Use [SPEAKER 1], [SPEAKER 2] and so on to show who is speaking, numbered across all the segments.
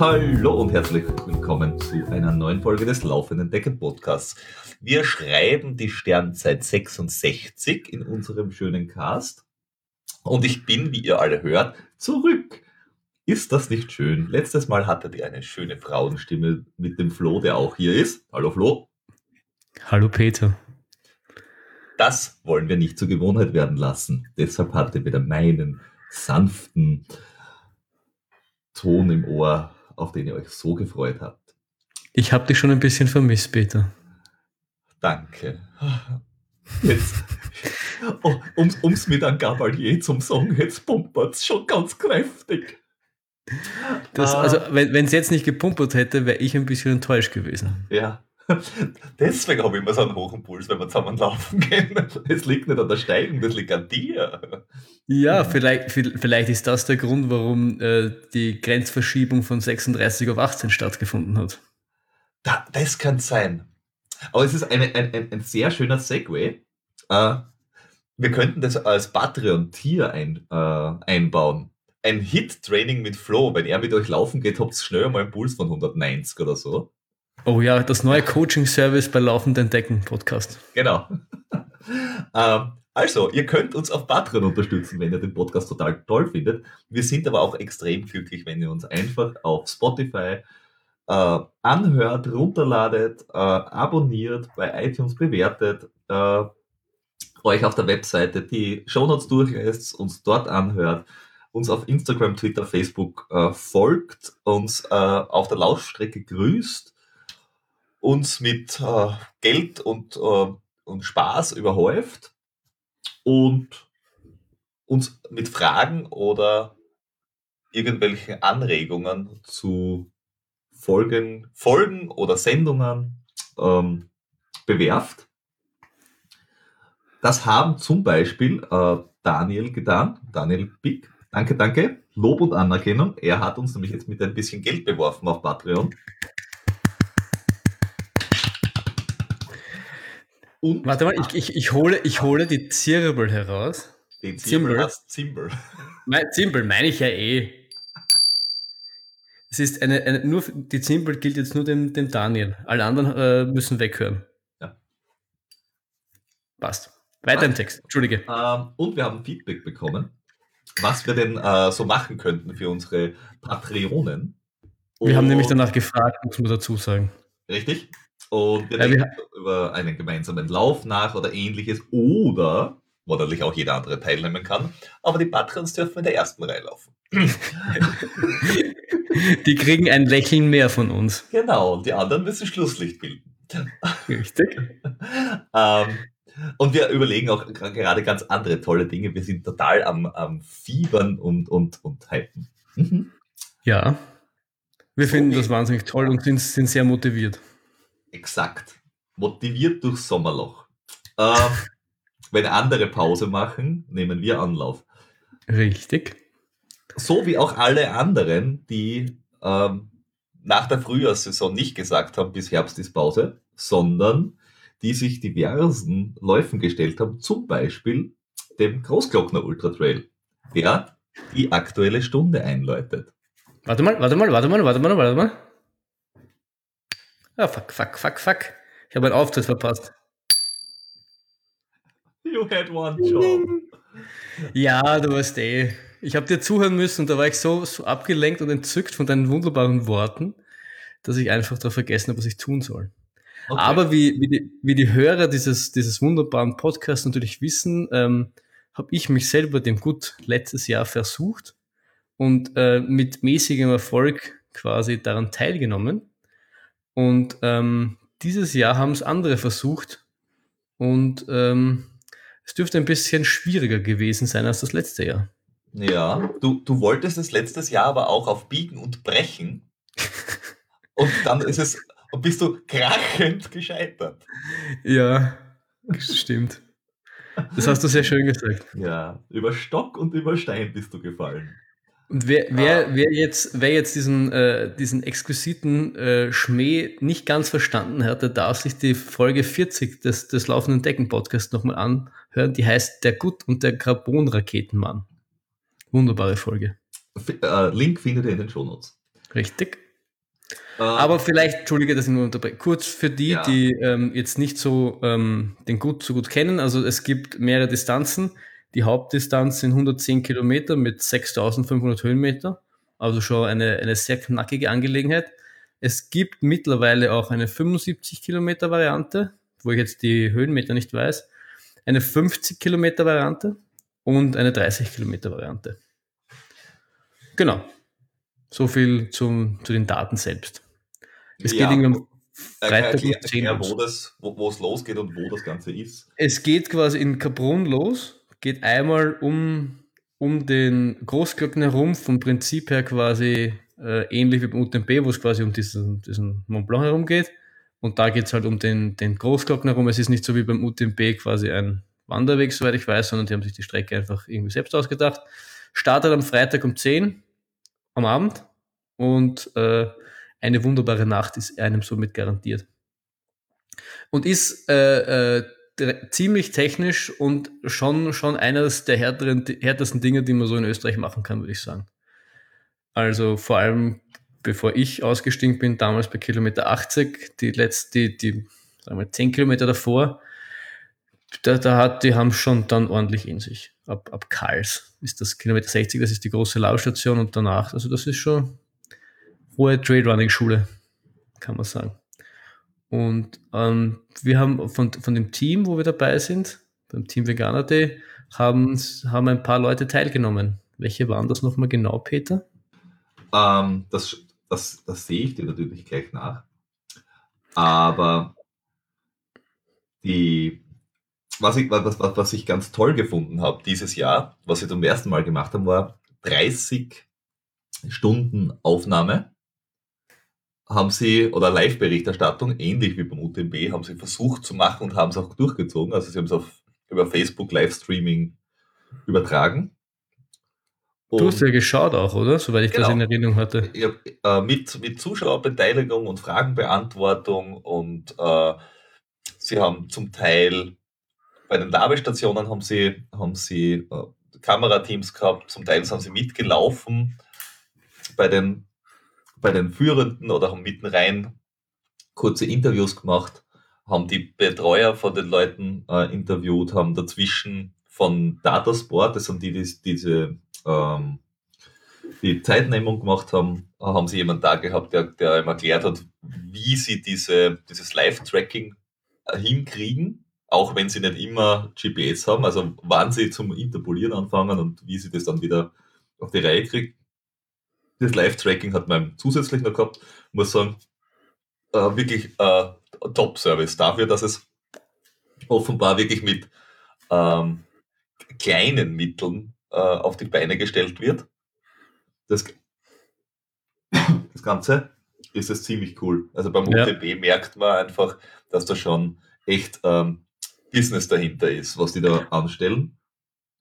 [SPEAKER 1] Hallo und herzlich willkommen zu einer neuen Folge des Laufenden Decken Podcasts. Wir schreiben die Sternzeit 66 in unserem schönen Cast und ich bin, wie ihr alle hört, zurück. Ist das nicht schön? Letztes Mal hattet ihr eine schöne Frauenstimme mit dem Flo, der auch hier ist. Hallo Flo.
[SPEAKER 2] Hallo Peter.
[SPEAKER 1] Das wollen wir nicht zur Gewohnheit werden lassen. Deshalb habt ihr wieder meinen sanften Ton im Ohr auf den ihr euch so gefreut habt.
[SPEAKER 2] Ich habe dich schon ein bisschen vermisst, Peter.
[SPEAKER 1] Danke. Jetzt, oh, um es mit einem Gabalier zum Song, jetzt pumpert es schon ganz kräftig.
[SPEAKER 2] Das, ah. also, wenn es jetzt nicht gepumpert hätte, wäre ich ein bisschen enttäuscht gewesen.
[SPEAKER 1] Ja. Deswegen habe ich immer so einen hohen Puls, wenn wir zusammen laufen gehen. Es liegt nicht an der Steigung, das liegt an dir.
[SPEAKER 2] Ja, vielleicht, vielleicht ist das der Grund, warum äh, die Grenzverschiebung von 36 auf 18 stattgefunden hat.
[SPEAKER 1] Da, das kann sein. Aber es ist eine, ein, ein, ein sehr schöner Segway. Äh, wir könnten das als Patreon-Tier ein, äh, einbauen. Ein Hit-Training mit Flo. Wenn er mit euch laufen geht, habt ihr schnell mal einen Puls von 190 oder so.
[SPEAKER 2] Oh ja, das neue Coaching-Service bei Laufenden Decken Podcast.
[SPEAKER 1] Genau. ähm, also, ihr könnt uns auf Patreon unterstützen, wenn ihr den Podcast total toll findet. Wir sind aber auch extrem glücklich, wenn ihr uns einfach auf Spotify äh, anhört, runterladet, äh, abonniert, bei iTunes bewertet, äh, euch auf der Webseite die Shownotes durchlässt, uns dort anhört, uns auf Instagram, Twitter, Facebook äh, folgt, uns äh, auf der Laufstrecke grüßt uns mit äh, Geld und, äh, und Spaß überhäuft und uns mit Fragen oder irgendwelchen Anregungen zu Folgen, Folgen oder Sendungen ähm, bewerft. Das haben zum Beispiel äh, Daniel getan, Daniel Pick. Danke, danke. Lob und Anerkennung. Er hat uns nämlich jetzt mit ein bisschen Geld beworfen auf Patreon.
[SPEAKER 2] Und Warte mal, ich, ich, ich, hole, ich hole die Zirbel heraus.
[SPEAKER 1] Den Zimbel heißt Zimbel.
[SPEAKER 2] Mein, Zimbel meine ich ja eh. Es ist eine, eine, nur die Zimbel gilt jetzt nur dem, dem Daniel. Alle anderen äh, müssen weghören. Ja. Passt. Weiter ah. im Text. Entschuldige.
[SPEAKER 1] Ähm, und wir haben Feedback bekommen, was wir denn äh, so machen könnten für unsere Patreonen.
[SPEAKER 2] Wir und haben nämlich danach gefragt, muss man dazu sagen.
[SPEAKER 1] Richtig. Und wir ja, denken wir über einen gemeinsamen Lauf nach oder ähnliches oder, wo natürlich auch jeder andere teilnehmen kann, aber die Patrons dürfen in der ersten Reihe laufen.
[SPEAKER 2] die kriegen ein Lächeln mehr von uns.
[SPEAKER 1] Genau, und die anderen müssen Schlusslicht bilden.
[SPEAKER 2] Richtig.
[SPEAKER 1] ähm, und wir überlegen auch gerade ganz andere tolle Dinge. Wir sind total am, am Fiebern und, und, und hypen.
[SPEAKER 2] Mhm. Ja, wir so finden das wahnsinnig toll und sind, sind sehr motiviert.
[SPEAKER 1] Exakt. Motiviert durch Sommerloch. Ähm, wenn andere Pause machen, nehmen wir Anlauf.
[SPEAKER 2] Richtig.
[SPEAKER 1] So wie auch alle anderen, die ähm, nach der Frühjahrssaison nicht gesagt haben, bis Herbst ist Pause, sondern die sich diversen Läufen gestellt haben, zum Beispiel dem Großglockner Ultra Trail, der die aktuelle Stunde einläutet.
[SPEAKER 2] Warte mal, warte mal, warte mal, warte mal, warte mal. Ja, fuck, fuck, fuck, fuck. Ich habe einen Auftritt verpasst.
[SPEAKER 1] You had one job.
[SPEAKER 2] Ja, du weißt eh. Ich habe dir zuhören müssen und da war ich so, so abgelenkt und entzückt von deinen wunderbaren Worten, dass ich einfach da vergessen habe, was ich tun soll. Okay. Aber wie, wie, die, wie die Hörer dieses, dieses wunderbaren Podcasts natürlich wissen, ähm, habe ich mich selber dem gut letztes Jahr versucht und äh, mit mäßigem Erfolg quasi daran teilgenommen. Und ähm, dieses Jahr haben es andere versucht und ähm, es dürfte ein bisschen schwieriger gewesen sein als das letzte Jahr.
[SPEAKER 1] Ja, du, du wolltest es letztes Jahr aber auch auf Biegen und Brechen. und dann ist es, und bist du krachend gescheitert.
[SPEAKER 2] Ja, stimmt. Das hast du sehr schön gesagt.
[SPEAKER 1] Ja, über Stock und über Stein bist du gefallen.
[SPEAKER 2] Und wer, wer, wer, jetzt, wer jetzt diesen, äh, diesen exquisiten äh, Schmäh nicht ganz verstanden hat, der darf sich die Folge 40 des, des laufenden Decken-Podcasts nochmal anhören. Die heißt Der Gut und der Carbon-Raketenmann. Wunderbare Folge.
[SPEAKER 1] F äh, Link findet ihr in den Shownotes.
[SPEAKER 2] Richtig. Ähm, Aber vielleicht, entschuldige, dass ich nur unterbreche, kurz für die, ja. die ähm, jetzt nicht so ähm, den Gut so gut kennen. Also es gibt mehrere Distanzen. Die Hauptdistanz sind 110 Kilometer mit 6500 Höhenmeter, also schon eine, eine sehr knackige Angelegenheit. Es gibt mittlerweile auch eine 75 Kilometer Variante, wo ich jetzt die Höhenmeter nicht weiß, eine 50 Kilometer Variante und eine 30 Kilometer Variante. Genau. So viel zum, zu den Daten selbst.
[SPEAKER 1] Es ja, geht irgendwie um Freitag erklär, erklär, wo, das, wo, wo es losgeht und wo das Ganze ist.
[SPEAKER 2] Es geht quasi in Kaprun los geht einmal um, um den Großglocken herum, vom Prinzip her quasi äh, ähnlich wie beim UTMB, wo es quasi um diesen, diesen Mont Blanc herum geht. Und da geht es halt um den, den Großglocken herum. Es ist nicht so wie beim UTMB quasi ein Wanderweg, soweit ich weiß, sondern die haben sich die Strecke einfach irgendwie selbst ausgedacht. Startet am Freitag um 10 am Abend und äh, eine wunderbare Nacht ist einem somit garantiert. Und ist äh, äh, ziemlich technisch und schon, schon eines der härteren, härtesten Dinge, die man so in Österreich machen kann, würde ich sagen. Also vor allem, bevor ich ausgestiegen bin, damals bei Kilometer 80, die letzte, die, die sagen wir, 10 Kilometer davor, da, da hat, die haben schon dann ordentlich in sich. Ab, ab Kals ist das Kilometer 60, das ist die große Laufstation und danach, also das ist schon hohe Trailrunning-Schule, kann man sagen. Und ähm, wir haben von, von dem Team, wo wir dabei sind, beim Team Veganer Day, haben, haben ein paar Leute teilgenommen. Welche waren das nochmal genau, Peter?
[SPEAKER 1] Ähm, das, das, das sehe ich dir natürlich gleich nach. Aber die, was, ich, was, was, was ich ganz toll gefunden habe dieses Jahr, was wir zum ersten Mal gemacht haben, war 30 Stunden Aufnahme haben sie, oder Live-Berichterstattung, ähnlich wie beim UTMB, haben sie versucht zu machen und haben es auch durchgezogen. Also sie haben es auf, über Facebook Livestreaming übertragen.
[SPEAKER 2] Und du hast ja geschaut auch, oder? Soweit ich genau, das in Erinnerung hatte.
[SPEAKER 1] Ja, äh, mit, mit Zuschauerbeteiligung und Fragenbeantwortung und äh, sie haben zum Teil bei den Labestationen haben sie, haben sie äh, Kamerateams gehabt, zum Teil haben sie mitgelaufen bei den bei den Führenden oder haben mitten rein kurze Interviews gemacht, haben die Betreuer von den Leuten äh, interviewt, haben dazwischen von Datasport, das sind die, die diese ähm, die Zeitnehmung gemacht haben, haben sie jemanden da gehabt, der, der ihm erklärt hat, wie sie diese, dieses Live-Tracking äh, hinkriegen, auch wenn sie nicht immer GPS haben, also wann sie zum Interpolieren anfangen und wie sie das dann wieder auf die Reihe kriegen das Live-Tracking hat man zusätzlich noch gehabt. Muss sagen, äh, wirklich äh, Top-Service dafür, dass es offenbar wirklich mit ähm, kleinen Mitteln äh, auf die Beine gestellt wird. Das, das Ganze ist es ziemlich cool. Also beim ja. UTB merkt man einfach, dass da schon echt ähm, Business dahinter ist, was die da anstellen.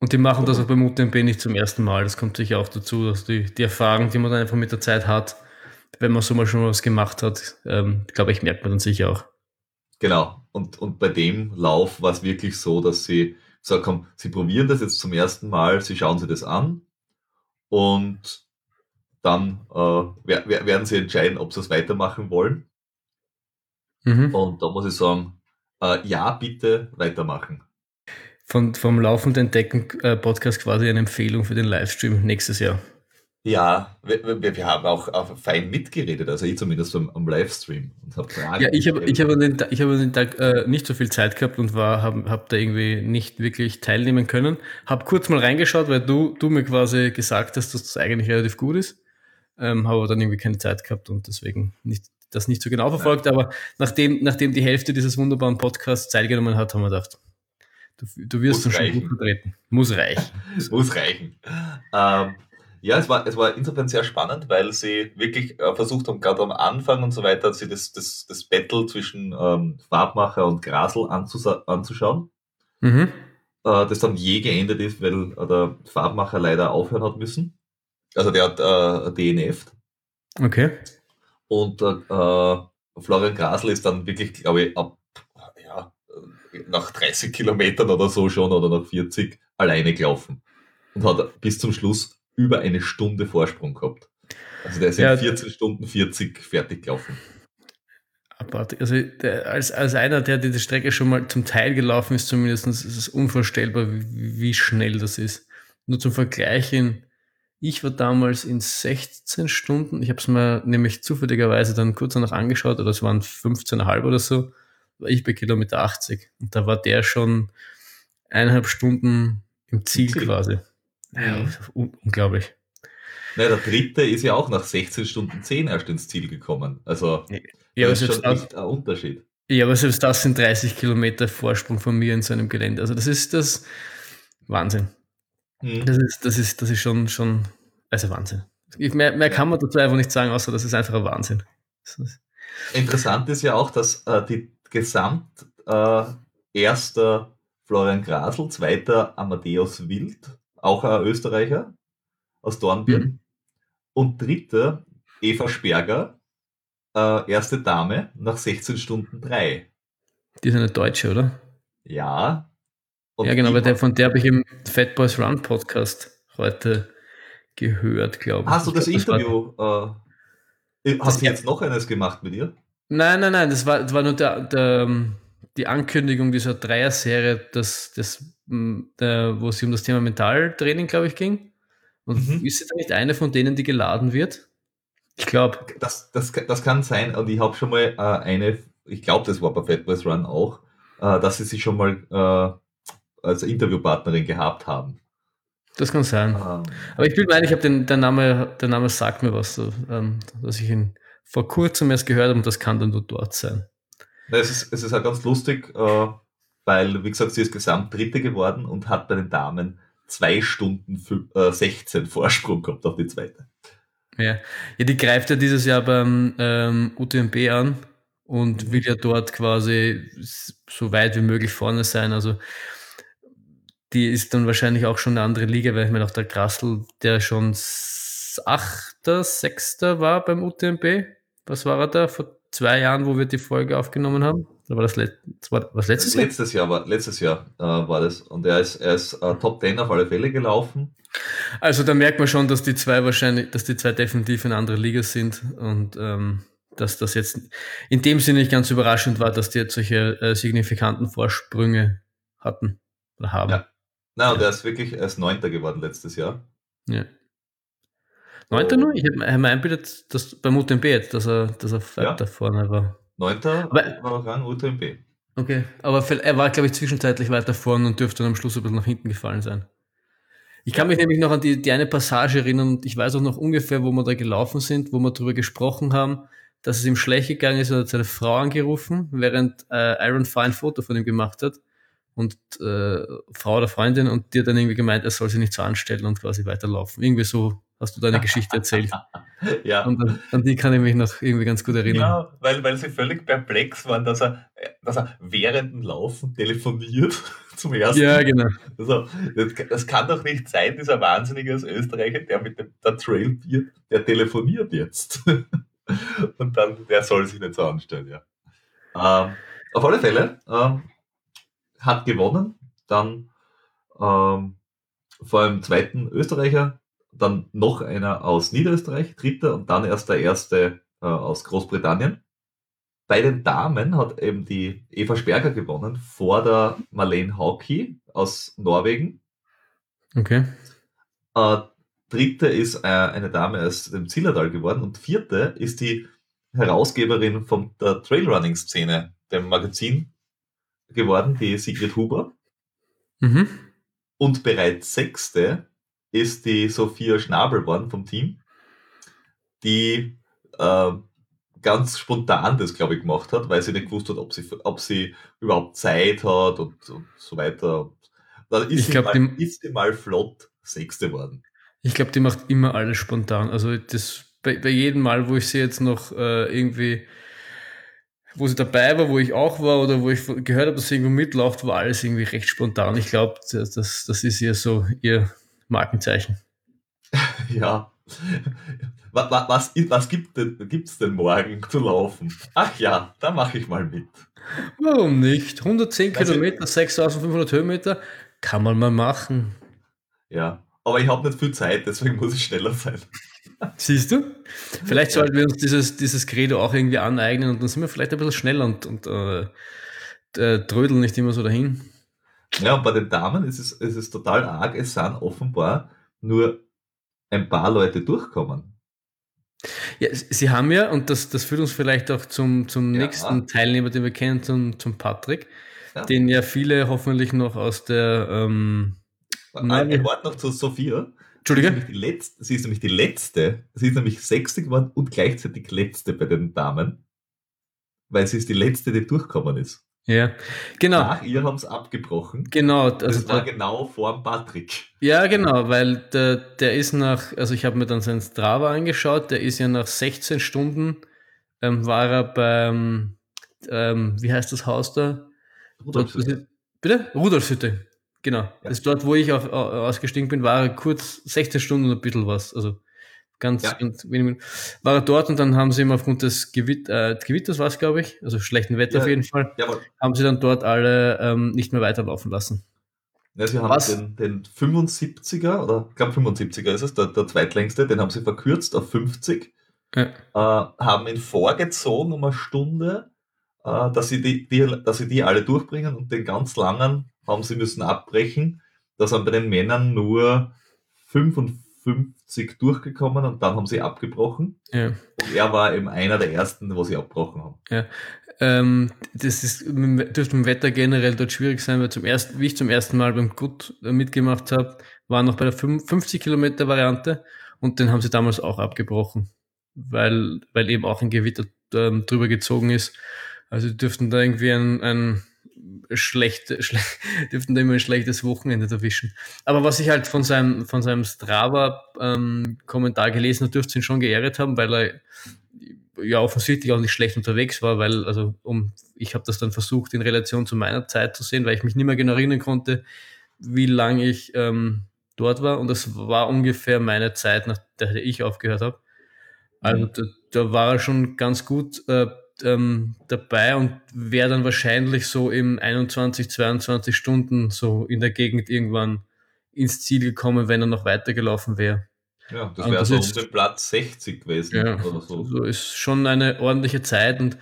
[SPEAKER 2] Und die machen das auch beim UTMB nicht zum ersten Mal. Das kommt sicher auch dazu, dass die, die Erfahrung, die man dann einfach mit der Zeit hat, wenn man so mal schon was gemacht hat, ähm, glaube ich, merkt man dann sicher auch.
[SPEAKER 1] Genau. Und, und bei dem Lauf war es wirklich so, dass sie gesagt haben, sie probieren das jetzt zum ersten Mal, sie schauen sich das an und dann äh, werden sie entscheiden, ob sie es weitermachen wollen. Mhm. Und da muss ich sagen, äh, ja, bitte weitermachen
[SPEAKER 2] von, vom laufenden Decken-Podcast äh, quasi eine Empfehlung für den Livestream nächstes Jahr.
[SPEAKER 1] Ja, wir, wir, wir haben auch, auch, fein mitgeredet, also ich zumindest am, am Livestream und habe
[SPEAKER 2] Fragen. Ja, ich habe ich hab an den, ich hab an den Tag äh, nicht so viel Zeit gehabt und war habe hab da irgendwie nicht wirklich teilnehmen können. Habe kurz mal reingeschaut, weil du, du mir quasi gesagt hast, dass das eigentlich relativ gut ist. Ähm, habe aber dann irgendwie keine Zeit gehabt und deswegen nicht, das nicht so genau verfolgt. Ja. Aber nachdem, nachdem die Hälfte dieses wunderbaren Podcasts Zeit genommen hat, haben wir gedacht, Du, du wirst Muss schon gut vertreten. Muss reichen.
[SPEAKER 1] Muss reichen. Ähm, ja, es war, es war insofern sehr spannend, weil sie wirklich äh, versucht haben, gerade am Anfang und so weiter, sie das, das, das Battle zwischen ähm, Farbmacher und Grasel anzuschauen. Mhm. Äh, das dann je geendet ist, weil äh, der Farbmacher leider aufhören hat müssen. Also der hat äh, DNF.
[SPEAKER 2] Okay.
[SPEAKER 1] Und äh, Florian Grasl ist dann wirklich, glaube ich, ab nach 30 Kilometern oder so schon oder nach 40 alleine gelaufen. Und hat bis zum Schluss über eine Stunde Vorsprung gehabt. Also der ist ja, in 14 Stunden 40 fertig gelaufen.
[SPEAKER 2] Also der, als, als einer, der diese Strecke schon mal zum Teil gelaufen ist, zumindest ist es unvorstellbar, wie, wie schnell das ist. Nur zum Vergleich, in, ich war damals in 16 Stunden, ich habe es mir nämlich zufälligerweise dann kurz danach angeschaut, oder es waren 15,5 oder so, war ich bei Kilometer 80. Und da war der schon eineinhalb Stunden im Ziel, Ziel. quasi. Ja, unglaublich.
[SPEAKER 1] Naja, der dritte ist ja auch nach 16 Stunden 10 erst ins Ziel gekommen. Also
[SPEAKER 2] ja, das ist schon echt ein Unterschied. Ja, aber selbst das sind 30 Kilometer Vorsprung von mir in so einem Gelände. Also das ist das Wahnsinn. Mhm. Das, ist, das, ist, das ist schon, schon also Wahnsinn. Mehr, mehr kann man dazu einfach nicht sagen, außer das ist einfach ein Wahnsinn.
[SPEAKER 1] Interessant ist ja auch, dass äh, die Gesamt äh, erster Florian Grasl, zweiter Amadeus Wild, auch ein Österreicher aus Dornbirn, mhm. und dritter Eva Sperger, äh, erste Dame nach 16 Stunden 3.
[SPEAKER 2] Die ist eine Deutsche, oder?
[SPEAKER 1] Ja.
[SPEAKER 2] Und ja, genau, weil der, von der habe ich im Fat Boys Run Podcast heute gehört, glaube
[SPEAKER 1] ich. Hast du das ich glaub, Interview? Das äh, hast du jetzt noch eines gemacht mit ihr?
[SPEAKER 2] Nein, nein, nein, das war, das war nur der, der, die Ankündigung dieser Dreier-Serie, das, das, der, wo es um das Thema Mentaltraining, glaube ich, ging. Und mhm. ist sie da nicht eine von denen, die geladen wird?
[SPEAKER 1] Ich glaube. Das, das, das kann sein und ich habe schon mal äh, eine, ich glaube, das war bei Fat Boys Run auch, äh, dass sie sich schon mal äh, als Interviewpartnerin gehabt haben.
[SPEAKER 2] Das kann sein. Ähm, Aber ich will meinen, ich habe den, der Name, der Name sagt mir was, so, ähm, dass ich ihn vor kurzem erst gehört habe und das kann dann nur dort sein.
[SPEAKER 1] Na, es, ist, es ist auch ganz lustig, äh, weil, wie gesagt, sie ist gesamt Dritte geworden und hat bei den Damen zwei Stunden 16 äh, Vorsprung gehabt auf die zweite.
[SPEAKER 2] Ja. ja, die greift ja dieses Jahr beim ähm, UTMB an und mhm. will ja dort quasi so weit wie möglich vorne sein. Also die ist dann wahrscheinlich auch schon eine andere Liga, weil ich meine auch der Grassel, der schon Achter, Sechster war beim UTMB. Was war er da? Vor zwei Jahren, wo wir die Folge aufgenommen haben? Oder war das, Let das war was letztes
[SPEAKER 1] Jahr? Letztes Jahr war, letztes Jahr, äh, war das. Und er ist, er ist äh, Top 10 auf alle Fälle gelaufen.
[SPEAKER 2] Also da merkt man schon, dass die zwei wahrscheinlich, dass die zwei definitiv in andere Liga sind und ähm, dass das jetzt in dem Sinne nicht ganz überraschend war, dass die jetzt solche äh, signifikanten Vorsprünge hatten oder haben.
[SPEAKER 1] Ja. Na, und er ist wirklich erst Neunter geworden letztes Jahr.
[SPEAKER 2] Ja. Neunter oh. nur? Ich habe mir einbildet, dass beim UTMB jetzt, dass er, dass er weiter ja. vorne war.
[SPEAKER 1] Neunter war Rang UTMB.
[SPEAKER 2] Okay, aber er war, glaube ich, zwischenzeitlich weiter vorne und dürfte dann am Schluss ein bisschen nach hinten gefallen sein. Ich kann mich nämlich noch an die, die eine Passage erinnern und ich weiß auch noch ungefähr, wo wir da gelaufen sind, wo wir darüber gesprochen haben, dass es ihm schlecht gegangen ist und hat seine Frau angerufen, während äh, Iron Fire ein Foto von ihm gemacht hat und äh, Frau oder Freundin und dir dann irgendwie gemeint, er soll sich nicht so anstellen und quasi weiterlaufen. Irgendwie so hast du deine Geschichte erzählt. ja. Und an, an, die kann ich mich noch irgendwie ganz gut erinnern. Ja,
[SPEAKER 1] weil, weil sie völlig perplex waren, dass er, dass er während dem Laufen telefoniert zum ersten
[SPEAKER 2] Ja, genau.
[SPEAKER 1] Also, das, das, kann doch nicht sein, dieser Wahnsinnige aus Österreich, der mit dem der Trailbier, der telefoniert jetzt. Und dann, der soll sich nicht so anstellen, ja. Ähm, auf alle Fälle ähm, hat gewonnen, dann ähm, vor allem zweiten Österreicher, dann noch einer aus Niederösterreich, dritter und dann erst der erste äh, aus Großbritannien. Bei den Damen hat eben die Eva Sperger gewonnen vor der Marlene Hauki aus Norwegen.
[SPEAKER 2] Okay.
[SPEAKER 1] Äh, dritte ist äh, eine Dame aus dem Zillertal geworden und vierte ist die Herausgeberin von der Trailrunning-Szene, dem Magazin geworden, die Sigrid Huber. Mhm. Und bereits sechste ist die Sophia Schnabelborn vom Team, die äh, ganz spontan das, glaube ich, gemacht hat, weil sie nicht gewusst hat, ob sie, ob sie überhaupt Zeit hat und, und so weiter. Dann ist, ich glaub, sie mal, die, ist sie mal flott Sechste worden.
[SPEAKER 2] Ich glaube, die macht immer alles spontan. Also das bei, bei jedem Mal, wo ich sie jetzt noch äh, irgendwie, wo sie dabei war, wo ich auch war oder wo ich gehört habe, dass sie irgendwo mitläuft, war alles irgendwie recht spontan. Ich glaube, das, das ist ihr so ihr Markenzeichen.
[SPEAKER 1] ja, was, was, was gibt es denn morgen zu laufen? Ach ja, da mache ich mal mit.
[SPEAKER 2] Warum nicht? 110 also, Kilometer, 6500 Höhenmeter, kann man mal machen.
[SPEAKER 1] Ja, aber ich habe nicht viel Zeit, deswegen muss ich schneller sein.
[SPEAKER 2] Siehst du? Vielleicht ja. sollten wir uns dieses, dieses Credo auch irgendwie aneignen und dann sind wir vielleicht ein bisschen schneller und, und äh, äh, trödeln nicht immer so dahin.
[SPEAKER 1] Ja, bei den Damen ist es, ist es total arg. Es sind offenbar nur ein paar Leute durchkommen.
[SPEAKER 2] Ja, Sie haben ja, und das, das führt uns vielleicht auch zum, zum ja. nächsten Teilnehmer, den wir kennen, zum, zum Patrick, ja. den ja viele hoffentlich noch aus der. Ähm,
[SPEAKER 1] ein Wort noch zu Sophia.
[SPEAKER 2] Entschuldige?
[SPEAKER 1] Sie ist, die letzte, sie ist nämlich die letzte, sie ist nämlich sechste geworden und gleichzeitig letzte bei den Damen, weil sie ist die letzte, die durchkommen ist.
[SPEAKER 2] Ja, genau.
[SPEAKER 1] Nach ihr haben es abgebrochen.
[SPEAKER 2] Genau.
[SPEAKER 1] Also das war der, genau vor Patrick.
[SPEAKER 2] Ja, genau, weil der, der ist nach, also ich habe mir dann sein Strava angeschaut, der ist ja nach 16 Stunden, ähm, war er beim, ähm, wie heißt das Haus da? Rudolfshütte. Bitte? Rudolfshütte. Genau. Ja. Das ist dort, wo ich auch ausgestiegen bin, war er kurz 16 Stunden und ein bisschen was. Also ganz, ja. ganz wenig war er dort und dann haben sie ihm aufgrund des Gewitt, äh, Gewitters was, glaube ich, also schlechten Wetter ja. auf jeden Fall, Jawohl. haben sie dann dort alle ähm, nicht mehr weiterlaufen lassen.
[SPEAKER 1] Ja, sie haben was? den, den 75er, oder ich glaube 75er ist es, der, der zweitlängste, den haben sie verkürzt auf 50, ja. äh, haben ihn vorgezogen um eine Stunde, äh, dass, sie die, die, dass sie die alle durchbringen und den ganz langen haben sie müssen abbrechen. Da sind bei den Männern nur 55 50 durchgekommen und dann haben sie abgebrochen. Ja. Und er war eben einer der ersten, wo sie abgebrochen haben.
[SPEAKER 2] Ja. Ähm, das ist, dürfte im Wetter generell dort schwierig sein, weil zum ersten, wie ich zum ersten Mal beim Gut mitgemacht habe, war noch bei der 50 Kilometer Variante und den haben sie damals auch abgebrochen, weil, weil eben auch ein Gewitter ähm, drüber gezogen ist. Also dürften da irgendwie ein, ein schlecht, schlecht dürften da immer ein schlechtes Wochenende erwischen. Aber was ich halt von seinem, von seinem Strava-Kommentar ähm, gelesen habe, dürfte ihn schon geehrt haben, weil er ja offensichtlich auch nicht schlecht unterwegs war, weil, also um, ich habe das dann versucht in Relation zu meiner Zeit zu sehen, weil ich mich nicht mehr genau erinnern konnte, wie lange ich ähm, dort war. Und das war ungefähr meine Zeit, nach der ich aufgehört habe. Also da, da war er schon ganz gut äh, ähm, dabei und wäre dann wahrscheinlich so im 21, 22 Stunden so in der Gegend irgendwann ins Ziel gekommen, wenn er noch weitergelaufen wäre.
[SPEAKER 1] Ja, das wäre so um den Platz 60 gewesen
[SPEAKER 2] ja, oder so. So ist schon eine ordentliche Zeit und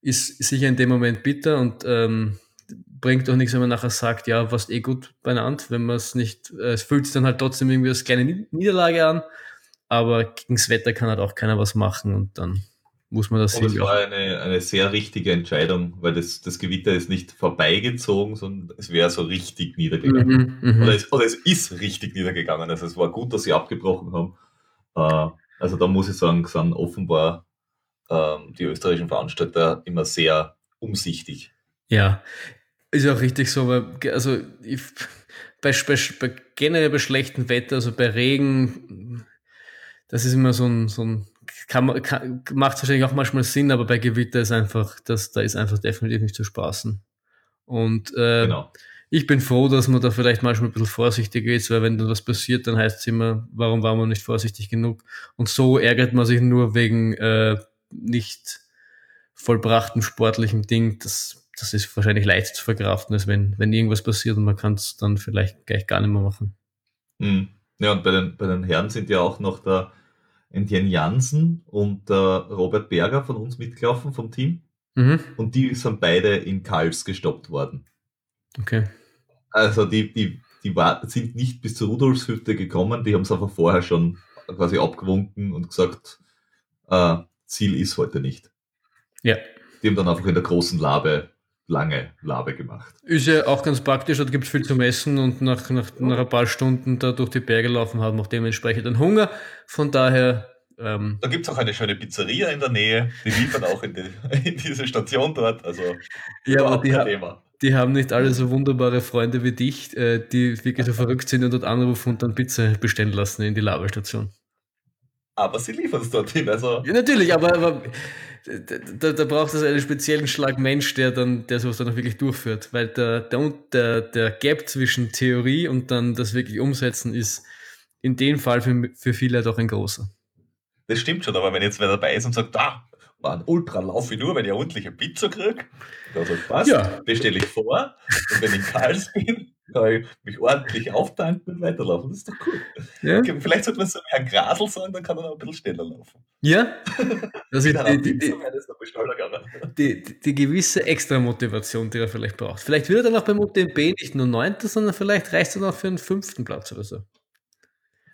[SPEAKER 2] ist sicher in dem Moment bitter und ähm, bringt auch nichts, wenn man nachher sagt, ja, was eh gut beieinander, wenn man es nicht, äh, es fühlt sich dann halt trotzdem irgendwie als kleine Niederlage an, aber gegen das Wetter kann halt auch keiner was machen und dann muss man das
[SPEAKER 1] sehen. Es war eine, eine sehr richtige Entscheidung, weil das, das Gewitter ist nicht vorbeigezogen, sondern es wäre so richtig niedergegangen. Mhm, mhm, oder, es, oder, es, ist richtig niedergegangen. Also es war gut, dass sie abgebrochen haben. Äh, also da muss ich sagen, sind offenbar ähm, die österreichischen Veranstalter immer sehr umsichtig.
[SPEAKER 2] Ja, ist auch richtig so, weil also ich, bei, bei, bei generell bei schlechtem Wetter, also bei Regen, das ist immer so ein, so ein kann, kann, macht wahrscheinlich auch manchmal Sinn, aber bei Gewitter ist einfach, das, da ist einfach definitiv nicht zu spaßen. Und äh, genau. ich bin froh, dass man da vielleicht manchmal ein bisschen vorsichtiger ist, weil wenn dann was passiert, dann heißt es immer, warum war man nicht vorsichtig genug? Und so ärgert man sich nur wegen äh, nicht vollbrachtem sportlichen Ding. Das, das ist wahrscheinlich leicht zu verkraften, als wenn, wenn irgendwas passiert und man kann es dann vielleicht gleich gar nicht mehr machen.
[SPEAKER 1] Mhm. Ja, und bei den, bei den Herren sind ja auch noch da Etienne Jansen und äh, Robert Berger von uns mitgelaufen vom Team. Mhm. Und die sind beide in Kals gestoppt worden.
[SPEAKER 2] Okay.
[SPEAKER 1] Also die, die, die war, sind nicht bis zur Rudolfshütte gekommen, die haben es einfach vorher schon quasi abgewunken und gesagt, äh, Ziel ist heute nicht.
[SPEAKER 2] Ja.
[SPEAKER 1] Die haben dann einfach in der großen Labe lange Labe gemacht.
[SPEAKER 2] Ist ja auch ganz praktisch, da gibt es viel zu messen und nach, nach, nach ein paar Stunden da durch die Berge laufen haben auch dementsprechend einen Hunger. Von daher.
[SPEAKER 1] Ähm, da gibt es auch eine schöne Pizzeria in der Nähe, die liefern auch in, die, in diese Station dort. Also
[SPEAKER 2] ja, aber die, ha die haben nicht alle so wunderbare Freunde wie dich, äh, die wirklich so verrückt sind und dort anrufen und dann Pizza bestellen lassen in die Labestation.
[SPEAKER 1] Aber sie liefern es dorthin, also.
[SPEAKER 2] Ja, natürlich, aber, aber da, da braucht es einen speziellen Schlag Mensch, der dann, der sowas dann auch wirklich durchführt. Weil der, der, der, der Gap zwischen Theorie und dann das wirklich umsetzen ist, in dem Fall für, für viele doch ein großer.
[SPEAKER 1] Das stimmt schon, aber wenn jetzt wer dabei ist und sagt, da, war ein Ultralauf ich nur, wenn ich eine ordentliche Pizza kriege, dann sagt, passt, ja. bestelle ich vor. Und wenn ich Karls bin, kann ich mich ordentlich auftanken und weiterlaufen. Das ist doch cool. Ja. Vielleicht sollte man es so Herrn Grasel sagen, dann kann er noch ein bisschen schneller laufen.
[SPEAKER 2] Ja. Ist die, die, die, die, die, gewisse Extra-Motivation, die er vielleicht braucht. Vielleicht wird er dann auch beim UTMB nicht nur Neunter, sondern vielleicht reicht er noch für einen fünften Platz oder so.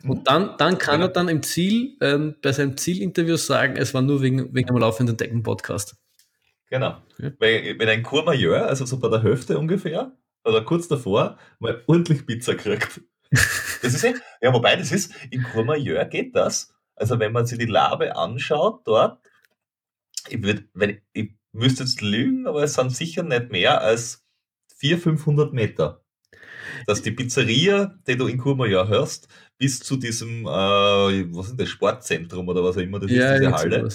[SPEAKER 2] Und mhm. dann, dann kann ja. er dann im Ziel, ähm, bei seinem Zielinterview sagen, es war nur wegen, wegen einem laufenden Decken-Podcast.
[SPEAKER 1] Genau. Ja. Weil, wenn ein Courmayeur, also so bei der Hälfte ungefähr, oder kurz davor, mal ordentlich Pizza kriegt. Das ist ja, ja, wobei das ist, in Courmayeur geht das. Also wenn man sich die Labe anschaut dort, ich, würd, wenn, ich müsste jetzt lügen, aber es sind sicher nicht mehr als 400, 500 Meter. Dass die Pizzeria, die du in Courmayeur hörst, bis zu diesem, äh, was ist das, Sportzentrum oder was auch immer das ja, ist, diese Halle.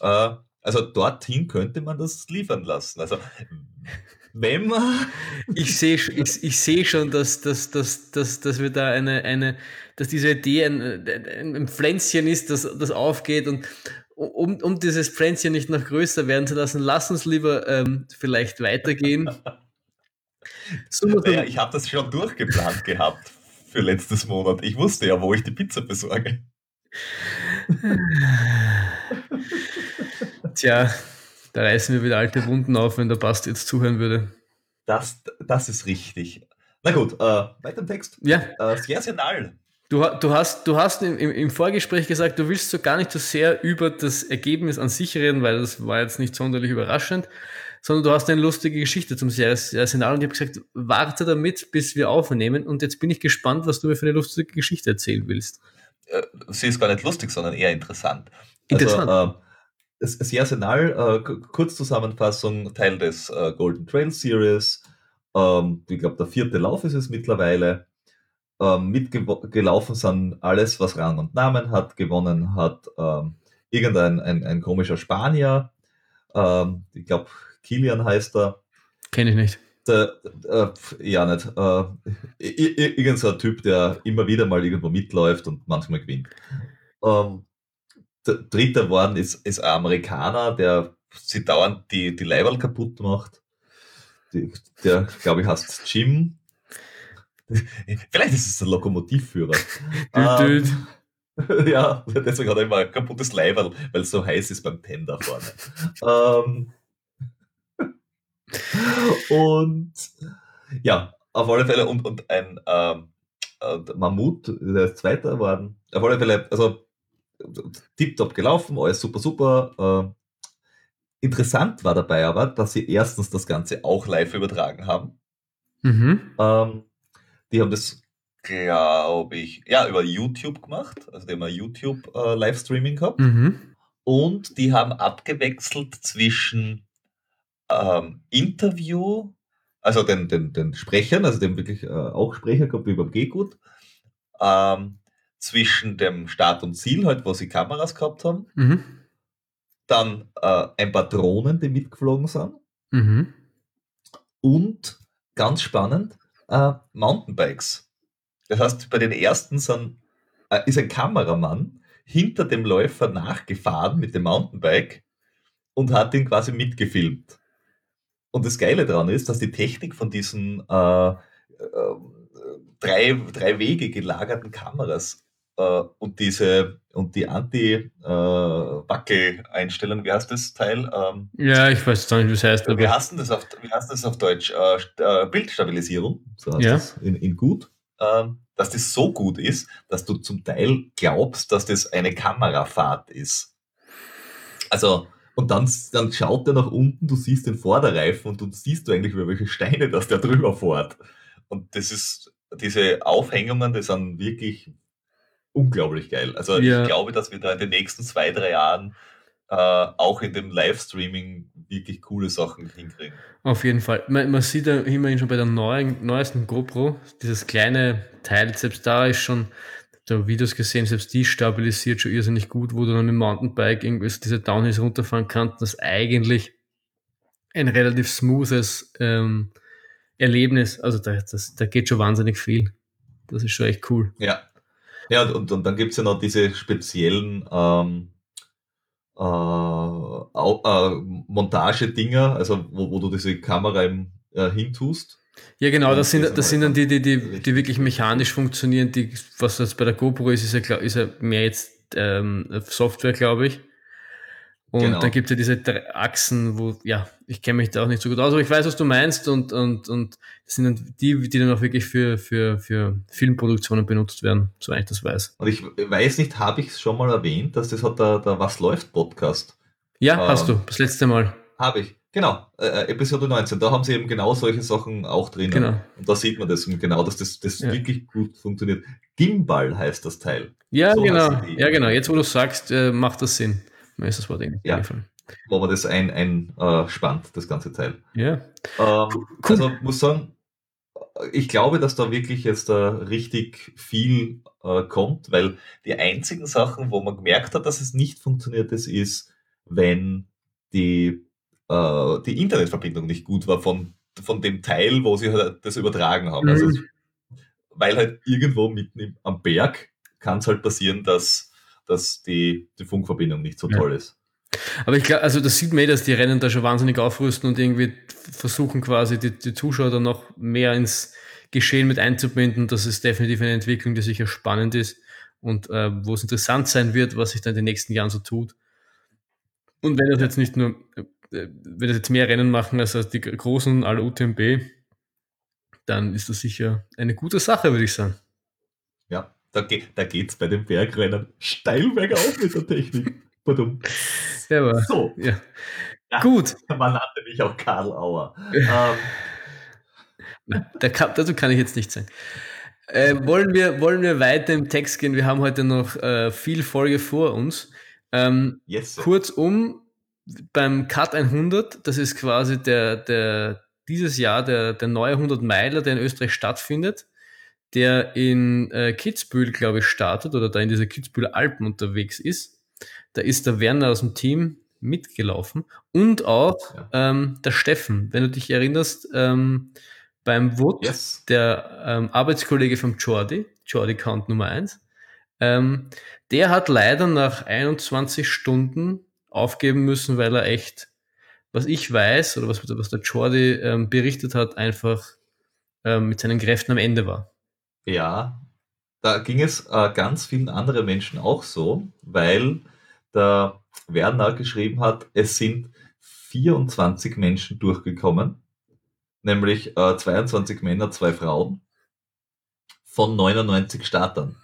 [SPEAKER 1] Äh, also dorthin könnte man das liefern lassen. Also wenn man.
[SPEAKER 2] Ich sehe ich, ich seh schon, dass, dass, dass, dass, dass wir da eine, eine, dass diese Idee ein, ein Pflänzchen ist, das, das aufgeht und um, um dieses Pflänzchen nicht noch größer werden zu lassen, lass uns lieber ähm, vielleicht weitergehen.
[SPEAKER 1] So, naja, ich habe das schon durchgeplant gehabt für letztes Monat. Ich wusste ja, wo ich die Pizza besorge.
[SPEAKER 2] Tja, da reißen wir wieder alte Wunden auf, wenn der Bast jetzt zuhören würde.
[SPEAKER 1] Das, das ist richtig. Na gut, äh, weiter im Text.
[SPEAKER 2] Ja.
[SPEAKER 1] Äh, sehr, nall.
[SPEAKER 2] Du, du hast, du hast im, im Vorgespräch gesagt, du willst so gar nicht so sehr über das Ergebnis an sich reden, weil das war jetzt nicht sonderlich überraschend, sondern du hast eine lustige Geschichte zum Arsenal und ich habe gesagt, warte damit, bis wir aufnehmen und jetzt bin ich gespannt, was du mir für eine lustige Geschichte erzählen willst.
[SPEAKER 1] Äh, sie ist gar nicht lustig, sondern eher interessant.
[SPEAKER 2] Interessant. Also, äh,
[SPEAKER 1] das Arsenal, äh, Kurzzusammenfassung, Teil des äh, Golden Trail Series. Ähm, ich glaube, der vierte Lauf ist es mittlerweile. Ähm, mitgelaufen sind alles, was Rang und Namen hat. Gewonnen hat ähm, irgendein ein, ein komischer Spanier. Ich glaube, Kilian heißt er.
[SPEAKER 2] Kenne ich nicht.
[SPEAKER 1] Der, äh, ja, nicht. Äh, irgend so ein Typ, der immer wieder mal irgendwo mitläuft und manchmal gewinnt. Ähm, Dritter geworden ist, ist ein Amerikaner, der sie dauernd die, die Leiberl kaputt macht. Die, der, glaube ich, heißt Jim. Vielleicht ist es ein Lokomotivführer. ähm, ja, deswegen hat er immer ein kaputtes Leiberl, weil es so heiß ist beim Tender vorne. ähm, und ja, auf alle Fälle und, und ein ähm, äh, Mammut, der ist Zweiter geworden. Auf alle Fälle, also tiptop gelaufen, alles super, super. Äh, interessant war dabei aber, dass sie erstens das Ganze auch live übertragen haben. Mhm. Ähm, die haben das, glaube ich, ja, über YouTube gemacht. Also die haben ein YouTube-Livestreaming äh, gehabt. Mhm. Und die haben abgewechselt zwischen ähm, Interview, also den, den, den Sprechern, also dem wirklich äh, auch Sprecher gehabt wie beim Gehgut, ähm, zwischen dem Start und Ziel, halt, wo sie Kameras gehabt haben. Mhm. Dann äh, ein paar Drohnen, die mitgeflogen sind. Mhm. Und ganz spannend, äh, Mountainbikes. Das heißt, bei den ersten sind, äh, ist ein Kameramann hinter dem Läufer nachgefahren mit dem Mountainbike und hat ihn quasi mitgefilmt. Und das Geile daran ist, dass die Technik von diesen äh, äh, drei, drei Wege gelagerten Kameras und diese und die Anti-Wackel-Einstellung, äh, wie heißt das Teil? Ähm,
[SPEAKER 2] ja, ich weiß nicht, wie es heißt.
[SPEAKER 1] Wie heißt das auf, wie heißt das auf Deutsch? Äh, äh, Bildstabilisierung, so heißt ja. das in, in gut. Ähm, dass das so gut ist, dass du zum Teil glaubst, dass das eine Kamerafahrt ist. Also, und dann, dann schaut er nach unten, du siehst den Vorderreifen und du siehst du eigentlich, über welche Steine dass der drüber fährt. Und das ist, diese Aufhängungen, die sind wirklich unglaublich geil. Also ja. ich glaube, dass wir da in den nächsten zwei, drei Jahren äh, auch in dem Livestreaming wirklich coole Sachen hinkriegen.
[SPEAKER 2] Auf jeden Fall. Man, man sieht ja immerhin schon bei der neuen, neuesten GoPro, dieses kleine Teil, selbst da ist schon, da Videos gesehen, selbst die stabilisiert schon irrsinnig gut, wo du dann mit dem Mountainbike irgendwie diese Downhills runterfahren kannst, das eigentlich ein relativ smoothes ähm, Erlebnis, also da, das, da geht schon wahnsinnig viel. Das ist schon echt cool.
[SPEAKER 1] Ja, Ja, und, und dann gibt es ja noch diese speziellen ähm, äh, äh, Montagedinger, also wo, wo du diese Kamera im, äh, hintust.
[SPEAKER 2] Ja, genau, das sind, das sind dann die, die, die, die wirklich mechanisch funktionieren. Die, was jetzt bei der GoPro ist, ist ja, ist ja mehr jetzt ähm, Software, glaube ich. Und genau. dann gibt es ja diese drei Achsen, wo, ja, ich kenne mich da auch nicht so gut aus, aber ich weiß, was du meinst und, und, und das sind dann die, die dann auch wirklich für, für, für Filmproduktionen benutzt werden, soweit ich das weiß.
[SPEAKER 1] Und ich weiß nicht, habe ich es schon mal erwähnt, dass das hat der, der Was läuft Podcast.
[SPEAKER 2] Ja, ähm, hast du, das letzte Mal.
[SPEAKER 1] Habe ich. Genau, äh, äh Episode 19, da haben sie eben genau solche Sachen auch drin.
[SPEAKER 2] Genau.
[SPEAKER 1] Und da sieht man das und genau, dass das, das ja. wirklich gut funktioniert. Gimbal heißt das Teil.
[SPEAKER 2] Ja, so genau. Ja, genau. Jetzt, wo du sagst, äh, macht das Sinn. Mir ist das Wort irgendwie
[SPEAKER 1] ja. Wo man das ein, ein äh, spannt, das ganze Teil.
[SPEAKER 2] Ja.
[SPEAKER 1] Ähm, cool. Also muss sagen, ich glaube, dass da wirklich jetzt da richtig viel äh, kommt, weil die einzigen Sachen, wo man gemerkt hat, dass es nicht funktioniert, das ist, wenn die, äh, die Internetverbindung nicht gut war von, von dem Teil, wo sie halt das übertragen haben. Also mhm. Also, weil halt irgendwo mitten am Berg kann es halt passieren, dass, dass die, die Funkverbindung nicht so ja. toll ist.
[SPEAKER 2] Aber ich glaube, also das sieht man eh, dass die Rennen da schon wahnsinnig aufrüsten und irgendwie versuchen quasi die, die Zuschauer dann noch mehr ins Geschehen mit einzubinden. Das ist definitiv eine Entwicklung, die sicher spannend ist und äh, wo es interessant sein wird, was sich dann in den nächsten Jahren so tut. Und wenn das jetzt nicht nur, äh, wenn das jetzt mehr Rennen machen als die großen alle UTMB, dann ist das sicher eine gute Sache, würde ich sagen.
[SPEAKER 1] Ja, da, geht da geht's bei den Bergrennen steil bergauf mit der Technik.
[SPEAKER 2] ja, aber, so. Ja.
[SPEAKER 1] Ja, Gut. Man nannte mich auch Karl Auer. ähm.
[SPEAKER 2] kann, dazu kann ich jetzt nicht sagen. Äh, wollen, wir, wollen wir weiter im Text gehen? Wir haben heute noch äh, viel Folge vor uns. Ähm, yes, kurzum, beim Cut 100, das ist quasi der, der, dieses Jahr der, der neue 100 Meiler, der in Österreich stattfindet, der in äh, Kitzbühel, glaube ich, startet oder da in diese Kitzbüheler Alpen unterwegs ist. Da ist der Werner aus dem Team mitgelaufen und auch ja. ähm, der Steffen, wenn du dich erinnerst, ähm, beim Wood, yes. der ähm, Arbeitskollege vom Jordi, Jordi Count Nummer 1, ähm, der hat leider nach 21 Stunden aufgeben müssen, weil er echt, was ich weiß oder was, was der Jordi ähm, berichtet hat, einfach ähm, mit seinen Kräften am Ende war.
[SPEAKER 1] Ja, da ging es äh, ganz vielen anderen Menschen auch so, weil der Werner geschrieben hat, es sind 24 Menschen durchgekommen, nämlich äh, 22 Männer, zwei Frauen von 99 Startern.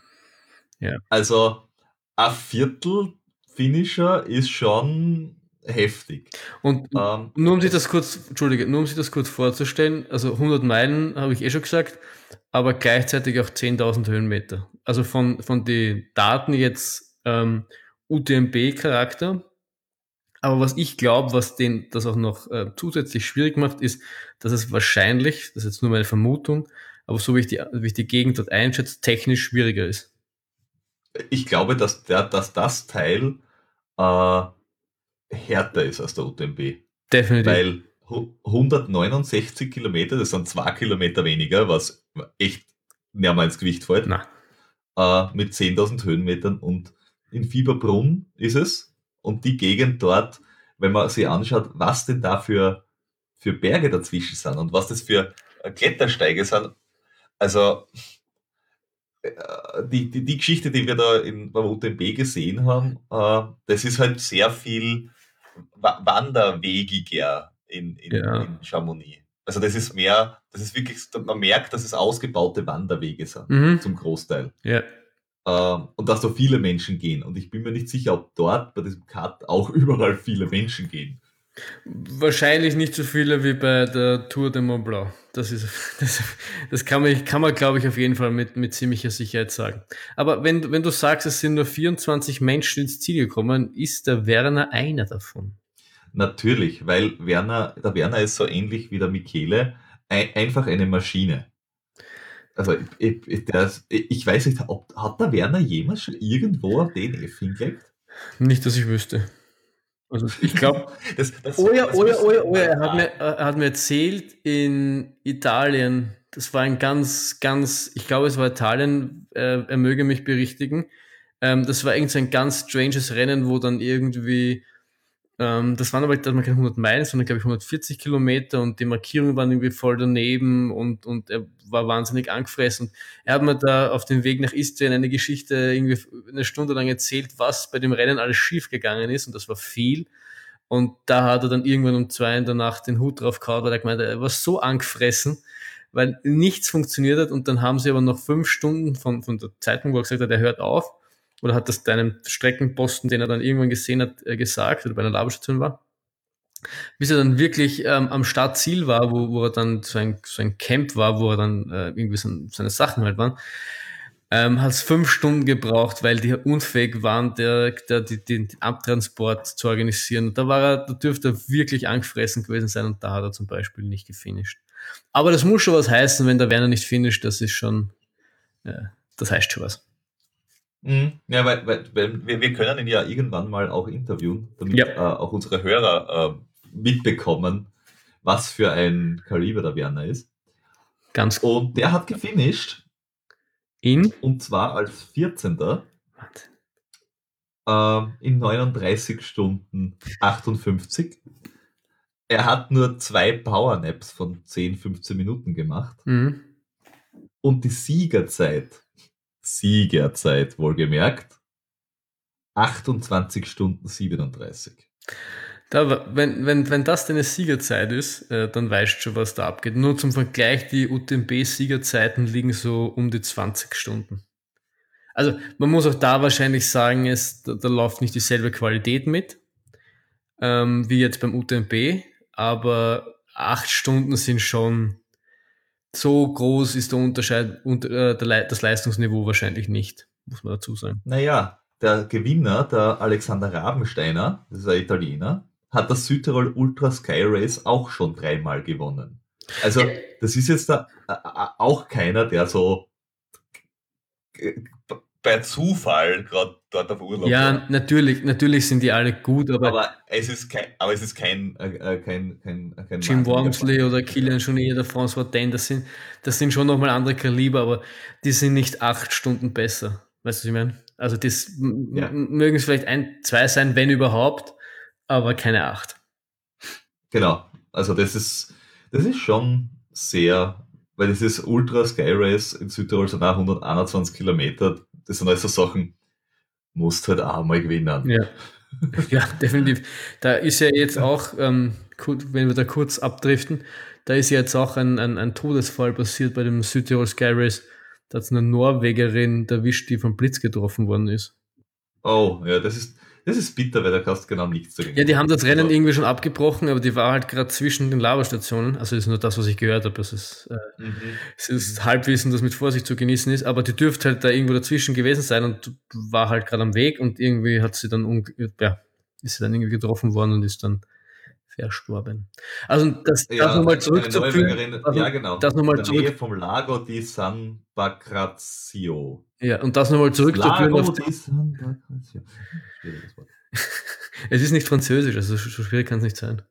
[SPEAKER 2] Ja.
[SPEAKER 1] Also ein Viertel Finisher ist schon heftig.
[SPEAKER 2] Und ähm, nur um sich das kurz, Entschuldige, nur um sich das kurz vorzustellen, also 100 Meilen habe ich eh schon gesagt, aber gleichzeitig auch 10.000 Höhenmeter. Also von, von den Daten jetzt ähm, UTMB-Charakter. Aber was ich glaube, was den das auch noch äh, zusätzlich schwierig macht, ist, dass es wahrscheinlich, das ist jetzt nur meine Vermutung, aber so wie ich die, wie ich die Gegend dort einschätze, technisch schwieriger ist.
[SPEAKER 1] Ich glaube, dass, der, dass das Teil äh, härter ist als der UTMB.
[SPEAKER 2] Definitiv.
[SPEAKER 1] Weil 169 Kilometer, das sind zwei Kilometer weniger, was echt mehrmals Gewicht fällt. Äh, mit 10.000 Höhenmetern und in Fieberbrunn ist es. Und die Gegend dort, wenn man sich anschaut, was denn da für, für Berge dazwischen sind und was das für Klettersteige sind. Also äh, die, die, die Geschichte, die wir da in, beim UTMB gesehen haben, äh, das ist halt sehr viel wanderwegiger in, in, ja. in Chamonix. Also das ist mehr, das ist wirklich, man merkt, dass es ausgebaute Wanderwege sind, mhm. zum Großteil.
[SPEAKER 2] Ja.
[SPEAKER 1] Ähm, und dass da viele Menschen gehen. Und ich bin mir nicht sicher, ob dort bei diesem Cut auch überall viele Menschen gehen.
[SPEAKER 2] Wahrscheinlich nicht so viele wie bei der Tour de Mont Blanc. Das, ist, das, das kann man, kann man glaube ich, auf jeden Fall mit, mit ziemlicher Sicherheit sagen. Aber wenn, wenn du sagst, es sind nur 24 Menschen ins Ziel gekommen, ist der Werner einer davon?
[SPEAKER 1] Natürlich, weil Werner, der Werner ist so ähnlich wie der Michele, ein, einfach eine Maschine. Also ich, ich, der, ich weiß nicht, ob, hat der Werner jemals schon irgendwo auf DNF hingelegt?
[SPEAKER 2] Nicht, dass ich wüsste. Also ich glaube, oh ja, oh ja, oh ja, oh ja, er hat, mir, er hat mir erzählt, in Italien das war ein ganz, ganz, ich glaube, es war Italien, äh, er möge mich berichtigen. Ähm, das war irgend so ein ganz stranges Rennen, wo dann irgendwie, ähm, das waren aber waren keine 100 Meilen, sondern glaube ich 140 Kilometer und die Markierungen waren irgendwie voll daneben und, und er war wahnsinnig angefressen. Er hat mir da auf dem Weg nach Istrien eine Geschichte irgendwie eine Stunde lang erzählt, was bei dem Rennen alles schief gegangen ist und das war viel. Und da hat er dann irgendwann um zwei in der Nacht den Hut drauf gehauen, weil er gemeint hat, er war so angefressen, weil nichts funktioniert hat. Und dann haben sie aber noch fünf Stunden von, von der Zeitung, wo er gesagt hat, er hört auf, oder hat das deinem Streckenposten, den er dann irgendwann gesehen hat, äh, gesagt, oder bei einer Labestation war. Bis er dann wirklich ähm, am Startziel war, wo, wo er dann so ein, so ein Camp war, wo er dann äh, irgendwie so, seine Sachen halt waren, ähm, hat es fünf Stunden gebraucht, weil die unfähig waren, der, der, die, den Abtransport zu organisieren. Da war er, da dürfte er wirklich angefressen gewesen sein und da hat er zum Beispiel nicht gefinisht. Aber das muss schon was heißen, wenn der Werner nicht finisht, das ist schon, ja, das heißt schon was.
[SPEAKER 1] Mhm. Ja, weil, weil, wir, wir können ihn ja irgendwann mal auch interviewen, damit
[SPEAKER 2] Ja.
[SPEAKER 1] äh, auch unsere Hörer äh, mitbekommen, was für ein Kaliber der Werner ist.
[SPEAKER 2] Ganz
[SPEAKER 1] Und der hat gefinisht,
[SPEAKER 2] in.
[SPEAKER 1] und zwar als 14.
[SPEAKER 2] Wahnsinn.
[SPEAKER 1] ähm, in 39 Stunden 58. Er hat nur zwei Powernaps von 10, 15 Minuten gemacht.
[SPEAKER 2] Mhm.
[SPEAKER 1] Und die Siegerzeit, Siegerzeit wohlgemerkt, 28 Stunden 37.
[SPEAKER 2] Da, wenn, wenn, wenn das deine Siegerzeit ist, äh, dann weißt du schon, was da abgeht. Nur zum Vergleich, die UTMB-Siegerzeiten liegen so um die 20 Stunden. Also man muss auch da wahrscheinlich sagen, es, da, da läuft nicht dieselbe Qualität mit, ähm, wie jetzt beim UTMB, aber acht Stunden sind schon so groß ist der Unterschied, unter, äh, der, das Leistungsniveau wahrscheinlich nicht, muss man dazu sagen.
[SPEAKER 1] Naja, der Gewinner, der Alexander Rabensteiner, das ist ein Italiener, hat das Südtirol Ultra Sky Race auch schon dreimal gewonnen. Also, das ist jetzt da, äh, äh, auch keiner, der so bei Zufall gerade dort auf Urlaub war.
[SPEAKER 2] Ja, natürlich, natürlich sind die alle gut, aber,
[SPEAKER 1] Aber es ist kein, aber es ist kein, äh, äh, kein, kein, kein
[SPEAKER 2] Jim Wormsley oder Kilian Jornet oder François Den, das sind, das sind schon nochmal andere Kaliber, aber die sind nicht acht Stunden besser. Weißt du, was ich meine? Also das
[SPEAKER 1] Ja.
[SPEAKER 2] mögen es vielleicht ein, zwei sein, wenn überhaupt, aber keine acht.
[SPEAKER 1] Genau. Also das ist, das ist schon sehr, weil das ist Ultra Sky Race in Südtirol sind auch 121 Kilometer. Das sind also Sachen, musst halt auch mal gewinnen.
[SPEAKER 2] Ja. ja, definitiv. Da ist ja jetzt auch, ähm, wenn wir da kurz abdriften, da ist ja jetzt auch ein, ein, ein Todesfall passiert bei dem Südtirol Sky Race. Da hat eine Norwegerin erwischt, die vom Blitz getroffen worden ist.
[SPEAKER 1] Oh, ja, das ist, das ist bitter, weil da kannst du genau nichts dagegen.
[SPEAKER 2] Ja, die haben das Rennen
[SPEAKER 1] Aber-
[SPEAKER 2] irgendwie schon abgebrochen, aber die war halt gerade zwischen den Laberstationen. Also das ist nur das, was ich gehört habe. Das ist, äh,
[SPEAKER 1] Mhm.
[SPEAKER 2] es ist Halbwissen, das mit Vorsicht zu genießen ist, aber die dürfte halt da irgendwo dazwischen gewesen sein und war halt gerade am Weg und irgendwie hat sie dann, ja, ist sie dann irgendwie getroffen worden und ist dann verstorben. Also das, das nochmal zurückzuführen, also
[SPEAKER 1] ja, genau.
[SPEAKER 2] das nochmal
[SPEAKER 1] der Nähe
[SPEAKER 2] zurück,
[SPEAKER 1] vom Lago di San Bacrazio.
[SPEAKER 2] ja, und das nochmal zurückzuführen
[SPEAKER 1] Lago
[SPEAKER 2] auf,
[SPEAKER 1] di San Bacrazio.
[SPEAKER 2] Es ist nicht französisch, also so so schwierig kann es nicht sein.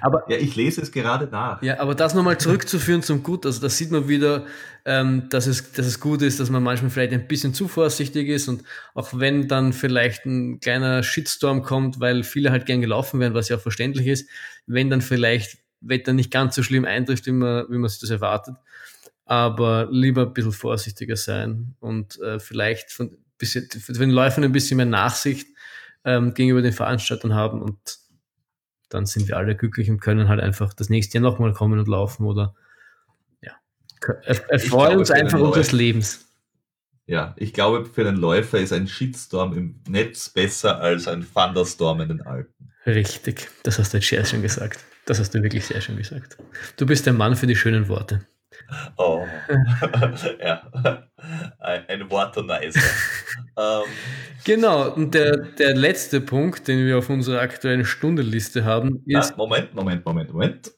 [SPEAKER 2] Aber
[SPEAKER 1] Ja, ich lese es gerade nach.
[SPEAKER 2] Ja, aber das nochmal zurückzuführen zum Gut, also da sieht man wieder, ähm, dass, es, dass es gut ist, dass man manchmal vielleicht ein bisschen zu vorsichtig ist und auch wenn dann vielleicht ein kleiner Shitstorm kommt, weil viele halt gern gelaufen werden, was ja auch verständlich ist, wenn dann vielleicht Wetter nicht ganz so schlimm eintrifft, wie man, wie man sich das erwartet, aber lieber ein bisschen vorsichtiger sein und äh, vielleicht von, bisschen, für den Läufern ein bisschen mehr Nachsicht ähm, gegenüber den Veranstaltern haben und dann sind wir alle glücklich und können halt einfach das nächste Jahr nochmal kommen und laufen oder ja, er, erfreuen uns einfach unseres Lebens.
[SPEAKER 1] Ja, ich glaube, für den Läufer ist ein Shitstorm im Netz besser als ein Thunderstorm in den Alpen.
[SPEAKER 2] Richtig, das hast du jetzt sehr schön gesagt. Das hast du wirklich sehr schön gesagt. Du bist der Mann für die schönen Worte.
[SPEAKER 1] Oh. ja. Ein, ein Wortonizer. ähm,
[SPEAKER 2] Genau, und der, der letzte Punkt, den wir auf unserer aktuellen Stundenliste haben, ist,
[SPEAKER 1] na, Moment, Moment, Moment, Moment.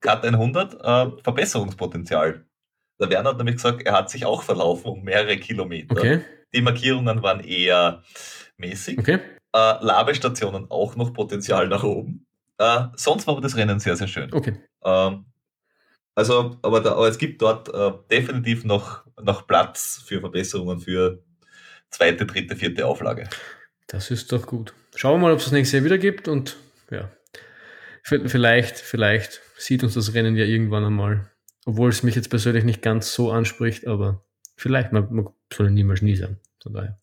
[SPEAKER 1] Cut 100, äh, Verbesserungspotenzial. Der Werner hat nämlich gesagt, er hat sich auch verlaufen um mehrere Kilometer.
[SPEAKER 2] okay,
[SPEAKER 1] Die Markierungen waren eher mäßig.
[SPEAKER 2] okay,
[SPEAKER 1] Äh, Labestationen auch noch Potenzial nach oben. Äh, sonst war aber das Rennen sehr, sehr schön.
[SPEAKER 2] okay.
[SPEAKER 1] Ähm, Also, aber, da, aber es gibt dort äh, definitiv noch, noch Platz für Verbesserungen für zweite, dritte, vierte Auflage.
[SPEAKER 2] Das ist doch gut. Schauen wir mal, ob es das nächste Jahr wieder gibt und ja. Vielleicht, vielleicht sieht uns das Rennen ja irgendwann einmal. Obwohl es mich jetzt persönlich nicht ganz so anspricht, aber vielleicht, man, man soll niemals nie sein. Von daher.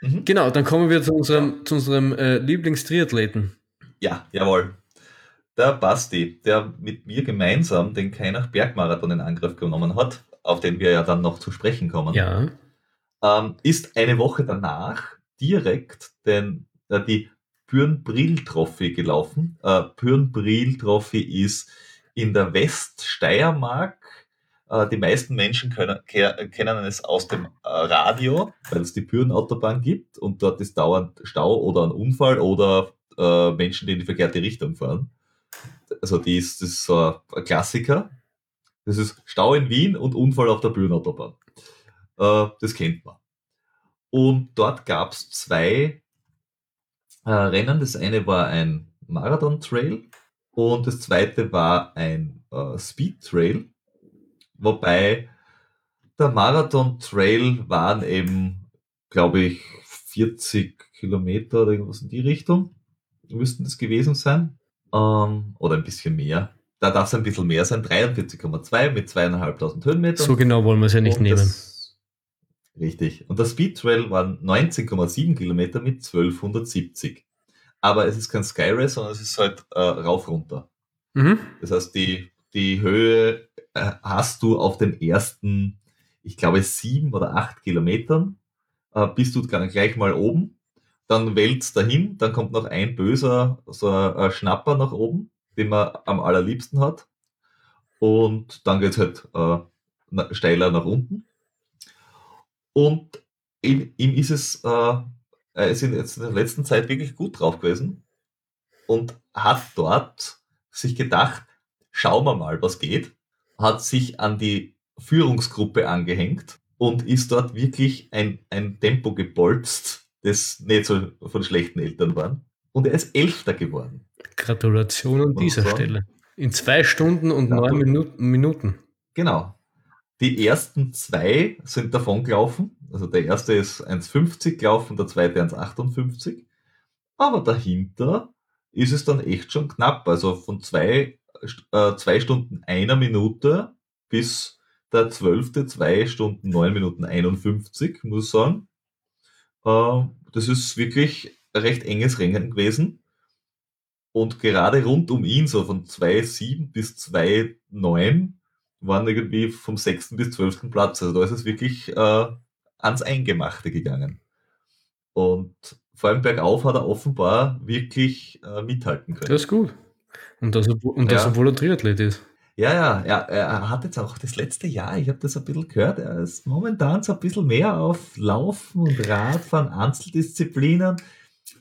[SPEAKER 2] Mhm. Genau, dann kommen wir zu unserem, zu unserem äh, Lieblingstriathleten.
[SPEAKER 1] Ja, jawohl. Der Basti, der mit mir gemeinsam den Kainach Bergmarathon in Angriff genommen hat, auf den wir ja dann noch zu sprechen kommen,
[SPEAKER 2] ja.
[SPEAKER 1] ähm, ist eine Woche danach direkt den, äh, die Bürn-Brill Trophy gelaufen. Äh, Bürn-Brill Trophy ist in der Weststeiermark. Äh, die meisten Menschen können, kennen es aus dem äh, Radio, weil es die Bürn-Autobahn gibt und dort ist dauernd Stau oder ein Unfall oder äh, Menschen, die in die verkehrte Richtung fahren. Also die ist, das ist so ein Klassiker. Das ist Stau in Wien und Unfall auf der Bürn-Autobahn. Äh, das kennt man. Und dort gab es zwei äh, Rennen. Das eine war ein Marathon-Trail und das zweite war ein äh, Speed-Trail. Wobei der Marathon-Trail waren eben, glaube ich, 40 Kilometer oder irgendwas in die Richtung. Müssten das gewesen sein. Ähm, oder ein bisschen mehr. Da darf es ein bisschen mehr sein. 43,2 mit zweieinhalbtausend Höhenmetern.
[SPEAKER 2] So genau wollen wir es ja nicht und nehmen. Das,
[SPEAKER 1] Richtig. Und der Speed Trail waren 19,7 Kilometer mit 1270. Aber es ist kein Sky Race, sondern es ist halt äh, rauf runter. Mhm. Das heißt, die, die Höhe äh, hast du auf den ersten, ich glaube, sieben oder acht Kilometern, äh, bist du gleich mal oben. Dann wälzt dahin, dann kommt noch ein böser so ein Schnapper nach oben, den man am allerliebsten hat. Und dann geht's halt äh, steiler nach unten. Und ihm, ihm ist es, äh, er ist in, jetzt in der letzten Zeit wirklich gut drauf gewesen und hat dort sich gedacht, schauen wir mal, was geht, hat sich an die Führungsgruppe angehängt und ist dort wirklich ein, ein Tempo gebolzt, das nicht so von schlechten Eltern war. Und er ist Elfter geworden.
[SPEAKER 2] Gratulation an dieser Stelle. In zwei Stunden und neun Minuten.
[SPEAKER 1] Genau. Die ersten zwei sind davon gelaufen. Also der erste ist 1,50 gelaufen, der zweite 1,58. Aber dahinter ist es dann echt schon knapp. Also von zwei, äh, zwei Stunden einer Minute bis der zwölfte zwei Stunden neun Minuten 51, muss ich sagen. Äh, das ist wirklich ein recht enges Rennen gewesen. Und gerade rund um ihn, so von 2,7 bis 2,9, waren irgendwie vom sechsten bis zwölften Platz. Also da ist es wirklich äh, ans Eingemachte gegangen. Und vor allem bergauf hat er offenbar wirklich äh, mithalten können.
[SPEAKER 2] Das ist gut. Und dass er, und dass ja. er wohl ein Triathlet ist.
[SPEAKER 1] Ja, ja, ja, er hat jetzt auch das letzte Jahr, ich habe das ein bisschen gehört, er ist momentan so ein bisschen mehr auf Laufen und Radfahren, Einzeldisziplinen.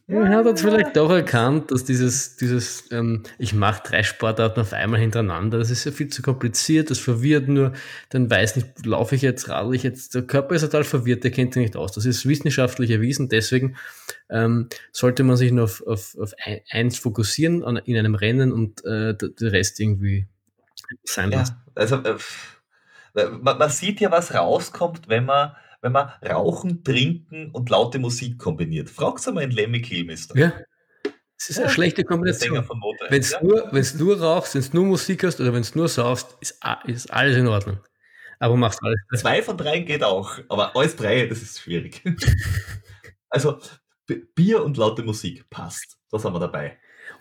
[SPEAKER 2] Ja, er hat jetzt vielleicht doch erkannt, dass dieses, dieses ähm, ich mache drei Sportarten auf einmal hintereinander, das ist ja viel zu kompliziert, das verwirrt nur, dann weiß nicht, laufe ich jetzt, radel ich jetzt, der Körper ist total verwirrt, der kennt sich nicht aus. Das ist wissenschaftlich erwiesen, deswegen ähm, sollte man sich nur auf, auf, auf eins fokussieren an, in einem Rennen und äh, der Rest irgendwie sein.
[SPEAKER 1] Ja, also äh, man, man sieht ja, was rauskommt, wenn man wenn man Rauchen, Trinken und laute Musik kombiniert. Frag's einmal in Lemmy Kilmister.
[SPEAKER 2] Ja. Das ist eine schlechte Kombination. Wenn du ja. nur, wenn's nur rauchst, wenn du nur Musik hast oder wenn du nur saufst, ist, ist alles in Ordnung. Aber machst alles.
[SPEAKER 1] Zwei von dreien geht auch, aber alles drei, das ist schwierig. also Bier und laute Musik passt. Das haben wir dabei.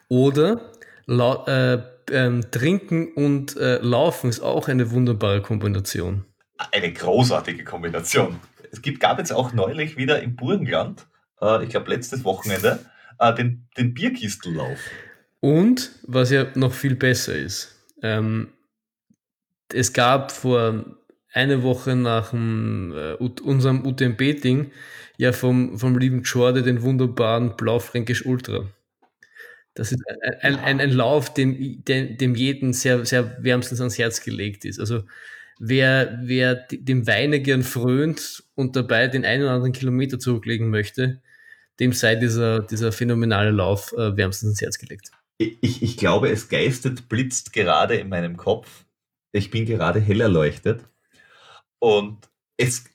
[SPEAKER 2] Oder laut, äh, ähm, Trinken und äh, Laufen ist auch eine wunderbare Kombination
[SPEAKER 1] eine großartige Kombination. Es gibt, gab jetzt auch neulich wieder im Burgenland, äh, ich glaube letztes Wochenende, äh, den, den Bierkistellauf.
[SPEAKER 2] Und was ja noch viel besser ist, ähm, es gab vor eine Woche nach dem, äh, unserem UTMB-Ding ja vom, vom lieben Jordi den wunderbaren Blaufränkisch Ultra. Das ist ein, ein, ein Lauf, dem, dem, dem jeden sehr, sehr wärmstens ans Herz gelegt ist. Also wer, wer dem Weine gern frönt und dabei den einen oder anderen Kilometer zurücklegen möchte, dem sei dieser, dieser phänomenale Lauf äh, wärmstens ins Herz gelegt.
[SPEAKER 1] Ich, ich glaube, es geistet, blitzt gerade in meinem Kopf. ich bin gerade hell erleuchtet und es,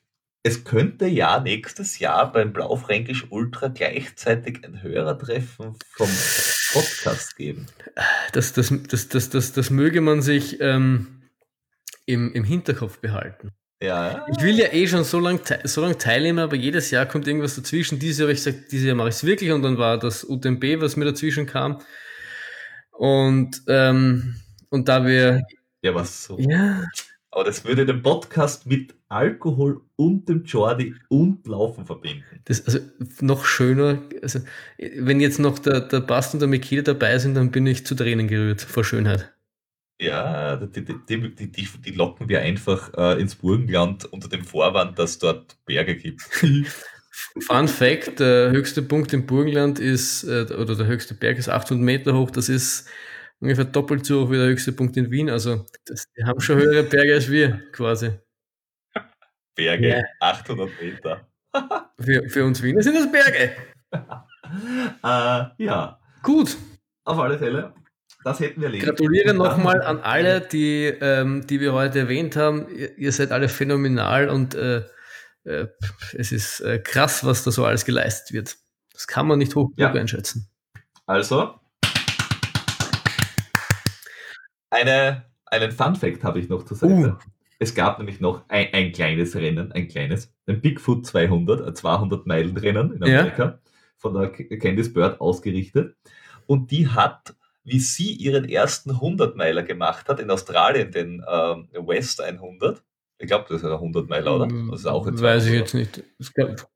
[SPEAKER 1] es könnte ja nächstes Jahr beim Blaufränkisch Ultra gleichzeitig ein Hörertreffen vom Podcast geben.
[SPEAKER 2] Das, das, das, das, das, das möge man sich ähm, im, im Hinterkopf behalten.
[SPEAKER 1] Ja.
[SPEAKER 2] Ich will ja eh schon so lange so lang teilnehmen, aber jedes Jahr kommt irgendwas dazwischen. Dieses Jahr habe ich gesagt, dieses Jahr mache ich es wirklich und dann war das UTMB, was mir dazwischen kam. Und, ähm, und da wir.
[SPEAKER 1] Ja, was so.
[SPEAKER 2] Ja.
[SPEAKER 1] Aber das würde den Podcast mit Alkohol und dem Jordi und Laufen verbinden.
[SPEAKER 2] Das, also noch schöner, also wenn jetzt noch der, der Bast und der Mikide dabei sind, dann bin ich zu Tränen gerührt vor Schönheit.
[SPEAKER 1] Ja, die, die, die, die, die locken wir einfach äh, ins Burgenland unter dem Vorwand, dass dort Berge gibt.
[SPEAKER 2] Fun Fact: Der höchste Punkt im Burgenland ist, äh, oder der höchste Berg ist 800 Meter hoch. Das ist ungefähr doppelt so hoch wie der höchste Punkt in Wien. Also, das, die haben schon höhere Berge als wir, quasi.
[SPEAKER 1] Berge, ja. 800 Meter.
[SPEAKER 2] für, für uns Wiener sind das Berge.
[SPEAKER 1] äh, ja.
[SPEAKER 2] Gut.
[SPEAKER 1] Auf alle Fälle. Das hätten wir erledigt.
[SPEAKER 2] Gratuliere nochmal an alle, die, ähm, die wir heute erwähnt haben. Ihr, ihr seid alle phänomenal und äh, äh, es ist äh, krass, was da so alles geleistet wird. Das kann man nicht hoch ja. einschätzen.
[SPEAKER 1] Also, eine, einen Fun Fact habe ich noch zu sagen. Uh. Es gab nämlich noch ein, ein, kleines Rennen, ein kleines, ein Bigfoot 200, ein 200 Meilen Rennen in Amerika, ja. von der Candice Bird ausgerichtet. Und die hat wie sie ihren ersten 100-Meiler gemacht hat, in Australien den ähm, West 100. Ich glaube, das ist ein 100-Meiler, oder?
[SPEAKER 2] Hm,
[SPEAKER 1] das ist auch ein
[SPEAKER 2] Weiß ich jetzt nicht.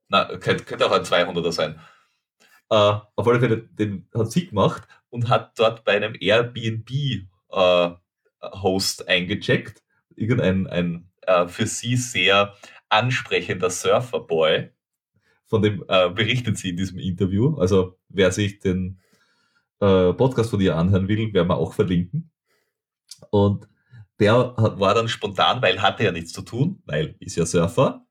[SPEAKER 1] Na, könnte, könnte auch ein 200er sein. Äh, auf alle Fälle, den hat sie gemacht und hat dort bei einem Airbnb-Host äh, eingecheckt. Irgendein ein, äh, für sie sehr ansprechender Surferboy. Von dem äh, berichtet sie in diesem Interview. Also, wer sich den äh, Podcast von ihr anhören will, werden wir auch verlinken. Und der hat, war dann spontan, weil hatte ja nichts zu tun, weil ist ja Surfer,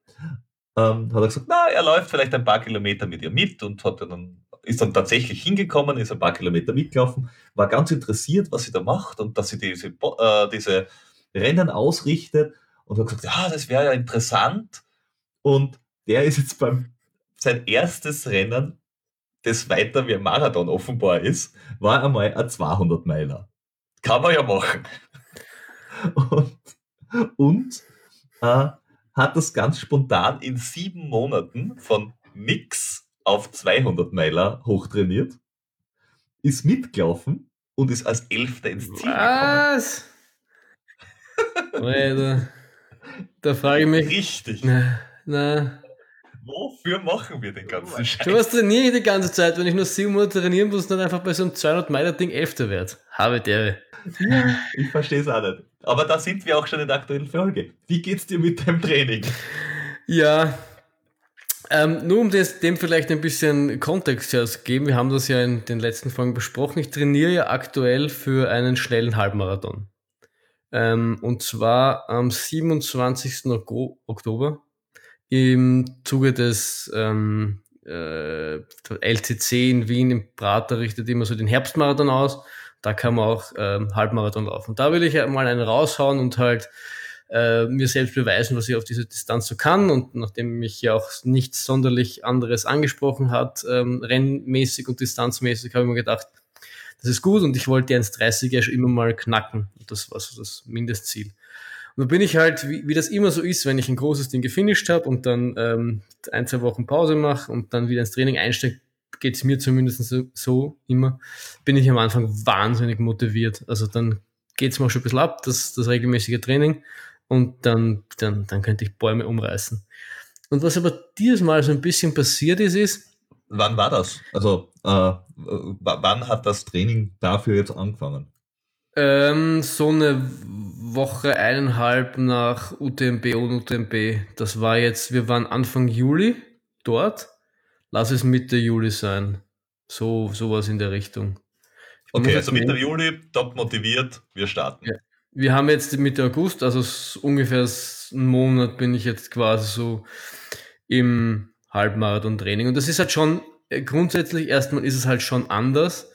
[SPEAKER 1] ähm, hat er gesagt, na, er läuft vielleicht ein paar Kilometer mit ihr mit und hat dann, ist dann tatsächlich hingekommen, ist ein paar Kilometer mitgelaufen, war ganz interessiert, was sie da macht und dass sie diese, äh, diese Rennen ausrichtet und hat gesagt, ja, das wäre ja interessant. Und der ist jetzt beim sein erstes Rennen das weiter wie ein Marathon offenbar ist, war einmal ein 200 Meiler. Kann man ja machen. Und, und äh, hat das ganz spontan in sieben Monaten von nix auf 200 Meiler hochtrainiert, ist mitgelaufen und ist als Elfter ins Ziel
[SPEAKER 2] Was? gekommen. Alter. Da frage ich mich.
[SPEAKER 1] Richtig.
[SPEAKER 2] Na, na,
[SPEAKER 1] Wofür machen wir den ganzen Scheiß?
[SPEAKER 2] Du hast trainiere die ganze Zeit, wenn ich nur sieben Monate trainieren muss, dann einfach bei so einem 200 Meter Ding Elfter wird. Habe der.
[SPEAKER 1] Ich verstehe es auch nicht. Aber da sind wir auch schon in der aktuellen Folge. Wie geht's dir mit deinem Training?
[SPEAKER 2] Ja, ähm, nur um das, dem vielleicht ein bisschen Kontext zu geben, wir haben das ja in den letzten Folgen besprochen. Ich trainiere ja aktuell für einen schnellen Halbmarathon. Ähm, und zwar am 27. Oktober im Zuge des ähm, äh, LCC in Wien im Prater richtet immer so den Herbstmarathon aus. Da kann man auch ähm, Halbmarathon laufen. Und da will ich mal einen raushauen und halt äh, mir selbst beweisen, was ich auf dieser Distanz so kann. Und nachdem mich ja auch nichts sonderlich anderes angesprochen hat, ähm, rennmäßig und distanzmäßig, habe ich mir gedacht, das ist gut und ich wollte die 1,30 ja schon immer mal knacken. Das war so das Mindestziel. Und dann bin ich halt, wie, wie das immer so ist, wenn ich ein großes Ding gefinisht habe und dann ähm, ein, zwei Wochen Pause mache und dann wieder ins Training einsteige, geht es mir zumindest so, so, immer, bin ich am Anfang wahnsinnig motiviert. Also dann geht es mir auch schon ein bisschen ab, das, das regelmäßige Training und dann, dann, dann könnte ich Bäume umreißen. Und was aber dieses Mal so ein bisschen passiert ist, ist,
[SPEAKER 1] Wann war das? Also, äh, wann hat das Training dafür jetzt angefangen?
[SPEAKER 2] Ähm, so eine Woche, eineinhalb nach UTMB und UTMB. Das war jetzt, wir waren Anfang Juli dort. Lass es Mitte Juli sein. So, sowas in der Richtung.
[SPEAKER 1] Ich okay, also Mitte Juli, top motiviert, wir starten. Ja.
[SPEAKER 2] Wir haben jetzt Mitte August, also ungefähr einen Monat bin ich jetzt quasi so im Halbmarathon-Training. Und das ist halt schon, äh, grundsätzlich erstmal ist es halt schon anders,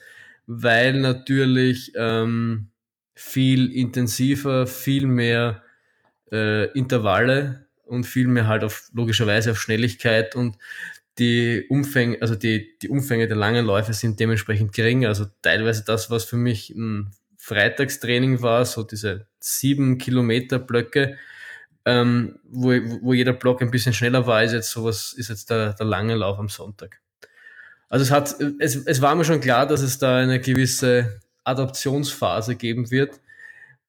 [SPEAKER 2] weil natürlich ähm, viel intensiver, viel mehr äh, Intervalle und viel mehr halt auf logischerweise auf Schnelligkeit und die Umfänge, also die, die Umfänge der langen Läufe sind dementsprechend gering. Also teilweise das, was für mich ein Freitagstraining war, so diese sieben Kilometer Blöcke, ähm, wo, wo jeder Block ein bisschen schneller war, ist jetzt sowas, ist jetzt der, der lange Lauf am Sonntag. Also es hat, es, es war mir schon klar, dass es da eine gewisse Adaptionsphase geben wird,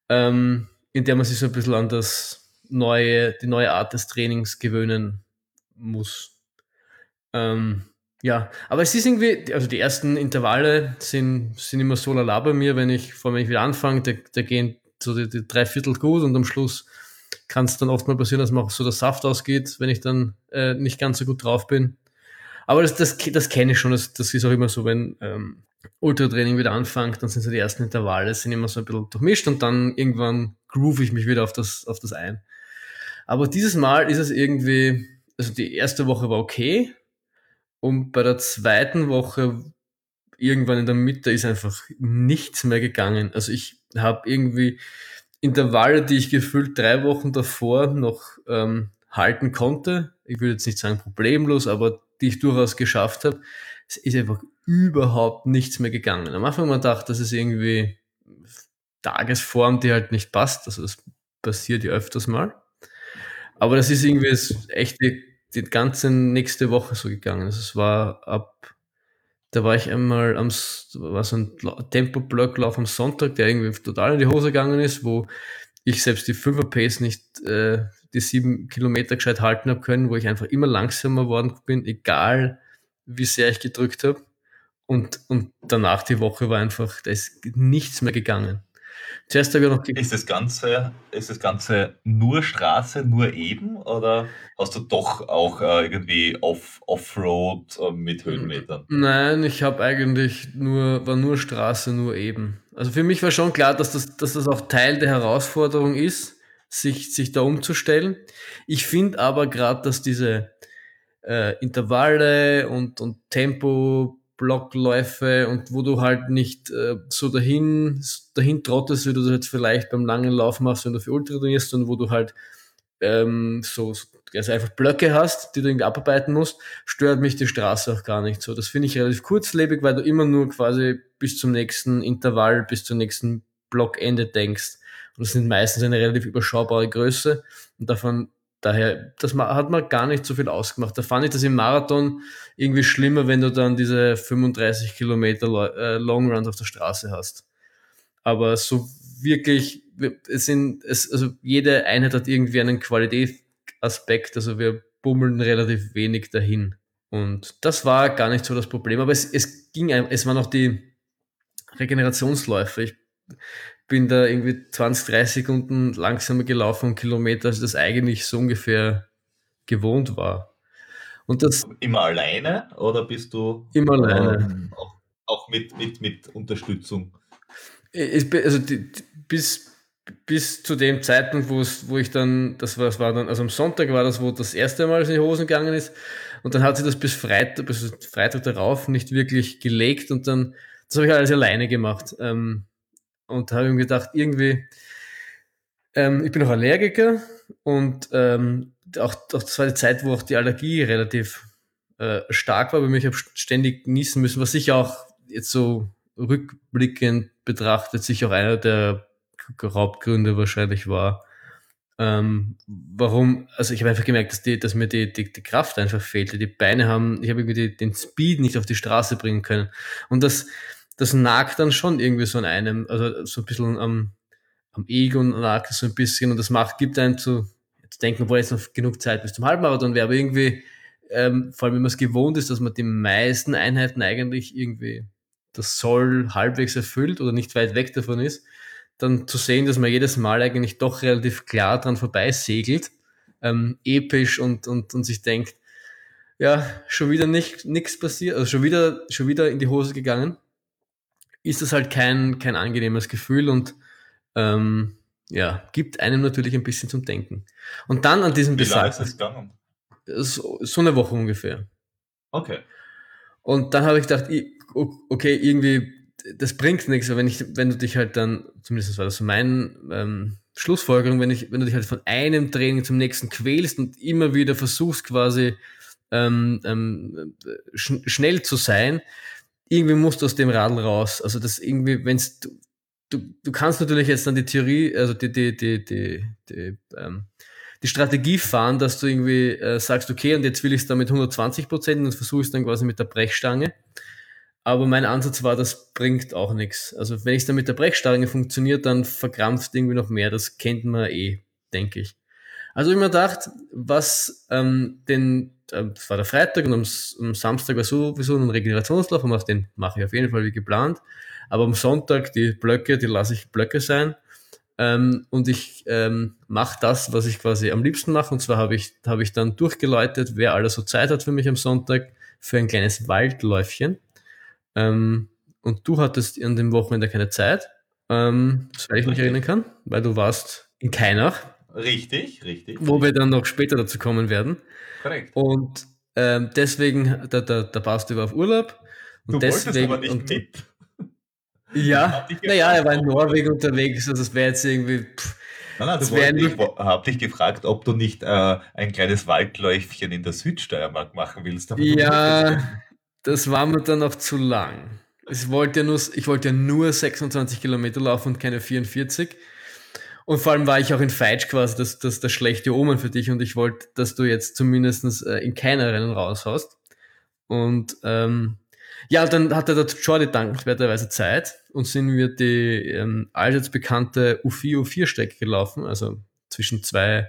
[SPEAKER 2] ähm, in der man sich so ein bisschen an das neue, die neue Art des Trainings gewöhnen muss. Ähm, ja, aber es ist irgendwie, also die ersten Intervalle sind, sind immer so lala bei mir, wenn ich, vor wenn ich wieder anfange, da, da gehen so die, die drei Viertel gut und am Schluss kann es dann oft mal passieren, dass mir auch so der Saft ausgeht, wenn ich dann äh, nicht ganz so gut drauf bin. Aber das, das, das kenne ich schon, das, das ist auch immer so, wenn ähm, Ultratraining wieder anfängt, dann sind so die ersten Intervalle, sind immer so ein bisschen durchmischt und dann irgendwann groove ich mich wieder auf das, auf das ein. Aber dieses Mal ist es irgendwie, also die erste Woche war okay und bei der zweiten Woche irgendwann in der Mitte ist einfach nichts mehr gegangen. Also ich habe irgendwie Intervalle, die ich gefühlt drei Wochen davor noch ähm, halten konnte. Ich würde jetzt nicht sagen problemlos, aber die ich durchaus geschafft habe. Es ist einfach überhaupt nichts mehr gegangen. Am Anfang man gedacht, das ist irgendwie Tagesform, die halt nicht passt. Also das passiert ja öfters mal. Aber das ist irgendwie das echte, die ganze nächste Woche so gegangen. Also es war ab, da war ich einmal am, war so ein Tempo-Blocklauf am Sonntag, der irgendwie total in die Hose gegangen ist, wo ich selbst die 5er Pace nicht äh, die sieben Kilometer gescheit halten habe können, wo ich einfach immer langsamer worden bin, egal wie sehr ich gedrückt habe. Und, und danach die Woche war einfach, da ist nichts mehr gegangen.
[SPEAKER 1] Zuerst habe ich noch ist das Ganze, ist das Ganze nur Straße, nur eben oder hast du doch auch äh, irgendwie Off, Offroad äh, mit Höhenmetern?
[SPEAKER 2] Nein, ich habe eigentlich nur, war nur Straße, nur eben. Also für mich war schon klar, dass das, dass das auch Teil der Herausforderung ist, sich, sich da umzustellen. Ich finde aber gerade, dass diese äh, Intervalle und, und Tempo Blockläufe und wo du halt nicht äh, so dahin, dahin trottest, wie du das jetzt vielleicht beim langen Lauf machst, wenn du für Ultra trainierst, sondern wo du halt ähm, so, also einfach Blöcke hast, die du irgendwie abarbeiten musst, stört mich die Straße auch gar nicht so. Das finde ich relativ kurzlebig, weil du immer nur quasi bis zum nächsten Intervall, bis zum nächsten Blockende denkst. Und das sind meistens eine relativ überschaubare Größe. Und davon daher, das hat man gar nicht so viel ausgemacht. Da fand ich das im Marathon irgendwie schlimmer, wenn du dann diese 35 Kilometer äh, Long Runs auf der Straße hast. Aber so wirklich, es sind, es, also jede Einheit hat irgendwie einen Qualitätsaspekt, also wir bummeln relativ wenig dahin. Und das war gar nicht so das Problem, aber es, es ging, es waren auch die Regenerationsläufe. Ich bin da irgendwie 20, 30 Sekunden langsamer gelaufen, einen Kilometer, als das eigentlich so ungefähr gewohnt war.
[SPEAKER 1] Und das immer alleine oder bist du
[SPEAKER 2] immer alleine? Ähm,
[SPEAKER 1] auch, auch, mit, mit, mit Unterstützung?
[SPEAKER 2] Ich, also die, bis, bis zu dem Zeitpunkt, wo es, wo ich dann, das war, das war dann, also am Sonntag war das, wo das erste Mal in die Hosen gegangen ist. Und dann hat sich das bis Freitag, bis Freitag darauf nicht wirklich gelegt und dann, das habe ich alles alleine gemacht. Ähm, und habe mir gedacht, irgendwie, ähm, ich bin auch Allergiker und ähm, auch, auch das war die Zeit, wo auch die Allergie relativ äh, stark war bei mir. Ich habe ständig niesen müssen, was sicher auch jetzt so rückblickend betrachtet, sicher auch einer der Hauptgründe wahrscheinlich war. Ähm, warum, also ich habe einfach gemerkt, dass, die, dass mir die, die, die Kraft einfach fehlte. Die Beine haben, ich habe irgendwie die, den Speed nicht auf die Straße bringen können. Und das, das nagt dann schon irgendwie so an einem, also so ein bisschen am, am Ego nagt es so ein bisschen und das macht, gibt einen zu, zu denken, wo jetzt noch genug Zeit bis zum Halbmarathon wäre, aber irgendwie, ähm, vor allem wenn man es gewohnt ist, dass man die meisten Einheiten eigentlich irgendwie das Soll halbwegs erfüllt oder nicht weit weg davon ist, dann zu sehen, dass man jedes Mal eigentlich doch relativ klar dran vorbeisegelt, ähm, episch und, und, und sich denkt, ja, schon wieder nicht nichts passiert, also schon wieder, schon wieder in die Hose gegangen ist das halt kein, kein angenehmes Gefühl und ähm, ja, gibt einem natürlich ein bisschen zum Denken. Und dann an diesem
[SPEAKER 1] Wie lange ist es gegangen?
[SPEAKER 2] So, so eine Woche ungefähr.
[SPEAKER 1] Okay.
[SPEAKER 2] Und dann habe ich gedacht, okay, irgendwie, das bringt nichts, wenn ich, wenn du dich halt dann, zumindest war das so mein ähm, Schlussfolgerung, wenn ich, wenn du dich halt von einem Training zum nächsten quälst und immer wieder versuchst quasi ähm, ähm, sch schnell zu sein, irgendwie musst du aus dem Radl raus. Also das irgendwie, wenn's du, du, du kannst natürlich jetzt dann die Theorie, also die, die, die, die, die, ähm, die Strategie fahren, dass du irgendwie äh, sagst, okay, und jetzt will ich es dann mit 120 Prozent und versuche es dann quasi mit der Brechstange. Aber mein Ansatz war, das bringt auch nichts. Also wenn es dann mit der Brechstange funktioniert, dann verkrampft irgendwie noch mehr. Das kennt man eh, denke ich. Also ich mir gedacht, was ähm, den, das war der Freitag und am, am Samstag war sowieso ein Regenerationslauf, und den mache ich auf jeden Fall wie geplant. Aber am Sonntag die Blöcke, die lasse ich Blöcke sein. Ähm, und ich ähm, mache das, was ich quasi am liebsten mache. Und zwar habe ich, hab ich dann durchgeläutet, wer alles so Zeit hat für mich am Sonntag, für ein kleines Waldläufchen. Ähm, und du hattest an dem Wochenende keine Zeit, ähm, soweit ich mich erinnern kann, weil du warst in Keinach.
[SPEAKER 1] Richtig, richtig.
[SPEAKER 2] Wo wir dann noch später dazu kommen werden.
[SPEAKER 1] Korrekt.
[SPEAKER 2] Und ähm, deswegen, der, der, der Basti war auf Urlaub. Und
[SPEAKER 1] du
[SPEAKER 2] deswegen,
[SPEAKER 1] wolltest aber nicht mit.
[SPEAKER 2] Ja, naja, er war in Norwegen unterwegs, also das wäre jetzt irgendwie. Pff,
[SPEAKER 1] Nein, nein, du ich habe dich gefragt, ob du nicht äh, ein kleines Waldläufchen in der Südsteiermark machen willst.
[SPEAKER 2] ja, das war mir dann auch zu lang. Ich wollte ja nur, ich wollte ja nur 26 Kilometer laufen und keine 44. Und vor allem war ich auch in Feitsch quasi das, das, das schlechte Omen für dich und ich wollte, dass du jetzt zumindest äh, in keiner Rennen raushaust. Und ähm, ja, dann hatte der Jordi dankenswerterweise Zeit und sind wir die ähm, allseits bekannte U4, U4-Strecke gelaufen, also zwischen zwei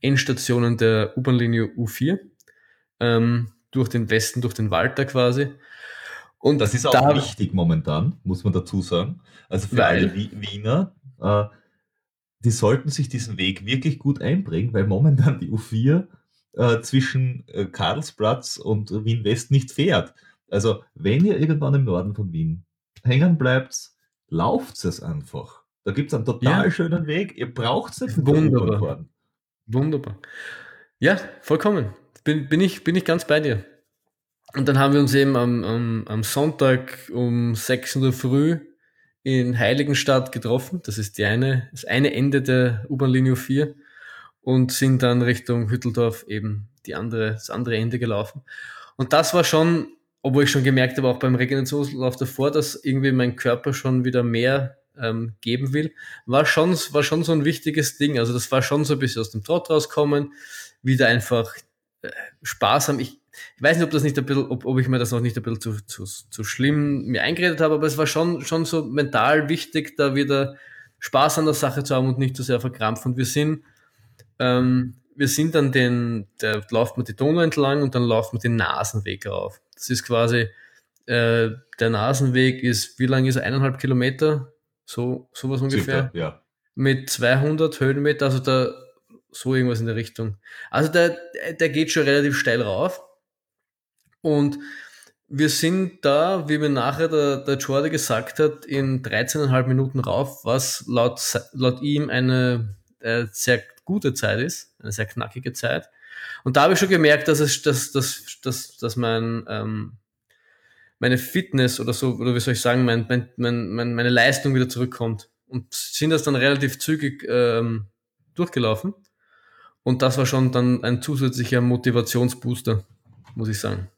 [SPEAKER 2] Endstationen der U-Bahn-Linie U4, ähm, durch den Westen, durch den Walter quasi.
[SPEAKER 1] Und das ist auch da, wichtig momentan, muss man dazu sagen. Also für alle Wiener, äh, die sollten sich diesen Weg wirklich gut einbringen, weil momentan die U4 äh, zwischen äh, Karlsplatz und Wien West nicht fährt. Also, wenn ihr irgendwann im Norden von Wien hängen bleibt, lauft es einfach. Da gibt es einen total ja. schönen Weg. Ihr braucht es nicht
[SPEAKER 2] Wunderbar. Wunderbar. Ja, vollkommen. Bin, bin, ich, bin ich ganz bei dir. Und dann haben wir uns eben am, am, am Sonntag um 6 Uhr früh in Heiligenstadt getroffen. Das ist die eine, das eine Ende der U-Bahn-Linie 4 und sind dann Richtung Hütteldorf eben die andere, das andere Ende gelaufen. Und das war schon obwohl ich schon gemerkt habe, auch beim Regenerationslauf davor, dass irgendwie mein Körper schon wieder mehr ähm, geben will, war schon, war schon so ein wichtiges Ding. Also das war schon so ein bisschen aus dem Trott rauskommen, wieder einfach äh, sparsam. Ich, ich weiß nicht, ob das nicht ein bisschen, ob, ob ich mir das noch nicht ein bisschen zu, zu, zu schlimm mir eingeredet habe, aber es war schon, schon so mental wichtig, da wieder Spaß an der Sache zu haben und nicht zu sehr verkrampft. Und wir sind, ähm, wir sind dann den, der läuft man die Donau entlang und dann läuft man den Nasenweg rauf. Das ist quasi, äh, der Nasenweg ist, wie lang ist er? Eineinhalb Kilometer? So, sowas ungefähr.
[SPEAKER 1] Circa, ja.
[SPEAKER 2] Mit 200 Höhenmeter, also da, so irgendwas in der Richtung. Also der, der geht schon relativ steil rauf. Und wir sind da, wie mir nachher der, der Jordi gesagt hat, in 13,5 Minuten rauf, was laut, laut ihm eine äh, sehr gute Zeit ist, eine sehr knackige Zeit. Und da habe ich schon gemerkt, dass es, dass, dass, dass, dass mein, ähm, meine Fitness oder so, oder wie soll ich sagen, mein, mein, mein, meine Leistung wieder zurückkommt. Und sind das dann relativ zügig ähm, durchgelaufen. Und das war schon dann ein zusätzlicher Motivationsbooster, muss ich sagen.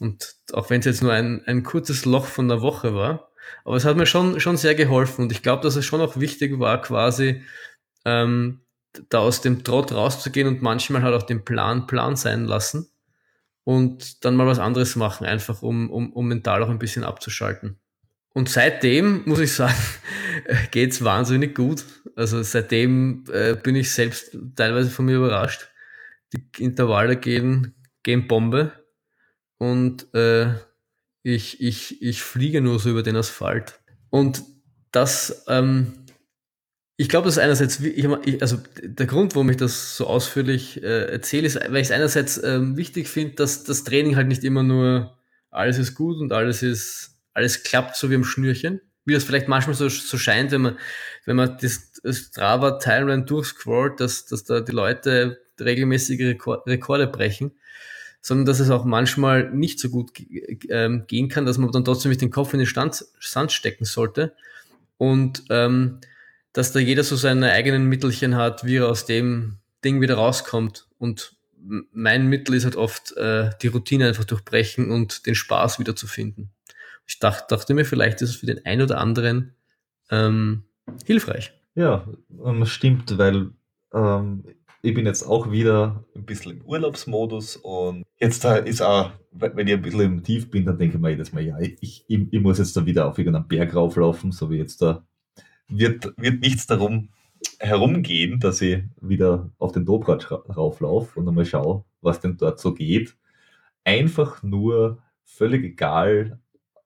[SPEAKER 2] Und auch wenn es jetzt nur ein, ein kurzes Loch von der Woche war, aber es hat mir schon, schon sehr geholfen. Und ich glaube, dass es schon auch wichtig war, quasi ähm, da aus dem Trott rauszugehen und manchmal halt auch den Plan Plan sein lassen und dann mal was anderes machen, einfach um, um, um mental auch ein bisschen abzuschalten. Und seitdem, muss ich sagen, geht's wahnsinnig gut. Also seitdem äh, bin ich selbst teilweise von mir überrascht. Die Intervalle gehen, gehen Bombe und äh, ich, ich, ich fliege nur so über den Asphalt. Und das ähm, ich glaube, das ist einerseits, ich, also der Grund, warum ich das so ausführlich äh, erzähle, ist, weil ich es einerseits ähm, wichtig finde, dass das Training halt nicht immer nur alles ist gut und alles ist, alles klappt so wie im Schnürchen, wie das vielleicht manchmal so, so scheint, wenn man, wenn man das, Strava Timeline durchscrollt, dass, dass da die Leute regelmäßige Rekorde brechen. Sondern dass es auch manchmal nicht so gut ähm, gehen kann, dass man dann trotzdem mit dem Kopf in den Stand, Sand stecken sollte und ähm, dass da jeder so seine eigenen Mittelchen hat, wie er aus dem Ding wieder rauskommt. Und mein Mittel ist halt oft äh, die Routine einfach durchbrechen und den Spaß wieder zu finden. Ich dachte, dachte mir, vielleicht ist es für den einen oder anderen ähm, hilfreich.
[SPEAKER 1] Ja, ähm, stimmt, weil ähm, ich bin jetzt auch wieder ein bisschen im Urlaubsmodus und jetzt da ist auch, wenn ich ein bisschen im Tief bin, dann denke ich mir jedes Mal, ja, ich, ich, ich muss jetzt da wieder auf irgendeinen Berg rauflaufen, so wie jetzt da. Wird, wird nichts darum herumgehen, dass ich wieder auf den Dobratsch rauflaufe und einmal schaue, was denn dort so geht. Einfach nur völlig egal,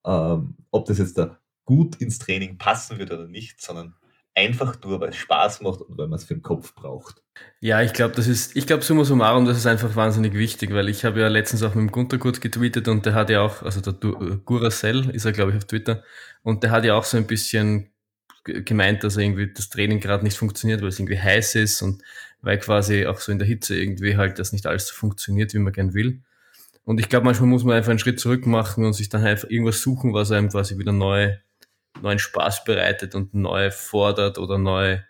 [SPEAKER 1] ähm, ob das jetzt da gut ins Training passen wird oder nicht, sondern einfach nur, weil es Spaß macht und weil man es für den Kopf braucht.
[SPEAKER 2] Ja, ich glaube, das ist, ich glaube, summa summarum, das ist einfach wahnsinnig wichtig, weil ich habe ja letztens auch mit dem Gunter kurz getweetet und der hat ja auch, also der äh, Guracell ist er, glaube ich, auf Twitter, und der hat ja auch so ein bisschen gemeint, dass irgendwie das Training gerade nicht funktioniert, weil es irgendwie heiß ist und weil quasi auch so in der Hitze irgendwie halt das nicht alles so funktioniert, wie man gern will. Und ich glaube, manchmal muss man einfach einen Schritt zurück machen und sich dann einfach irgendwas suchen, was einem quasi wieder neu neuen Spaß bereitet und neu fordert oder neue,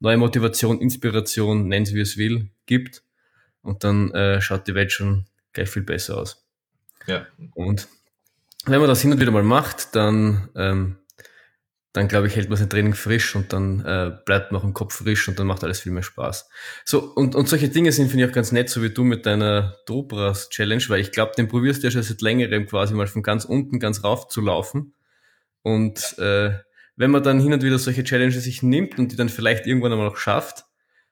[SPEAKER 2] neue Motivation, Inspiration, nennt wie es will, gibt. Und dann äh, schaut die Welt schon gleich viel besser aus. Ja. Und wenn man das hin und wieder mal macht, dann, ähm, dann glaube ich, hält man sein Training frisch und dann äh, bleibt man auch im Kopf frisch und dann macht alles viel mehr Spaß. So, und, und solche Dinge sind, finde ich, auch ganz nett, so wie du mit deiner Dobras Challenge, weil ich glaube, den probierst du ja schon seit längerem quasi mal von ganz unten ganz rauf zu laufen. Und äh, wenn man dann hin und wieder solche Challenges sich nimmt und die dann vielleicht irgendwann einmal noch schafft,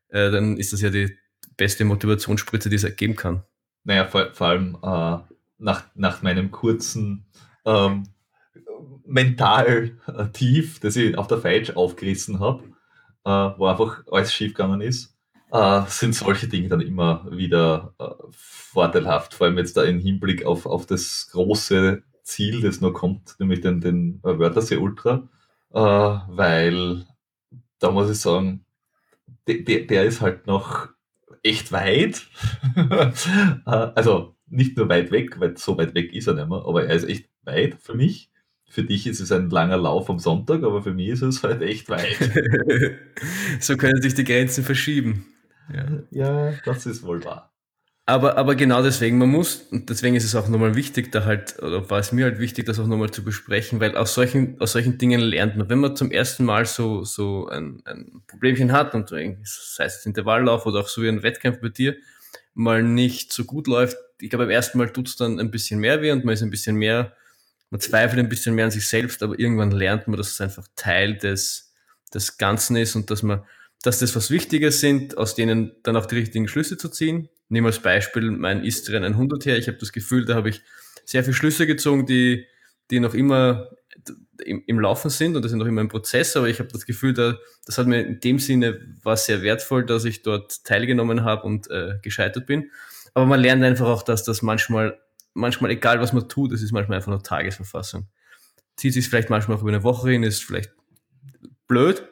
[SPEAKER 2] äh, dann ist das ja die beste Motivationsspritze, die es ergeben kann.
[SPEAKER 1] Naja, vor, vor allem äh, nach, nach meinem kurzen ähm, mental äh, Tief, das ich auf der Feitsch aufgerissen habe, äh, wo einfach alles schief gegangen ist, äh, sind solche Dinge dann immer wieder äh, vorteilhaft, vor allem jetzt da im Hinblick auf, auf das große Ziel, das noch kommt, nämlich den, den Wörthersee Ultra, äh, weil da muss ich sagen, der, der ist halt noch echt weit. Äh, also nicht nur weit weg, weil so weit weg ist er nicht mehr, aber er ist echt weit für mich. Für dich ist es ein langer Lauf am Sonntag, aber für mich ist es halt echt weit.
[SPEAKER 2] so können sich die Grenzen verschieben.
[SPEAKER 1] Ja, ja das ist wohl wahr.
[SPEAKER 2] Aber, aber genau deswegen, man muss, und deswegen ist es auch nochmal wichtig, da halt, oder war es mir halt wichtig, das auch nochmal zu besprechen, weil aus solchen, aus solchen Dingen lernt man. Wenn man zum ersten Mal so, so ein, ein Problemchen hat und sei es Intervalllauf oder auch so wie ein Wettkampf bei dir, mal nicht so gut läuft, ich glaube, beim ersten Mal tut es dann ein bisschen mehr weh und man ist ein bisschen mehr, man zweifelt ein bisschen mehr an sich selbst, aber irgendwann lernt man, dass es einfach Teil des, des Ganzen ist und dass man, dass das was Wichtiges sind, aus denen dann auch die richtigen Schlüsse zu ziehen nehme als Beispiel mein Istrian 100 her. Ich habe das Gefühl, da habe ich sehr viele Schlüsse gezogen, die, die noch immer im, im Laufen sind und das ist noch immer ein Prozess, aber ich habe das Gefühl, da, das hat mir in dem Sinne war sehr wertvoll, dass ich dort teilgenommen habe und äh, gescheitert bin. Aber man lernt einfach auch, dass das manchmal, manchmal egal was man tut, es ist manchmal einfach nur Tagesverfassung. Zieht sich vielleicht manchmal auch über eine Woche hin, ist vielleicht blöd,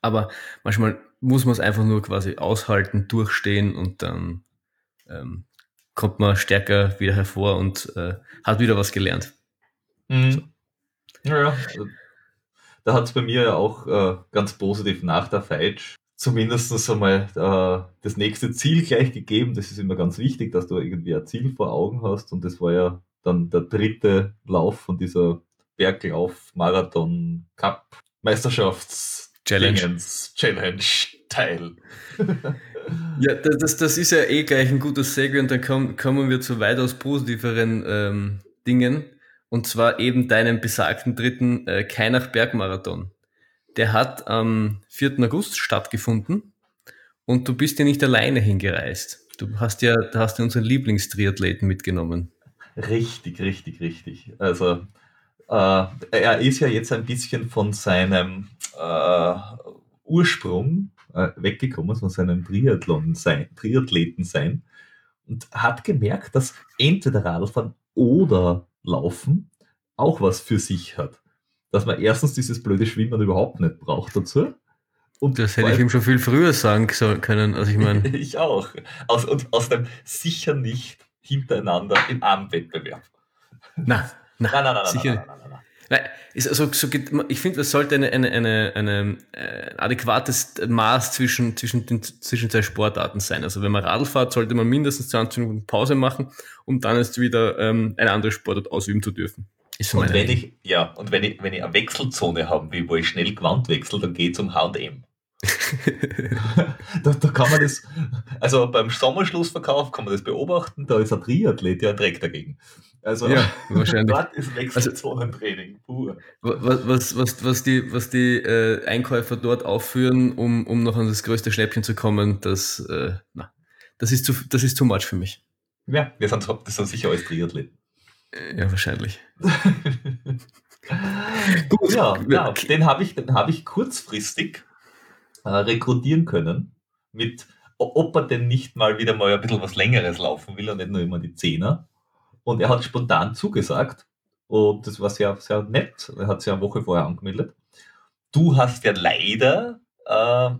[SPEAKER 2] aber manchmal muss man es einfach nur quasi aushalten, durchstehen und dann ähm, kommt man stärker wieder hervor und äh, hat wieder was gelernt.
[SPEAKER 1] Mhm. So. Ja, da hat es bei mir ja auch äh, ganz positiv nach der Feitsch zumindest einmal äh, das nächste Ziel gleich gegeben. Das ist immer ganz wichtig, dass du irgendwie ein Ziel vor Augen hast. Und das war ja dann der dritte Lauf von dieser Berglauf Cup Meisterschafts
[SPEAKER 2] Challenge.
[SPEAKER 1] Challenge Teil.
[SPEAKER 2] ja, das, das ist ja eh gleich ein gutes Segel und dann komm, kommen wir zu weitaus positiveren ähm, Dingen. Und zwar eben deinen besagten dritten äh, Kainach Bergmarathon. Der hat am 4. August stattgefunden und du bist ja nicht alleine hingereist. Du hast ja, da hast du unseren Lieblingstriathleten mitgenommen.
[SPEAKER 1] Richtig, richtig, richtig. Also äh, er ist ja jetzt ein bisschen von seinem äh, Ursprung äh, weggekommen, von seinem Triathlon sein, Triathleten sein und hat gemerkt, dass entweder Radfahren oder Laufen auch was für sich hat. Dass man erstens dieses blöde Schwimmen überhaupt nicht braucht dazu.
[SPEAKER 2] Und das hätte ich ihm schon viel früher sagen können, als ich meine.
[SPEAKER 1] ich auch. Aus, und aus dem sicher nicht hintereinander im Armwettbewerb.
[SPEAKER 2] Nein, nein,
[SPEAKER 1] Nein, nein, nein, nein,
[SPEAKER 2] sicher
[SPEAKER 1] nein,
[SPEAKER 2] nicht.
[SPEAKER 1] nein, nein, nein.
[SPEAKER 2] Nein, ist also, so ich finde, es sollte eine, eine, eine, eine äh, adäquates Maß zwischen, zwischen, den, zwischen zwei Sportarten sein. Also wenn man Radl fährt, sollte man mindestens 20 Minuten Pause machen, um dann erst wieder ähm, eine andere Sportart ausüben zu dürfen. Ist
[SPEAKER 1] Und wenn ich, ja, und wenn ich, wenn ich eine Wechselzone haben will, wo ich schnell Gewand wechsle, dann gehe ich zum H&M. Da, da kann man das, also beim Sommerschlussverkauf kann man das beobachten, da ist ein Triathlet, der trägt dagegen. Also
[SPEAKER 2] Ja, wahrscheinlich.
[SPEAKER 1] dort ist Wechselzonentraining pur.
[SPEAKER 2] Was, was, was, was die, was die äh, Einkäufer dort aufführen, um, um noch an das größte Schnäppchen zu kommen, das, äh, na, das, ist zu, das ist too much für mich.
[SPEAKER 1] Ja, wir sind, das sind sicher alles Triathleten.
[SPEAKER 2] Äh, Ja, wahrscheinlich.
[SPEAKER 1] Gut, ja, ja den habe ich, den hab ich kurzfristig äh, rekrutieren können, mit, ob er denn nicht mal wieder mal ein bisschen was Längeres laufen will und nicht nur immer die Zehner. Und er hat spontan zugesagt und das war sehr, sehr nett. Er hat sich eine Woche vorher angemeldet. Du hast ja leider äh,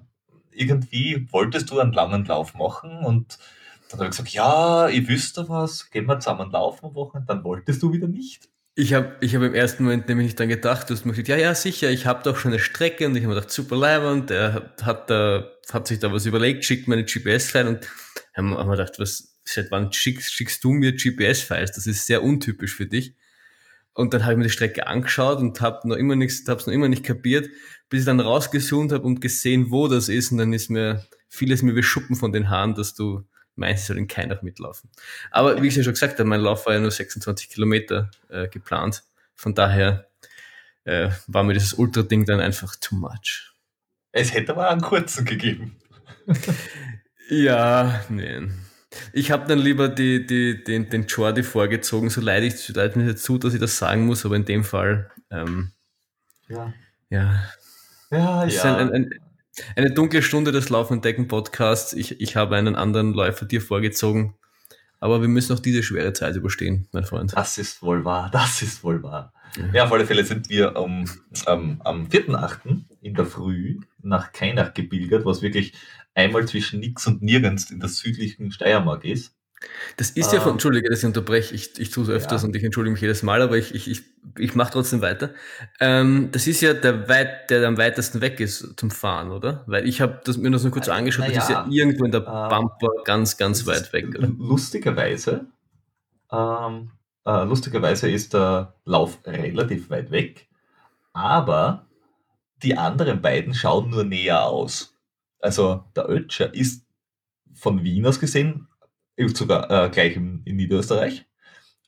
[SPEAKER 1] irgendwie, wolltest du einen langen Lauf machen und dann habe ich gesagt, ja, ich wüsste was, gehen wir zusammen laufen am Wochenende. Dann wolltest du wieder nicht.
[SPEAKER 2] Ich habe ich hab im ersten Moment nämlich dran gedacht, du hast mir gesagt, ja, ja, sicher, ich habe doch schon eine Strecke. Und ich habe mir gedacht, super leibend, der hat, hat, da, hat sich da was überlegt, schickt mir eine GPS-File und haben haben wir gedacht, was, seit wann schickst, schickst du mir GPS-Files? Das ist sehr untypisch für dich. Und dann habe ich mir die Strecke angeschaut und habe noch immer nichts, hab's noch immer nicht kapiert, bis ich dann rausgezoomt habe und gesehen, wo das ist. Und dann ist mir vieles mir wie Schuppen von den Haaren, dass du meinst, ich soll in Kainach mitlaufen. Aber wie ich ja schon gesagt habe, mein Lauf war ja nur 26 Kilometer äh, geplant. Von daher äh, war mir dieses Ultra-Ding dann einfach too much.
[SPEAKER 1] Es hätte aber einen kurzen gegeben.
[SPEAKER 2] Ja, nee. Ich habe dann lieber die, die, den, den Jordi vorgezogen, so leid, ich, leid mir jetzt zu, dass ich das sagen muss, aber in dem Fall, ähm,
[SPEAKER 1] Ja,
[SPEAKER 2] ja,
[SPEAKER 1] ja,
[SPEAKER 2] ist
[SPEAKER 1] ja.
[SPEAKER 2] ein, ein, ein, eine dunkle Stunde des Lauf entdecken Podcasts. Ich, ich habe einen anderen Läufer dir vorgezogen, aber wir müssen auch diese schwere Zeit überstehen, mein Freund.
[SPEAKER 1] Das ist wohl wahr, das ist wohl wahr.
[SPEAKER 2] Ja.
[SPEAKER 1] Auf alle Fälle sind wir am, ähm, am 4.8. in der Früh nach Kainach gebildet, was wirklich einmal zwischen nix und nirgends in der südlichen Steiermark ist.
[SPEAKER 2] Das ist ja von, entschuldige, dass ich unterbreche, ich, ich tue es öfters
[SPEAKER 1] Ja.
[SPEAKER 2] und ich entschuldige mich jedes Mal, aber ich, ich, ich, ich mache trotzdem weiter. Ähm, das ist ja der, weit, der am weitesten weg ist zum Fahren, oder? Weil ich habe das mir das nur kurz
[SPEAKER 1] Äh,
[SPEAKER 2] angeschaut, das ist ja
[SPEAKER 1] ja.
[SPEAKER 2] irgendwo in der
[SPEAKER 1] Äh,
[SPEAKER 2] Pampa ganz, ganz weit weg. Oder?
[SPEAKER 1] Lustigerweise, ähm, äh, lustigerweise ist der Lauf relativ weit weg, aber die anderen beiden schauen nur näher aus. Also der Ötscher ist von Wien aus gesehen sogar äh, gleich in, in Niederösterreich,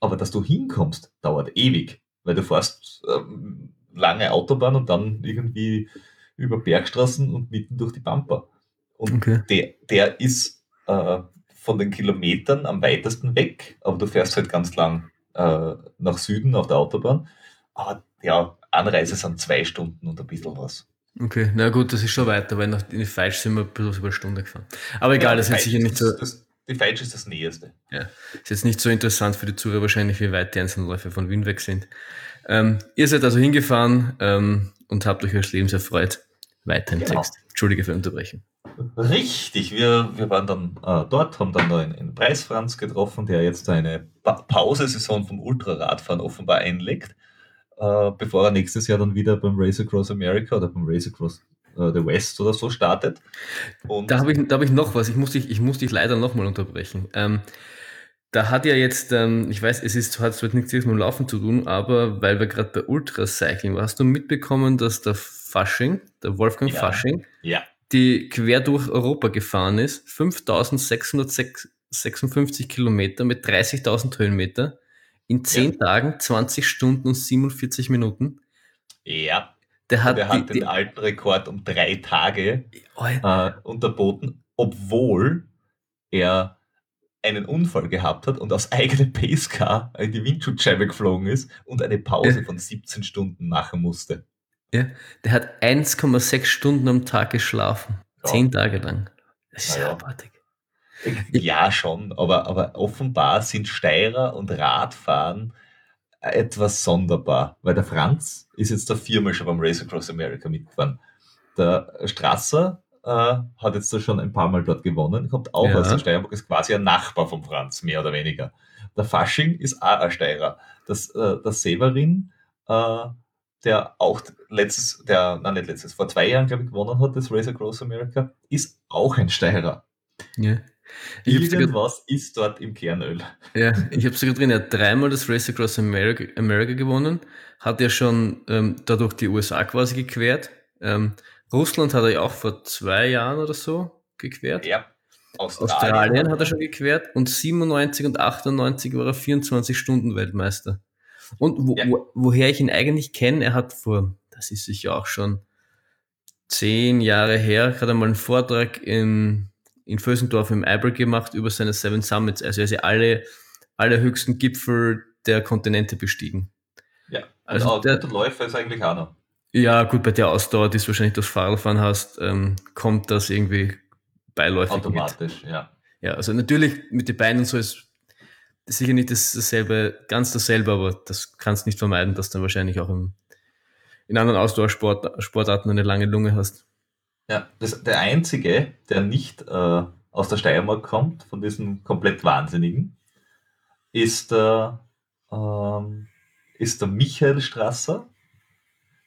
[SPEAKER 1] aber dass du hinkommst, dauert ewig, weil du fährst ähm, lange Autobahn und dann irgendwie über Bergstraßen und mitten durch die Pampa. Und
[SPEAKER 2] Okay.
[SPEAKER 1] der, der ist äh, von den Kilometern am weitesten weg, aber du fährst halt ganz lang äh, nach Süden auf der Autobahn. Aber ja, Anreise sind zwei Stunden und ein bisschen was.
[SPEAKER 2] Okay, na gut, das ist schon weiter, weil nach in die Falsch sind wir ein bisschen über eine Stunde gefahren. Aber egal,
[SPEAKER 1] Ja,
[SPEAKER 2] das ist sicher nicht so,
[SPEAKER 1] Das, die Feitsch ist das Näheste.
[SPEAKER 2] ist jetzt nicht so interessant für die Zuhörer wahrscheinlich, wie weit die einzelnen Läufe von Wien weg sind. Ähm, ihr seid also hingefahren ähm, und habt euch eures Lebens erfreut. Weiter im
[SPEAKER 1] Genau.
[SPEAKER 2] Text. Entschuldige für Unterbrechen.
[SPEAKER 1] Richtig, wir, wir waren dann äh, dort, haben dann noch einen, einen Preisfranz getroffen, der jetzt eine pa Pausesaison vom Ultraradfahren offenbar einlegt, äh, bevor er nächstes Jahr dann wieder beim Race Across America oder beim Race Across the West oder so startet. Und
[SPEAKER 2] Da habe ich, da hab ich noch was. Ich muss dich, ich muss dich leider nochmal unterbrechen. Ähm, da hat ja jetzt, ähm, ich weiß, es ist, hat zwar nichts mit dem Laufen zu tun, aber weil wir gerade bei Ultracycling waren, hast du mitbekommen, dass der Fasching, der Wolfgang
[SPEAKER 1] Ja.
[SPEAKER 2] Fasching,
[SPEAKER 1] ja,
[SPEAKER 2] die quer durch Europa gefahren ist, 5656 Kilometer mit 30.000 Höhenmeter in 10 Tagen, 20 Stunden und 47 Minuten.
[SPEAKER 1] ja,
[SPEAKER 2] Der hat,
[SPEAKER 1] der hat
[SPEAKER 2] die,
[SPEAKER 1] den
[SPEAKER 2] die,
[SPEAKER 1] alten Rekord um drei Tage äh, unterboten, obwohl er einen Unfall gehabt hat und aus eigenem Pacecar in die Windschutzscheibe geflogen ist und eine Pause
[SPEAKER 2] Ja.
[SPEAKER 1] von 17 Stunden machen musste.
[SPEAKER 2] Ja, der hat 1,6 Stunden am Tag geschlafen.
[SPEAKER 1] Ja.
[SPEAKER 2] Zehn Tage lang. Das ist
[SPEAKER 1] ja.
[SPEAKER 2] abartig.
[SPEAKER 1] Ja, schon, aber, aber offenbar sind Steirer und Radfahren etwas sonderbar, weil der Franz ist jetzt da viermal schon beim Race Across America mitgefahren. Der Strasser äh, hat jetzt da schon ein paar Mal dort gewonnen, kommt auch
[SPEAKER 2] Ja.
[SPEAKER 1] aus der Steiermark, ist quasi ein Nachbar vom Franz, mehr oder weniger. Der Fasching ist auch ein Steirer. Das, äh, der Severin, äh, der auch letztes, der, nein, nicht letztes, vor zwei Jahren, glaube ich, gewonnen hat, das Race Across America, ist auch ein Steirer.
[SPEAKER 2] Ja. Ich
[SPEAKER 1] Irgendwas ist dort im Kernöl.
[SPEAKER 2] Ja, ich habe sogar drin, er hat dreimal das Race Across America, America gewonnen, hat ja schon ähm, dadurch die USA quasi gequert. Ähm, Russland hat er ja auch vor zwei Jahren oder so gequert.
[SPEAKER 1] Ja.
[SPEAKER 2] Australien hat er schon gequert und 97 und 98 war er 24 Stunden Weltmeister. Und wo,
[SPEAKER 1] Ja.
[SPEAKER 2] wo, woher ich ihn eigentlich kenne, er hat vor, das ist sicher auch schon zehn Jahre her, hat er mal einen Vortrag in, in Vösendorf im Eibel gemacht über seine Seven Summits. Also er ist ja alle, alle höchsten Gipfel der Kontinente bestiegen.
[SPEAKER 1] Ja.
[SPEAKER 2] Also
[SPEAKER 1] auch
[SPEAKER 2] der-
[SPEAKER 1] guter Läufer ist eigentlich auch noch.
[SPEAKER 2] Ja, gut, bei der Ausdauer, die du wahrscheinlich durchs Fahrradfahren hast, ähm, kommt das irgendwie beiläufig mit.
[SPEAKER 1] Automatisch, ja.
[SPEAKER 2] Ja, also natürlich mit den Beinen und so ist sicher nicht das- dasselbe, ganz dasselbe, aber das kannst nicht vermeiden, dass du dann wahrscheinlich auch im, in anderen Ausdauersportarten Sportarten eine lange Lunge hast.
[SPEAKER 1] Ja, das, der einzige, der nicht äh, aus der Steiermark kommt, von diesen komplett Wahnsinnigen, ist der, ähm, ist der Michael Strasser,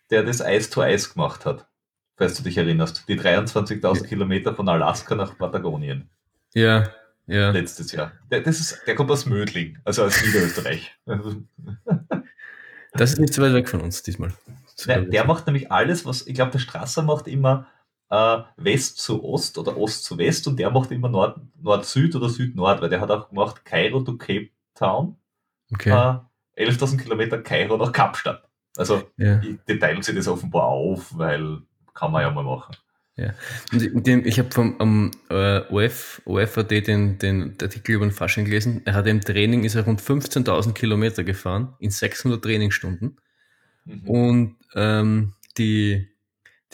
[SPEAKER 1] der das Eis to Eis gemacht hat, falls du dich erinnerst. Die 23.000
[SPEAKER 2] Ja.
[SPEAKER 1] Kilometer von Alaska nach Patagonien
[SPEAKER 2] Ja, ja.
[SPEAKER 1] letztes Jahr. Der, das ist, der kommt aus Mödling, also aus Niederösterreich.
[SPEAKER 2] Das ist nicht so weit weg von uns diesmal.
[SPEAKER 1] Der, der macht nämlich alles, was, ich glaube, der Strasser macht immer äh, West zu Ost oder Ost zu West und der macht immer Nord, Nord-Süd oder Süd-Nord, weil der hat auch gemacht Kairo to Cape Town,
[SPEAKER 2] Okay.
[SPEAKER 1] äh, 11.000 Kilometer Kairo nach Kapstadt. Also,
[SPEAKER 2] Ja.
[SPEAKER 1] die, teilen sich das offenbar auf, weil kann man ja mal machen.
[SPEAKER 2] Und ich- habe vom am, äh, OF, OFAD den, den Artikel über den Fasching gelesen. Er hat im Training ist er rund 15.000 Kilometer gefahren in 600 Trainingsstunden.
[SPEAKER 1] Mhm.
[SPEAKER 2] Und ähm, die,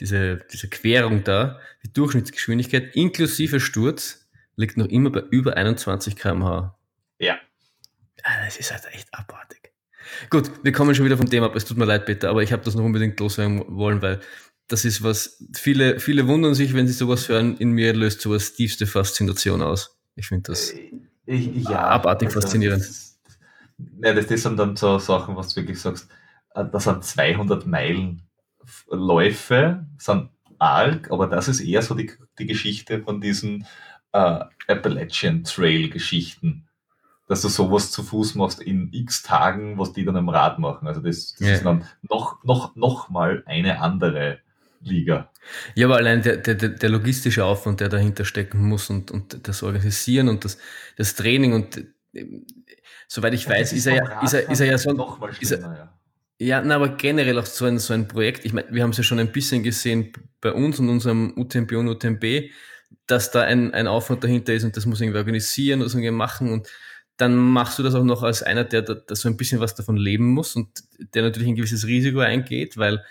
[SPEAKER 2] diese, diese Querung da, die Durchschnittsgeschwindigkeit inklusive Sturz, liegt noch immer bei über 21 km/h.
[SPEAKER 1] Ja.
[SPEAKER 2] Ah, Das ist halt echt abartig. Gut, wir kommen schon wieder vom Thema ab. Es tut mir leid, Peter, aber ich habe das noch unbedingt loswerden wollen, weil das ist was, viele, viele wundern sich, wenn sie sowas hören, in mir löst sowas tiefste Faszination aus. Ich finde das.
[SPEAKER 1] Ich,
[SPEAKER 2] Abartig faszinierend.
[SPEAKER 1] Das, ja, das, das sind dann so Sachen, was du wirklich sagst. äh, Das sind 200 Meilen Läufe, sind arg, aber das ist eher so die, die Geschichte von diesen äh, Appalachian Trail Geschichten. Dass du sowas zu Fuß machst in x Tagen, was die dann im Rad machen. Also das, das
[SPEAKER 2] Ja.
[SPEAKER 1] ist dann noch, noch, noch mal eine andere Liga.
[SPEAKER 2] Ja, aber allein der, der, der logistische Aufwand, der dahinter stecken muss und, und das Organisieren und das, das Training und äh, soweit ich weiß, ist er ja, ist er, ist er ja so ein, ist er-
[SPEAKER 1] ja.
[SPEAKER 2] Ja, na, aber generell auch so ein, so ein Projekt. Ich meine, wir haben es ja schon ein bisschen gesehen bei uns und unserem UTMB und UTMB, dass da ein, ein Aufwand dahinter ist und das muss irgendwie organisieren und irgendwie machen und dann machst du das auch noch als einer, der, da der so ein bisschen was davon leben muss und der natürlich ein gewisses Risiko eingeht, weil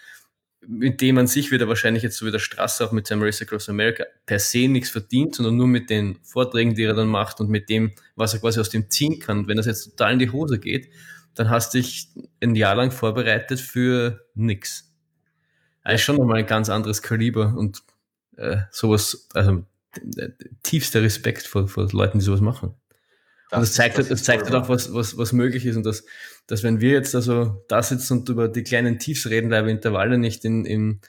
[SPEAKER 2] mit dem an sich wird er wahrscheinlich jetzt so wie der Strasser auch mit seinem Race Across America per se nichts verdient, sondern nur mit den Vorträgen, die er dann macht und mit dem, was er quasi aus dem ziehen kann. Und wenn das jetzt total in die Hose geht, dann hast du dich ein Jahr lang vorbereitet für nix. Das ist schon nochmal ein ganz anderes Kaliber und äh, sowas, also äh, tiefster Respekt vor, vor Leuten, die sowas machen. und das zeigt, das,
[SPEAKER 1] ist
[SPEAKER 2] zeigt halt auch, was, was, was möglich ist und dass, dass wenn wir jetzt also da sitzen und über die kleinen Tiefs reden, weil wir Intervalle nicht in, in,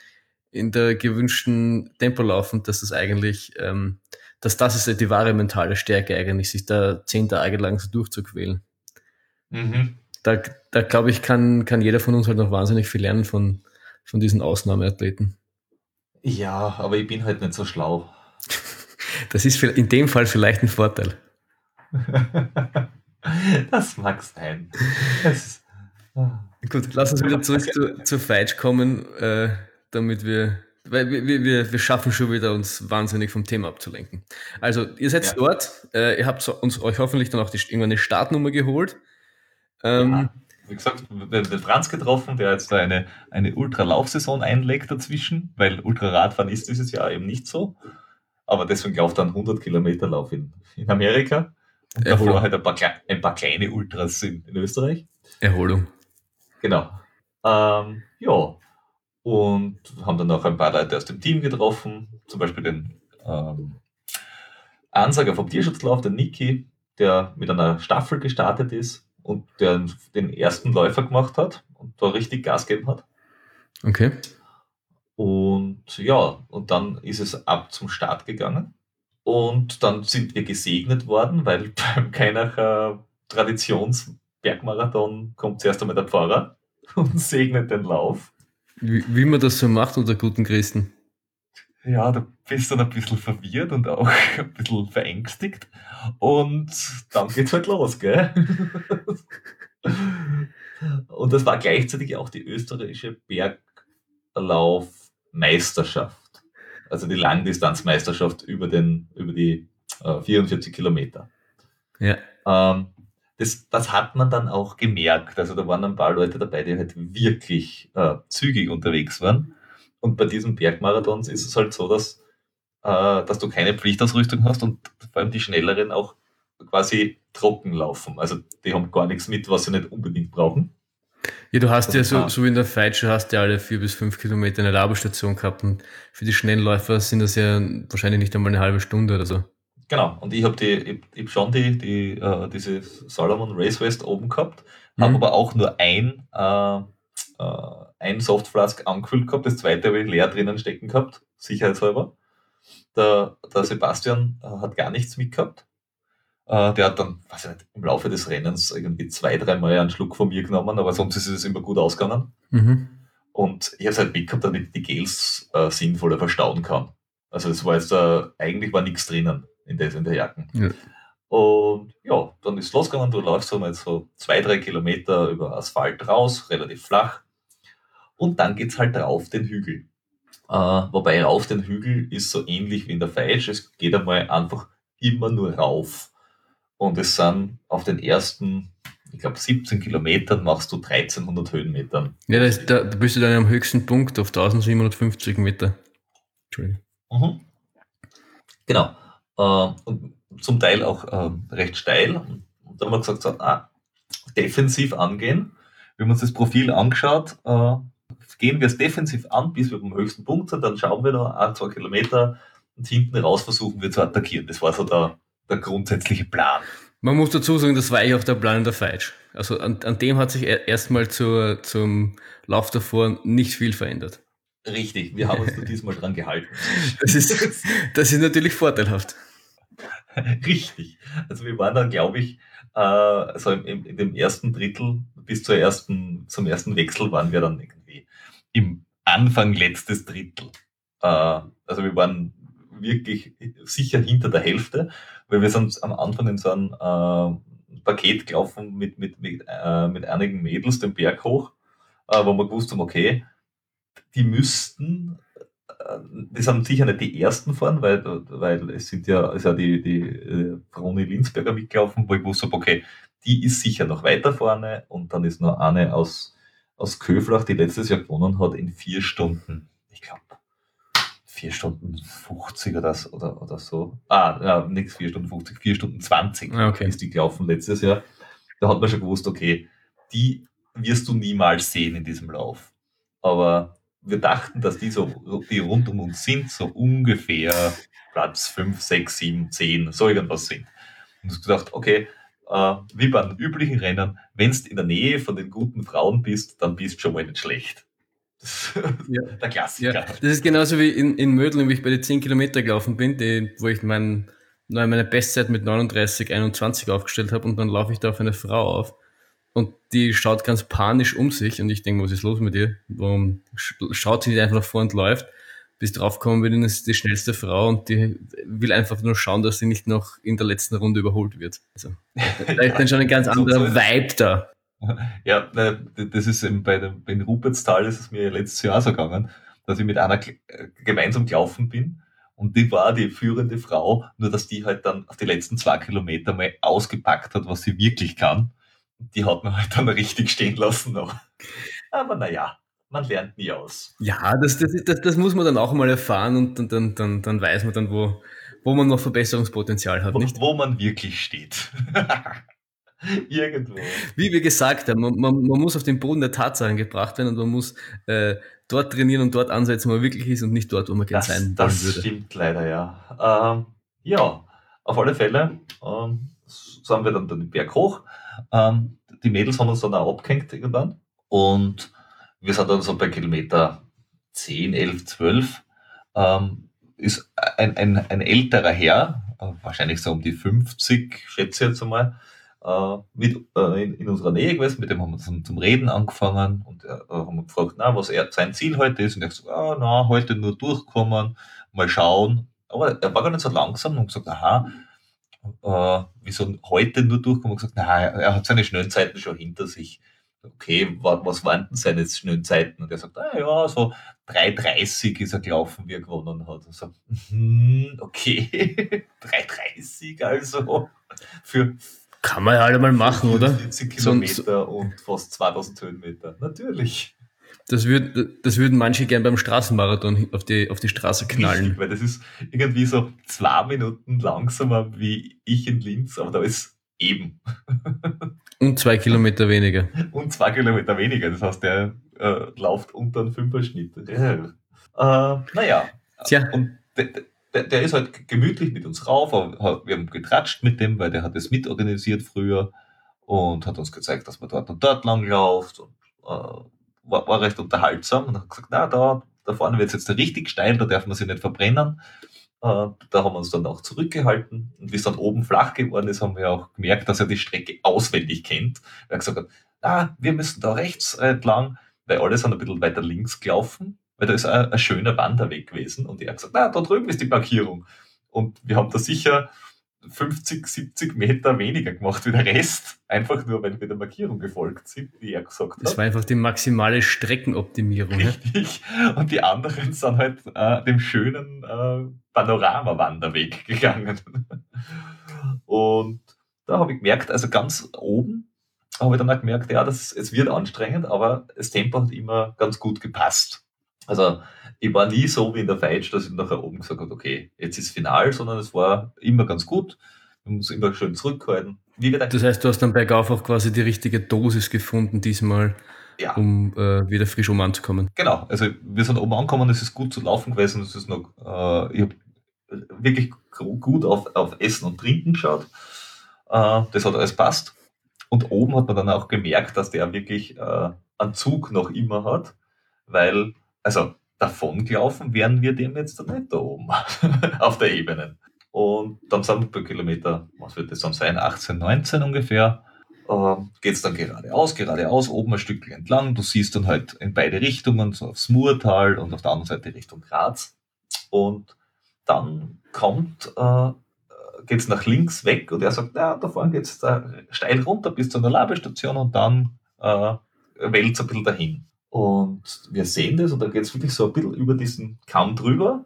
[SPEAKER 2] in der gewünschten Tempo laufen, dass das eigentlich, ähm, dass das ist die wahre mentale Stärke eigentlich, sich da zehn Tage lang so durchzuquälen.
[SPEAKER 1] Mhm.
[SPEAKER 2] Da, da glaube ich, kann, kann jeder von uns halt noch wahnsinnig viel lernen von, von diesen Ausnahmeathleten.
[SPEAKER 1] Ja, aber ich bin halt nicht so schlau.
[SPEAKER 2] Das ist in dem Fall vielleicht ein Vorteil.
[SPEAKER 1] das mag sein. Das, ah.
[SPEAKER 2] Gut, lass uns wieder zurück zu, zu Feitsch kommen, äh, damit wir, weil wir, wir, wir wir schaffen schon wieder uns wahnsinnig vom Thema abzulenken. Also ihr seid
[SPEAKER 1] Ja.
[SPEAKER 2] dort, äh, ihr habt so, uns euch hoffentlich dann auch die, irgendwann eine Startnummer geholt. Ähm,
[SPEAKER 1] Ja. Wie gesagt, den, den Franz getroffen, der jetzt da eine, eine Ultralaufsaison einlegt dazwischen, weil Ultraradfahren ist dieses Jahr eben nicht so. Aber deswegen läuft er einen 100 Kilometer Lauf in, in Amerika. Und
[SPEAKER 2] Erholung.
[SPEAKER 1] davor halt ein paar, ein paar kleine Ultras in, in Österreich.
[SPEAKER 2] Erholung.
[SPEAKER 1] Genau. Ähm, ja. Und haben dann auch ein paar Leute aus dem Team getroffen, zum Beispiel den ähm, Ansager vom Tierschutzlauf, der Niki, der mit einer Staffel gestartet ist und der den ersten Läufer gemacht hat und da richtig Gas gegeben hat.
[SPEAKER 2] Okay.
[SPEAKER 1] Und ja, und dann ist es ab zum Start gegangen. Und dann sind wir gesegnet worden, weil beim keiner Traditionsbergmarathon kommt zuerst einmal der Pfarrer und segnet den Lauf.
[SPEAKER 2] Wie, wie man das so macht unter guten Christen.
[SPEAKER 1] Ja, du bist dann ein bisschen verwirrt und auch ein bisschen verängstigt. Und dann geht's halt los, gell? Und das war gleichzeitig auch die österreichische Berglaufmeisterschaft. Also die Langdistanzmeisterschaft über, den, über die äh, 44 Kilometer.
[SPEAKER 2] Ja.
[SPEAKER 1] Ähm, das, das hat man dann auch gemerkt. Also da waren ein paar Leute dabei, die halt wirklich äh, zügig unterwegs waren. Und bei diesen Bergmarathons ist es halt so, dass, äh, dass du keine Pflichtausrüstung hast und vor allem die Schnelleren auch quasi trocken laufen. Also die haben gar nichts mit, was sie nicht unbedingt brauchen.
[SPEAKER 2] Ja, du hast
[SPEAKER 1] Also
[SPEAKER 2] ja so,
[SPEAKER 1] klar.
[SPEAKER 2] so wie in der Feitsche hast du ja alle vier bis fünf Kilometer eine Labestation gehabt und für die Schnellläufer sind das ja wahrscheinlich nicht einmal eine halbe Stunde oder so.
[SPEAKER 1] Genau, und ich habe die, ich, ich schon die, die, äh, diese Salomon Race West oben gehabt, habe
[SPEAKER 2] Mhm.
[SPEAKER 1] aber auch nur ein, äh, äh, ein Softflask angefüllt gehabt, das zweite habe ich leer drinnen stecken gehabt, sicherheitshalber. Der, der Sebastian äh, hat gar nichts mitgehabt. Äh, der hat dann, weiß ich nicht, im Laufe des Rennens irgendwie zwei, dreimal einen Schluck von mir genommen, aber sonst ist es immer gut ausgegangen.
[SPEAKER 2] Mhm.
[SPEAKER 1] Und ich habe es halt mitgehabt, damit ich die Gels äh, sinnvoller verstauen kann. Also es war jetzt, äh, eigentlich war nichts drinnen in der, in der Jacken.
[SPEAKER 2] Ja.
[SPEAKER 1] Und ja, dann ist es losgegangen, du läufst so mal so zwei, drei Kilometer über Asphalt raus, relativ flach. Und dann geht's halt rauf den Hügel. Äh, wobei rauf den Hügel ist so ähnlich wie in der Feitsch, es geht einmal einfach immer nur rauf. Und es sind auf den ersten, ich glaube 17 Kilometern machst du 1300 Höhenmetern.
[SPEAKER 2] Ja, da, ist, da, bist du dann am höchsten Punkt auf 1750 Meter. Entschuldigung.
[SPEAKER 1] Mhm. Genau. Äh, und zum Teil auch ähm, recht steil. Und da haben wir gesagt, so, ah, defensiv angehen. Wir haben uns das Profil angeschaut, äh, gehen wir es defensiv an, bis wir beim höchsten Punkt sind, dann schauen wir noch ein, zwei Kilometer und hinten raus versuchen wir zu attackieren. Das war so der, der grundsätzliche Plan.
[SPEAKER 2] Man muss dazu sagen, das war eigentlich auch der Plan der Feitsch. Also an, an dem hat sich erstmal zur, zum Lauf davor nicht viel verändert.
[SPEAKER 1] Richtig, wir haben uns da diesmal dran gehalten.
[SPEAKER 2] Das ist, das ist natürlich vorteilhaft.
[SPEAKER 1] Richtig. Also wir waren dann, glaube ich, äh, so im, im, in dem ersten Drittel bis zur ersten, zum ersten Wechsel waren wir dann irgendwie im Anfang letztes Drittel. Äh, also wir waren wirklich sicher hinter der Hälfte, weil wir sind am Anfang in so ein äh, Paket gelaufen mit, mit, mit, äh, mit einigen Mädels den Berg hoch, äh, wo wir gewusst haben, okay, die müssten äh, die sind sicher nicht die ersten fahren, weil, weil es sind ja, ist ja die, die äh, Froni Linsberger mitgelaufen, wo ich wusste, okay, die ist sicher noch weiter vorne und dann ist noch eine aus, aus Köflach, die letztes Jahr gewonnen hat, in vier Stunden, ich glaube, vier Stunden 50 oder, so- oder, oder so. Ah, ja, nichts vier Stunden 50, vier Stunden 20
[SPEAKER 2] Ah, okay.
[SPEAKER 1] ist die gelaufen letztes Jahr. Da hat man schon gewusst, okay, die wirst du niemals sehen in diesem Lauf. Aber wir dachten, dass die so, die rund um uns sind, so ungefähr Platz 5, 6, 7, 10, so irgendwas sind. Und hast gedacht, okay, äh, wie bei den üblichen Rennen, wenn du in der Nähe von den guten Frauen bist, dann bist du schon mal nicht schlecht. Das
[SPEAKER 2] Ja.
[SPEAKER 1] der Klassiker.
[SPEAKER 2] Ja, das ist genauso wie in, in Mödling, wie ich bei den 10 Kilometer gelaufen bin, die, wo ich mein, meine Bestzeit mit 39, 21 aufgestellt habe und dann laufe ich da auf eine Frau auf und die schaut ganz panisch um sich und ich denke, was ist los mit ihr? Warum sch- schaut sie nicht einfach nach vor und läuft? Bis draufgekommen bin, das ist die schnellste Frau und die will einfach nur schauen, dass sie nicht noch in der letzten Runde überholt wird. Also, da ist dann schon ein ganz anderer
[SPEAKER 1] so
[SPEAKER 2] Vibe da.
[SPEAKER 1] Ja, äh, das ist eben bei dem, den Rupertstal ist es mir letztes Jahr so gegangen, dass ich mit einer äh, gemeinsam gelaufen bin und die war die führende Frau, nur dass die halt dann auf die letzten zwei Kilometer mal ausgepackt hat, was sie wirklich kann. Die hat man halt dann richtig stehen lassen noch. Aber naja, man lernt nie aus.
[SPEAKER 2] Ja, das, das, das, das muss man dann auch mal erfahren und dann, dann, dann, dann weiß man dann, wo, wo man noch Verbesserungspotenzial hat,
[SPEAKER 1] Wo,
[SPEAKER 2] nicht?
[SPEAKER 1] wo man wirklich steht. Irgendwo.
[SPEAKER 2] Wie wir gesagt haben, man, man, man, muss auf den Boden der Tatsachen gebracht werden und man muss äh, dort trainieren und dort ansetzen, wo man wirklich ist und nicht dort, wo man gerne sein
[SPEAKER 1] wollen würde. Das stimmt leider, ja. Ähm, ja, auf alle Fälle ähm, so haben wir dann den Berg hoch. Ähm, die Mädels haben uns dann auch abgehängt irgendwann und wir sind dann so bei Kilometer 10, 11, 12. Ähm, ist ein, ein, ein älterer Herr, äh, wahrscheinlich so um die 50, schätze ich jetzt einmal, äh, mit, äh, in, in, unserer Nähe gewesen, mit dem haben wir zum, zum Reden angefangen und äh, haben gefragt, na, was er, sein Ziel heute ist. Und er hat gesagt, ah, na, heute nur durchkommen, mal schauen. Aber er war gar nicht so langsam und gesagt, aha, äh, wieso heute nur durchkommen und gesagt, na, er hat seine schnellen Zeiten schon hinter sich. Okay, was waren denn seine schnellen Zeiten? Und er sagt, ah, ja, so 3,30 ist er gelaufen, wie er gewonnen hat. Und so, hm, okay, 3,30 also für
[SPEAKER 2] kann man ja alle mal machen, oder?
[SPEAKER 1] 40 Kilometer so, und fast 2000 Höhenmeter. Natürlich.
[SPEAKER 2] Das, würd, das würden manche gern beim Straßenmarathon auf die, auf die Straße knallen.
[SPEAKER 1] Richtig, weil das ist irgendwie so zwei Minuten langsamer wie ich in Linz, aber da ist eben.
[SPEAKER 2] Und zwei Kilometer weniger.
[SPEAKER 1] Und zwei Kilometer weniger. Das heißt, der äh, läuft unter einen Fünferschnitt. Äh, naja.
[SPEAKER 2] Tja.
[SPEAKER 1] Und der, der, ist halt gemütlich mit uns rauf. Wir haben getratscht mit dem, weil der hat es mitorganisiert früher und hat uns gezeigt, dass man dort und dort lang läuft und äh, war, war, recht unterhaltsam und hat gesagt, na, da, da vorne wird es jetzt richtig steil, da darf man sich nicht verbrennen. Äh, da haben wir uns dann auch zurückgehalten und wie es dann oben flach geworden ist, haben wir auch gemerkt, dass er die Strecke auswendig kennt. Er hat gesagt, na, wir müssen da rechts entlang, weil alle sind ein bisschen weiter links gelaufen weil da ist ein, ein schöner Wanderweg gewesen und er hat gesagt, na, da drüben ist die Markierung. Und wir haben da sicher 50, 70 Meter weniger gemacht wie der Rest, einfach nur, weil wir der Markierung gefolgt sind, wie er gesagt hat.
[SPEAKER 2] Das war einfach die maximale Streckenoptimierung.
[SPEAKER 1] Richtig. Ne? Und die anderen sind halt äh, dem schönen äh, Panorama-Wanderweg gegangen. Und da habe ich gemerkt, also ganz oben habe ich dann auch gemerkt, ja, das, es wird anstrengend, aber das Tempo hat immer ganz gut gepasst. Also ich war nie so wie in der Feitsch, dass ich nachher oben gesagt habe, okay, jetzt ist Final, sondern es war immer ganz gut. Man muss immer schön zurückhalten.
[SPEAKER 2] das heißt, du hast dann bergauf auch quasi die richtige Dosis gefunden diesmal, ja. um äh, wieder frisch oben anzukommen.
[SPEAKER 1] Genau, also wir sind oben angekommen, es ist gut zu laufen gewesen, es ist noch, äh, ich habe wirklich gut auf, auf Essen und Trinken geschaut. Äh, das hat alles passt. Und oben hat man dann auch gemerkt, dass der wirklich äh, einen Zug noch immer hat, weil also davon gelaufen wären wir dem jetzt nicht da oben auf der Ebene. Und dann sind wir bei Kilometer, was wird das dann sein, 18, 19 ungefähr, äh, geht es dann geradeaus, geradeaus, oben ein Stück entlang. Du siehst dann halt in beide Richtungen, so aufs Murtal und auf der anderen Seite Richtung Graz. Und dann kommt, äh, geht es nach links weg und er sagt, ja, da vorne geht es steil runter bis zu einer Labestation und dann äh, wälzt ein bisschen dahin. Und wir sehen das und da geht es wirklich so ein bisschen über diesen Kamm drüber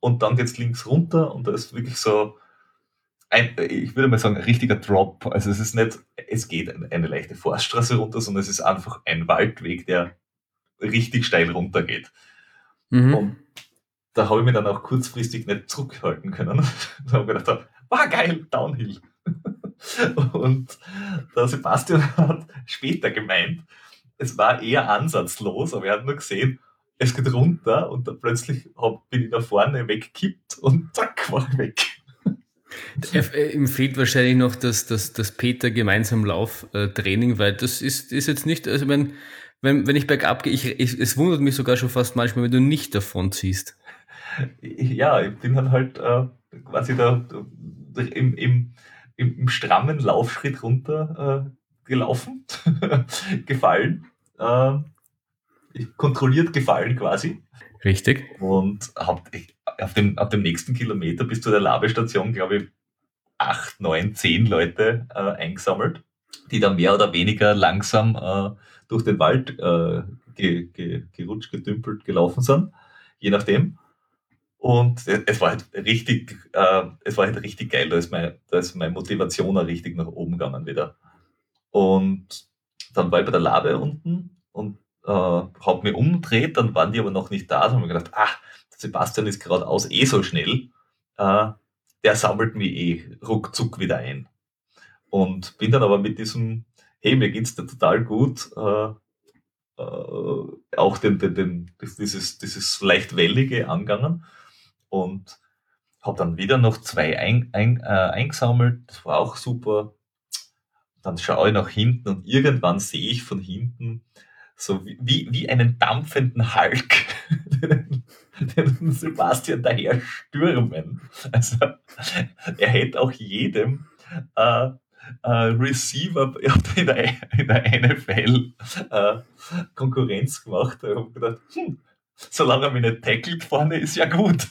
[SPEAKER 1] und dann geht es links runter und da ist wirklich so ein, ich würde mal sagen, ein richtiger Drop. Also es ist nicht, es geht eine, eine leichte Forststraße runter, sondern es ist einfach ein Waldweg, der richtig steil runtergeht. Mhm. Und da habe ich mich dann auch kurzfristig nicht zurückhalten können. da habe ich gedacht, war geil, Downhill. und der Sebastian hat später gemeint, es war eher ansatzlos, aber er hat nur gesehen, es geht runter und dann plötzlich bin ich da vorne weggekippt und zack, war ich weg.
[SPEAKER 2] Äh, ihm fehlt wahrscheinlich noch das, das, das Peter gemeinsam Lauftraining, weil das ist, ist jetzt nicht, also wenn, wenn, wenn ich bergab gehe, ich, ich, es wundert mich sogar schon fast manchmal, wenn du nicht davon ziehst.
[SPEAKER 1] Ja, ich bin dann halt äh, quasi da im, im, im, im strammen Laufschritt runter äh, gelaufen, gefallen äh, kontrolliert gefallen quasi.
[SPEAKER 2] Richtig.
[SPEAKER 1] Und hab, auf, dem, auf dem nächsten Kilometer bis zu der Labestation, glaube ich, acht, neun, zehn Leute äh, eingesammelt, die dann mehr oder weniger langsam äh, durch den Wald äh, ge, ge, gerutscht, gedümpelt gelaufen sind, je nachdem. Und es war halt richtig, äh, es war halt richtig geil. Da ist, mein, da ist meine Motivation auch richtig nach oben gegangen wieder. Und dann war ich bei der Labe unten und äh, habe mich umgedreht, dann waren die aber noch nicht da. Dann habe ich gedacht, ach, Sebastian ist geradeaus eh so schnell, äh, der sammelt mich eh ruckzuck wieder ein. Und bin dann aber mit diesem, hey, mir geht's da total gut, äh, äh, auch den, den, den, dieses, dieses leicht wellige angegangen und habe dann wieder noch zwei ein, ein, äh, eingesammelt, das war auch super. Dann schaue ich nach hinten und irgendwann sehe ich von hinten so wie, wie einen dampfenden Hulk, den, den Sebastian daher stürmen. Also er hätte auch jedem äh, äh, Receiver in der, in der NFL äh, Konkurrenz gemacht. Ich habe gedacht, hm, solange er mich nicht tackelt vorne, ist ja gut.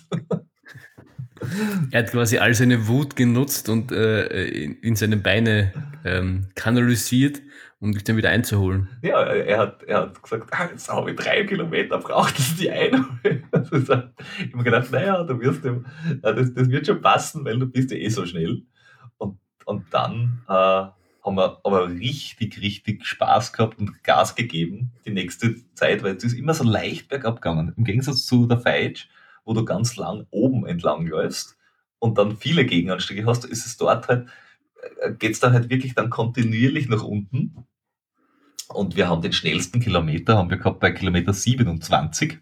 [SPEAKER 2] Er hat quasi all seine Wut genutzt und äh, in, in, seine Beine ähm, kanalisiert, um dich dann wieder einzuholen.
[SPEAKER 1] Ja, er hat, er hat gesagt, ah, jetzt habe ich drei Kilometer, braucht das die einholen. Also, ich habe mir gedacht, naja, du wirst dem, das, das wird schon passen, weil du bist ja eh so schnell. Und, und dann äh, haben wir aber richtig, richtig Spaß gehabt und Gas gegeben die nächste Zeit, weil es ist immer so leicht bergab gegangen. Im Gegensatz zu der Feitsch, wo du ganz lang oben entlang läufst und dann viele Gegenanstiege hast, ist es dort halt, äh, geht es dann halt wirklich dann kontinuierlich nach unten. Und wir haben den schnellsten Kilometer, haben wir gehabt bei Kilometer 27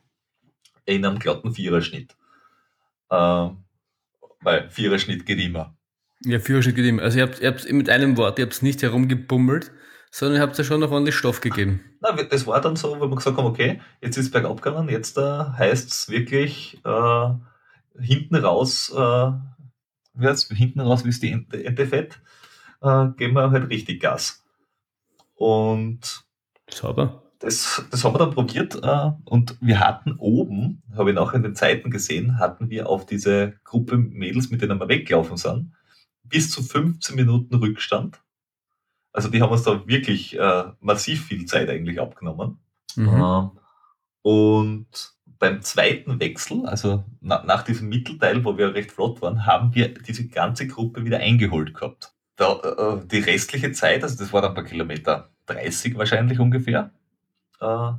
[SPEAKER 1] in einem glatten Viererschnitt. Äh, weil Viererschnitt geht immer.
[SPEAKER 2] Ja, Viererschnitt geht immer. Also ihr habt, ihr habt mit einem Wort, ihr habt es nicht herumgebummelt, sondern ihr habt ja schon noch ordentlich Stoff gegeben.
[SPEAKER 1] Na, das war dann so, wo wir gesagt haben, okay, jetzt ist es bergab gegangen, jetzt äh, heißt es wirklich äh, hinten raus, äh, hinten raus, wie es die Ente, Ente fett, äh, geben wir halt richtig Gas. Und
[SPEAKER 2] Sauber.
[SPEAKER 1] Das, das haben wir dann probiert äh, und wir hatten oben, habe ich nachher in den Zeiten gesehen, hatten wir auf diese Gruppe Mädels, mit denen wir weggelaufen sind, bis zu 15 Minuten Rückstand also die haben uns da wirklich äh, massiv viel Zeit eigentlich abgenommen. Mhm. Äh, und beim zweiten Wechsel, also na, nach diesem Mittelteil, wo wir recht flott waren, haben wir diese ganze Gruppe wieder eingeholt gehabt. Da, äh, die restliche Zeit, also das war dann bei Kilometer 30 wahrscheinlich ungefähr, äh,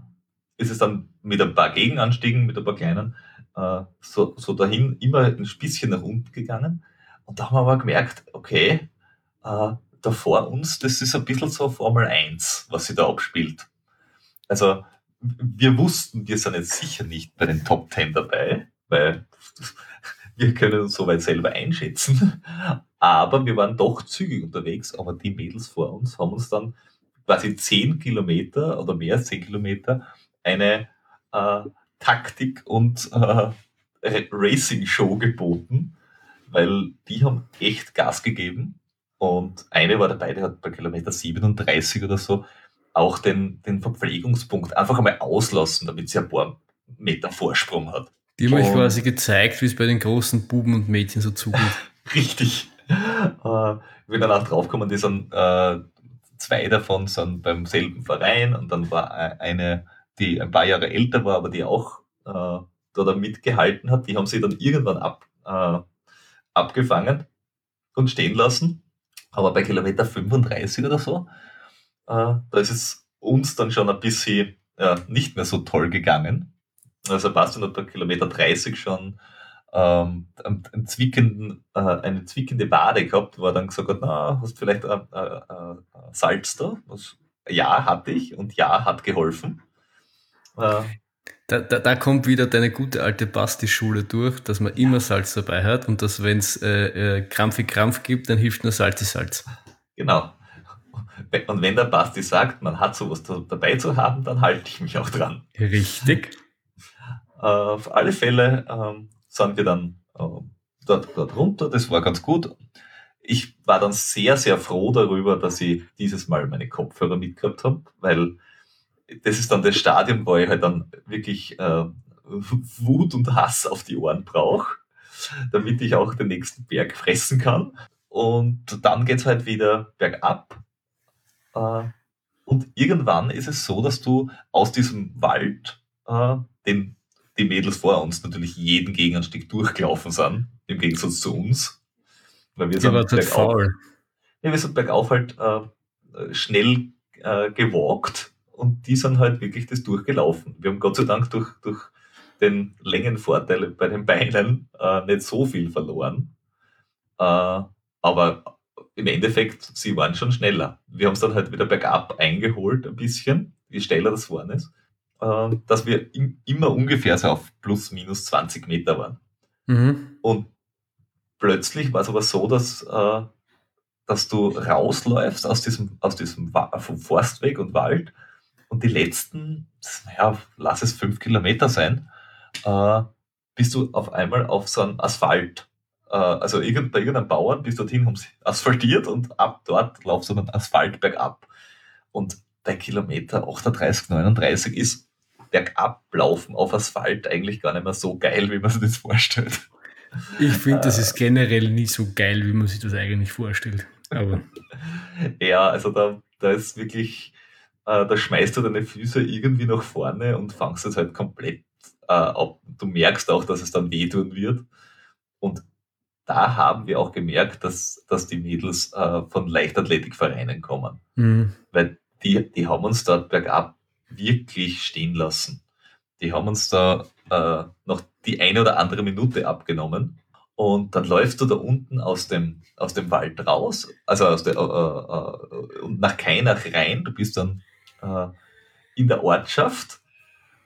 [SPEAKER 1] ist es dann mit ein paar Gegenanstiegen, mit ein paar kleinen, äh, so, so dahin immer ein bisschen nach unten gegangen. Und da haben wir aber gemerkt, okay, äh, da vor uns, das ist ein bisschen so Formel 1, was sie da abspielt. Also wir wussten, wir sind jetzt sicher nicht bei den Top 10 dabei, weil wir können uns soweit selber einschätzen. Aber wir waren doch zügig unterwegs, aber die Mädels vor uns haben uns dann quasi 10 Kilometer oder mehr als 10 Kilometer eine äh, Taktik- und äh, Racing-Show geboten, weil die haben echt Gas gegeben und eine war dabei, die hat bei Kilometer 37 oder so auch den, den Verpflegungspunkt einfach einmal auslassen, damit sie ein paar Meter Vorsprung hat.
[SPEAKER 2] Die haben euch quasi gezeigt, wie es bei den großen Buben und Mädchen so zugeht.
[SPEAKER 1] Richtig. Äh, ich bin danach draufgekommen, die sind, äh, zwei davon sind beim selben Verein und dann war eine, die ein paar Jahre älter war, aber die auch äh, da mitgehalten hat. Die haben sie dann irgendwann ab, äh, abgefangen und stehen lassen. Aber bei Kilometer 35 oder so, äh, da ist es uns dann schon ein bisschen ja, nicht mehr so toll gegangen. Also Sebastian hat bei Kilometer 30 schon ähm, einen, zwickenden, äh, eine zwickende Wade gehabt, wo er dann gesagt hat, na, hast vielleicht äh, äh, äh, Salz da? Was, ja, hatte ich und ja, hat geholfen.
[SPEAKER 2] Da, da, da kommt wieder deine gute alte Basti-Schule durch, dass man immer Salz dabei hat und dass, wenn es äh, äh, krampfig Krampf gibt, dann hilft nur Salz Salz.
[SPEAKER 1] Genau. Und wenn der Basti sagt, man hat sowas dabei zu haben, dann halte ich mich auch dran.
[SPEAKER 2] Richtig.
[SPEAKER 1] Auf alle Fälle ähm, sind wir dann äh, dort, dort runter, das war ganz gut. Ich war dann sehr, sehr froh darüber, dass ich dieses Mal meine Kopfhörer mitgehabt habe, weil das ist dann das Stadium, wo ich halt dann wirklich äh, Wut und Hass auf die Ohren brauche, damit ich auch den nächsten Berg fressen kann. Und dann geht's halt wieder bergab. Äh, und irgendwann ist es so, dass du aus diesem Wald, äh, den die Mädels vor uns natürlich jeden Gegenanstieg durchgelaufen sind, im Gegensatz zu uns.
[SPEAKER 2] Weil wir sind halt bergauf,
[SPEAKER 1] ja, wir sind bergauf halt äh, schnell äh, gewalkt und die sind halt wirklich das durchgelaufen. Wir haben Gott sei Dank durch, durch den Längenvorteil bei den Beinen äh, nicht so viel verloren. Äh, aber im Endeffekt, sie waren schon schneller. Wir haben es dann halt wieder bergab eingeholt, ein bisschen, je schneller das geworden ist, äh, dass wir im, immer ungefähr so auf plus minus 20 Meter waren. Mhm. Und plötzlich war es aber so, dass, äh, dass du rausläufst aus diesem, aus diesem vom Forstweg und Wald und die letzten, naja, lass es fünf Kilometer sein, äh, bist du auf einmal auf so einem Asphalt äh, also irgend, bei irgendeinem Bauern bis dorthin haben sie asphaltiert und ab dort laufst du dann Asphalt bergab. Und bei Kilometer 38, 39 ist bergablaufen auf Asphalt eigentlich gar nicht mehr so geil, wie man sich das vorstellt.
[SPEAKER 2] Ich finde, das ist generell nie so geil, wie man sich das eigentlich vorstellt. Aber.
[SPEAKER 1] ja, also da, da ist wirklich, äh, da schmeißt du deine Füße irgendwie nach vorne und fangst es halt komplett äh, ab. Du merkst auch, dass es dann wehtun wird. Und da haben wir auch gemerkt, dass, dass die Mädels äh, von Leichtathletikvereinen kommen. Mhm. Weil die, die haben uns dort bergab wirklich stehen lassen. Die haben uns da äh, noch die eine oder andere Minute abgenommen. Und dann läufst du da unten aus dem, aus dem Wald raus, also aus der, äh, äh, nach Kainach rein. Du bist dann äh, in der Ortschaft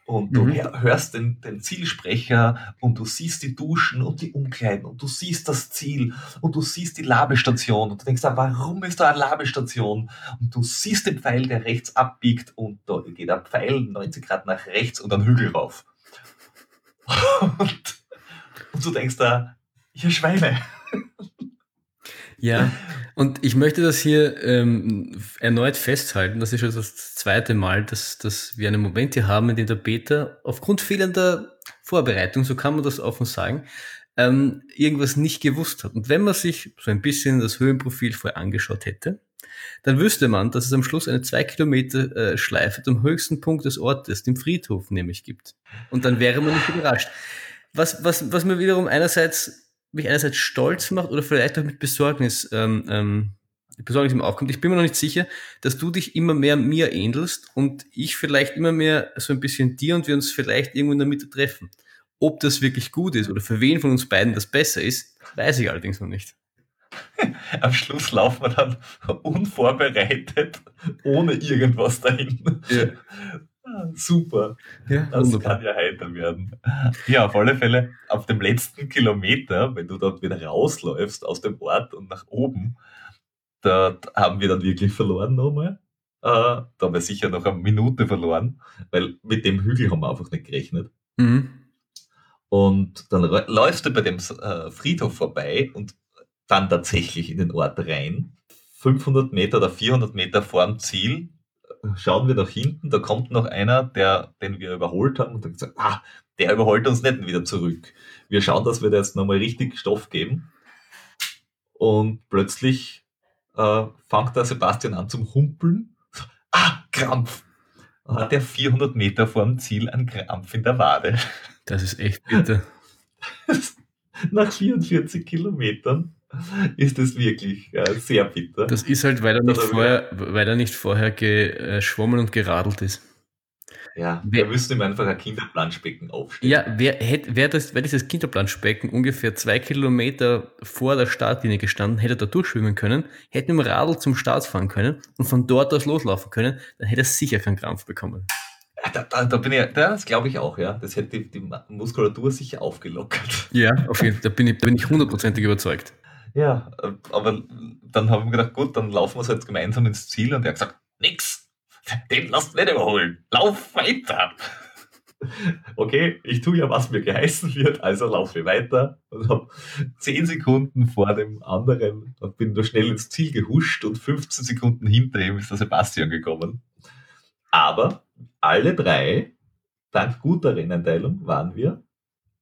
[SPEAKER 1] und du mhm. hörst den, den Zielsprecher und du siehst die Duschen und die Umkleiden und du siehst das Ziel und du siehst die Labestation und du denkst, warum ist da eine Labestation? Und du siehst den Pfeil, der rechts abbiegt und da geht der Pfeil 90 Grad nach rechts und dann Hügel rauf. Und, und du denkst da, ihr Schweine.
[SPEAKER 2] Ja, und ich möchte das hier ähm, erneut festhalten. Das ist schon das zweite Mal, dass, dass wir einen Moment hier haben, in dem der Peter aufgrund fehlender Vorbereitung, so kann man das offen sagen, ähm, irgendwas nicht gewusst hat. Und wenn man sich so ein bisschen das Höhenprofil vorher angeschaut hätte, dann wüsste man, dass es am Schluss eine zwei Kilometer äh, Schleife zum höchsten Punkt des Ortes, dem Friedhof nämlich gibt. Und dann wäre man nicht überrascht. Was, was, was mir wiederum einerseits mich einerseits stolz macht oder vielleicht auch mit Besorgnis, ähm, ähm, Besorgnis ihm aufkommt. Ich bin mir noch nicht sicher, dass du dich immer mehr mir ähnelst und ich vielleicht immer mehr so ein bisschen dir und wir uns vielleicht irgendwo in der Mitte treffen. Ob das wirklich gut ist oder für wen von uns beiden das besser ist, weiß ich allerdings noch nicht.
[SPEAKER 1] Am Schluss laufen wir dann unvorbereitet, ohne irgendwas dahin. Ja. Super. Ja, das wunderbar. kann ja heiter werden. Ja, auf alle Fälle, auf dem letzten Kilometer, wenn du dort wieder rausläufst aus dem Ort und nach oben, da haben wir dann wirklich verloren nochmal. Äh, da haben wir sicher noch eine Minute verloren, weil mit dem Hügel haben wir einfach nicht gerechnet. Mhm. Und dann läufst du bei dem äh, Friedhof vorbei und dann tatsächlich in den Ort rein. 500 Meter oder 400 Meter vorm Ziel schauen wir nach hinten, da kommt noch einer, der, den wir überholt haben und dann gesagt, ah, der überholt uns nicht wieder zurück. Wir schauen, dass wir da jetzt nochmal richtig Stoff geben. Und plötzlich äh, fängt der Sebastian an zum Humpeln. Ah, Krampf! Dann hat er 400 Meter vor dem Ziel einen Krampf in der Wade.
[SPEAKER 2] Das ist echt bitter.
[SPEAKER 1] Nach 44 Kilometern ist es wirklich äh, sehr bitter.
[SPEAKER 2] Das ist halt, weil er nicht, vorher, weil er nicht vorher geschwommen und geradelt ist.
[SPEAKER 1] Ja, wer, wir müssen ihm einfach ein Kinderplanschbecken aufstellen.
[SPEAKER 2] Ja, wer hätte, wäre das, wär dieses Kinderplanschbecken ungefähr zwei Kilometer vor der Startlinie gestanden, hätte er da durchschwimmen können, hätte mit dem Radl zum Start fahren können und von dort aus loslaufen können, dann hätte er sicher keinen Krampf bekommen.
[SPEAKER 1] Da, da, da, bin ich, das glaube ich auch, ja. Das hätte die, die, Muskulatur sicher aufgelockert.
[SPEAKER 2] Ja, auf jeden Fall. Da bin ich, da bin ich hundertprozentig überzeugt.
[SPEAKER 1] Ja, aber dann haben wir gedacht, gut, dann laufen wir jetzt gemeinsam ins Ziel und er hat gesagt, nix, den lasst nicht überholen, lauf weiter. Okay, ich tue ja, was mir geheißen wird, also laufe ich weiter und habe zehn Sekunden vor dem anderen und bin da schnell ins Ziel gehuscht und 15 Sekunden hinter ihm ist der Sebastian gekommen. Aber alle drei, dank guter Renneinteilung, waren wir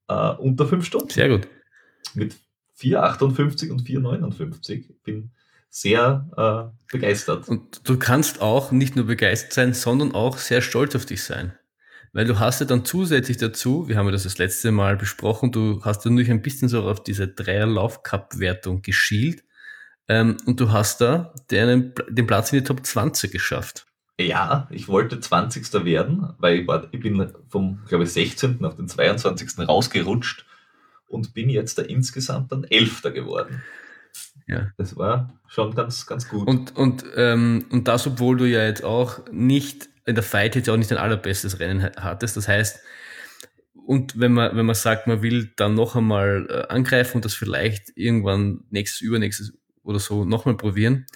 [SPEAKER 1] äh, unter fünf Stunden.
[SPEAKER 2] Sehr gut.
[SPEAKER 1] Mit 4,58 und 4,59. Bin sehr äh, begeistert.
[SPEAKER 2] Und du kannst auch nicht nur begeistert sein, sondern auch sehr stolz auf dich sein. Weil du hast ja dann zusätzlich dazu, wir haben ja das das letzte Mal besprochen, du hast ja natürlich ein bisschen so auf diese Dreier-Lauf-Cup-Wertung geschielt ähm, und du hast da den, den Platz in die Top 20 geschafft.
[SPEAKER 1] Ja, ich wollte 20. werden, weil ich, war, ich bin vom, glaube ich, 16. auf den 22. rausgerutscht und bin jetzt da insgesamt dann Elfter geworden. Ja. Das war schon ganz, ganz gut.
[SPEAKER 2] Und, und, ähm, und das, obwohl du ja jetzt auch nicht in der Fight jetzt auch nicht ein allerbestes Rennen hattest. Das heißt, und wenn man, wenn man sagt, man will dann noch einmal äh, angreifen und das vielleicht irgendwann nächstes, übernächstes oder so nochmal probieren,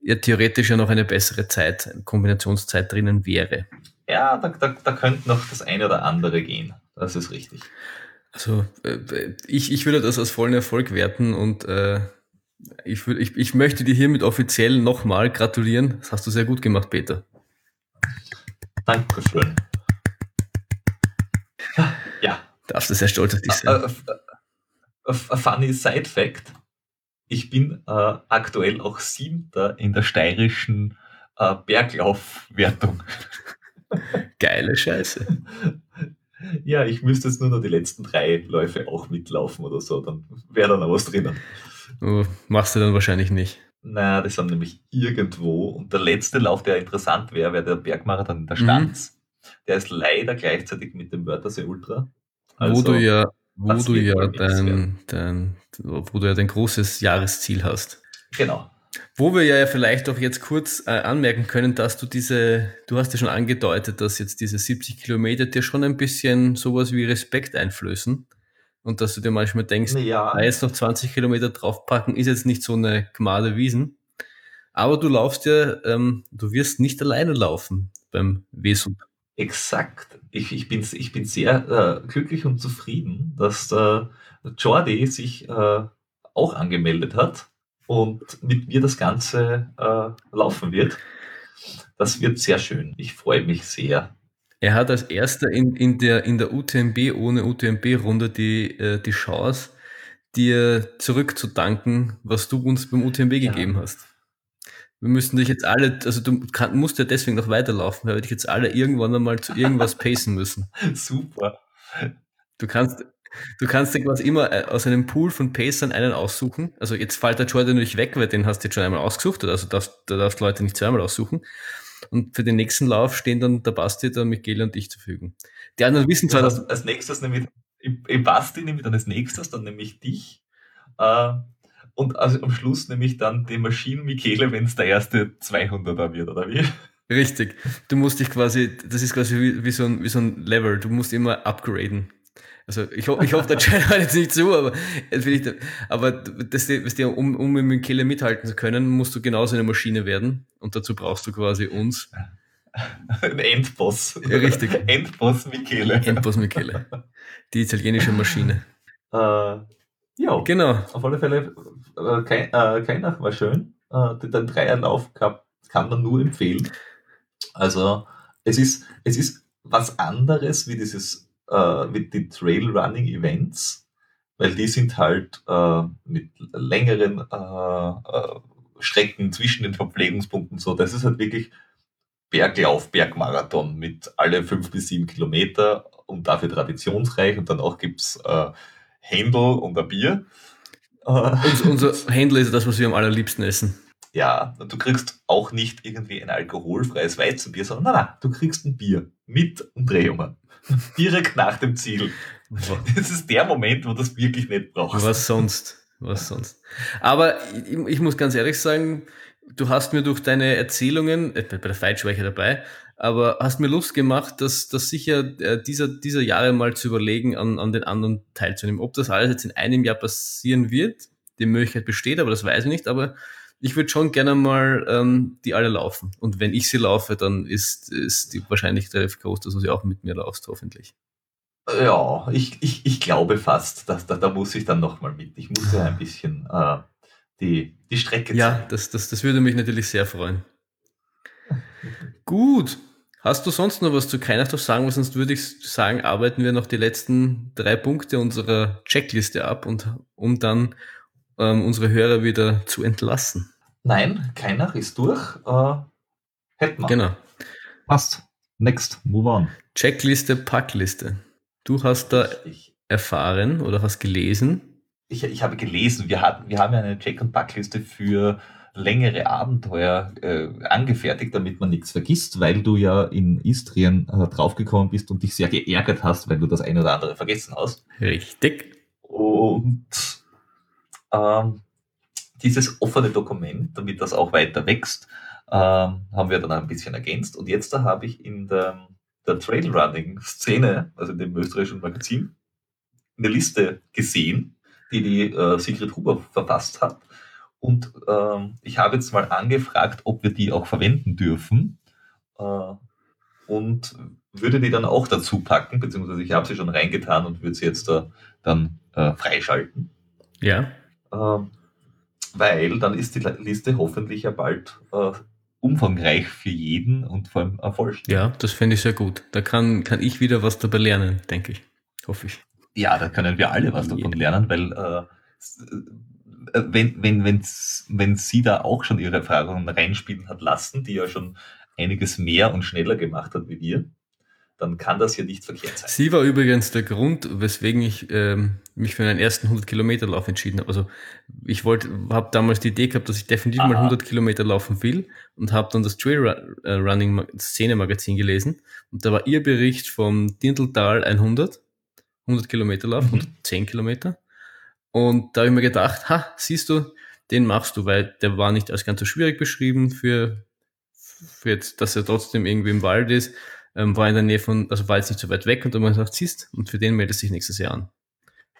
[SPEAKER 2] ja theoretisch ja noch eine bessere Zeit, eine Kombinationszeit drinnen wäre.
[SPEAKER 1] Ja, da, da, da könnte noch das eine oder andere gehen. Das ist richtig.
[SPEAKER 2] Also äh, ich, ich würde das als vollen Erfolg werten und äh, ich, würd, ich, ich möchte dir hiermit offiziell nochmal gratulieren. Das hast du sehr gut gemacht, Peter.
[SPEAKER 1] Dankeschön.
[SPEAKER 2] Ja. Darfst du sehr stolz auf dich sein.
[SPEAKER 1] A, funny Side Fact. Ich bin äh, aktuell auch Siebter in der steirischen äh, Berglaufwertung.
[SPEAKER 2] Geile Scheiße.
[SPEAKER 1] Ja, ich müsste jetzt nur noch die letzten drei Läufe auch mitlaufen oder so, dann wäre da noch was drinnen.
[SPEAKER 2] Oh, machst du dann wahrscheinlich nicht.
[SPEAKER 1] Naja, das sind nämlich irgendwo. Und der letzte Lauf, der interessant wäre, wäre der Bergmarathon in der Stanz. Mhm. Der ist leider gleichzeitig mit dem Wörthersee Ultra.
[SPEAKER 2] Also, wo du ja, wo du ja dein, dein, wo du ja dein großes Jahresziel hast.
[SPEAKER 1] Genau.
[SPEAKER 2] Wo wir ja vielleicht auch jetzt kurz äh, anmerken können, dass du diese, du hast ja schon angedeutet, dass jetzt diese 70 Kilometer dir schon ein bisschen sowas wie Respekt einflößen und dass du dir manchmal denkst, ja. jetzt noch 20 Kilometer draufpacken, ist jetzt nicht so eine Gmade Wiesen. Aber du laufst ja, ähm, du wirst nicht alleine laufen beim Wesub.
[SPEAKER 1] Exakt. Ich, ich, bin, ich bin sehr äh, glücklich und zufrieden, dass äh, Jordi sich äh, auch angemeldet hat und mit mir das Ganze äh, laufen wird. Das wird sehr schön. Ich freue mich sehr.
[SPEAKER 2] Er hat als erster in, in, der, in der UTMB ohne UTMB-Runde die, äh, die Chance, dir zurückzudanken, was du uns beim UTMB ja. gegeben hast. Wir müssen dich jetzt alle, also du kann, musst ja deswegen noch weiterlaufen, weil wir dich jetzt alle irgendwann einmal zu irgendwas pacen müssen.
[SPEAKER 1] Super.
[SPEAKER 2] Du kannst, du kannst dir quasi immer äh, aus einem Pool von Pacern einen aussuchen. Also jetzt fällt der Jordan natürlich weg, weil den hast du jetzt schon einmal ausgesucht, also darfst, da darfst Leute nicht zweimal aussuchen. Und für den nächsten Lauf stehen dann der Basti, der Michele und ich zur Verfügung. Die anderen wissen zwar,
[SPEAKER 1] dass... Als nächstes nämlich, im Basti nehme ich dann als nächstes, dann nehme ich dich. Äh, und also am Schluss nehme ich dann die Maschinen Michele, wenn es der erste 200er wird, oder wie?
[SPEAKER 2] Richtig. Du musst dich quasi, das ist quasi wie, wie, so, ein, wie so ein Level, du musst immer upgraden. Also ich, ho ich hoffe, der Channel hört jetzt nicht zu, aber, ich, aber das, das, um, um mit Michele mithalten zu können, musst du genauso eine Maschine werden. Und dazu brauchst du quasi uns.
[SPEAKER 1] Ein Endboss.
[SPEAKER 2] Ja, richtig.
[SPEAKER 1] Endboss Michele.
[SPEAKER 2] Endboss Michele. Die italienische Maschine.
[SPEAKER 1] Äh, ja, genau. Auf alle Fälle, äh, kein, äh, Keinach war schön. Äh, den Dreierlauf kann, kann man nur empfehlen. Also es ist, es ist was anderes wie dieses äh, mit den Trailrunning Events, weil die sind halt äh, mit längeren äh, äh, Strecken zwischen den Verpflegungspunkten so. Das ist halt wirklich Berglauf, Bergmarathon mit alle fünf bis sieben Kilometer und dafür traditionsreich und dann auch gibt's äh, Händel und ein Bier.
[SPEAKER 2] Und, unser Händel ist das, was wir am allerliebsten essen.
[SPEAKER 1] Ja, und du kriegst auch nicht irgendwie ein alkoholfreies Weizenbier, sondern nein, nein, du kriegst ein Bier mit Umdrehungen. Direkt nach dem Ziel. Das ist der Moment, wo du das wirklich nicht brauchst.
[SPEAKER 2] Was sonst? Was sonst? Aber ich, ich muss ganz ehrlich sagen, du hast mir durch deine Erzählungen, äh, bei der ja dabei, aber hast mir Lust gemacht, dass das sicher äh, dieser, dieser Jahre mal zu überlegen, an, an den anderen teilzunehmen. Ob das alles jetzt in einem Jahr passieren wird, die Möglichkeit besteht, aber das weiß ich nicht, aber ich würde schon gerne mal ähm, die alle laufen. Und wenn ich sie laufe, dann ist, ist die Wahrscheinlichkeit relativ groß, dass du sie auch mit mir laufst, hoffentlich.
[SPEAKER 1] Ja, ich, ich, ich glaube fast, dass, da, da muss ich dann nochmal mit. Ich muss ja ein bisschen äh, die, die Strecke
[SPEAKER 2] ja, zeigen. Das, das, das würde mich natürlich sehr freuen. Gut. Hast du sonst noch was zu Keinachthof sagen? Sonst würde ich sagen, arbeiten wir noch die letzten drei Punkte unserer Checkliste ab und um dann ähm, unsere Hörer wieder zu entlassen.
[SPEAKER 1] Nein, keiner ist durch. Äh, hätten wir.
[SPEAKER 2] Genau.
[SPEAKER 1] Passt. Next, move on.
[SPEAKER 2] Checkliste, Packliste. Du hast da ich, erfahren oder hast gelesen?
[SPEAKER 1] Ich, ich habe gelesen, wir, hatten, wir haben ja eine Check- und Packliste für längere Abenteuer äh, angefertigt, damit man nichts vergisst, weil du ja in Istrien äh, draufgekommen bist und dich sehr geärgert hast, weil du das eine oder andere vergessen hast.
[SPEAKER 2] Richtig.
[SPEAKER 1] Und ähm, dieses offene Dokument, damit das auch weiter wächst, ähm, haben wir dann ein bisschen ergänzt. Und jetzt da habe ich in der, der Trailrunning-Szene, also in dem österreichischen Magazin, eine Liste gesehen, die die äh, Sigrid Huber verfasst hat. Und ähm, ich habe jetzt mal angefragt, ob wir die auch verwenden dürfen. Äh, und würde die dann auch dazu packen, beziehungsweise ich habe sie schon reingetan und würde sie jetzt da dann äh, freischalten.
[SPEAKER 2] Ja.
[SPEAKER 1] Ähm, weil dann ist die Liste hoffentlich ja bald äh, umfangreich für jeden und vor allem erfolgreich.
[SPEAKER 2] Ja, das finde ich sehr gut. Da kann, kann ich wieder was dabei lernen, denke ich. Hoffe ich.
[SPEAKER 1] Ja, da können wir alle was davon lernen, weil äh, äh, wenn, wenn, wenn's, wenn sie da auch schon ihre Erfahrungen reinspielen hat lassen, die ja schon einiges mehr und schneller gemacht hat wie wir, dann kann das ja nicht verkehrt sein.
[SPEAKER 2] Sie war übrigens der Grund, weswegen ich ähm, mich für einen ersten 100 Kilometer Lauf entschieden habe. Also ich wollte, habe damals die Idee gehabt, dass ich definitiv Aha. mal 100 Kilometer laufen will und habe dann das Trail äh, Running Szene Magazin gelesen und da war ihr Bericht vom Dinteltal 100, 100 Kilometer Lauf, mhm. 110 Kilometer und da habe ich mir gedacht, ha, siehst du, den machst du, weil der war nicht als ganz so schwierig beschrieben für, für jetzt, dass er trotzdem irgendwie im Wald ist ähm, war in der Nähe von, also war jetzt nicht so weit weg und dann haben wir gesagt, siehst, und für den meldet sich nächstes Jahr an.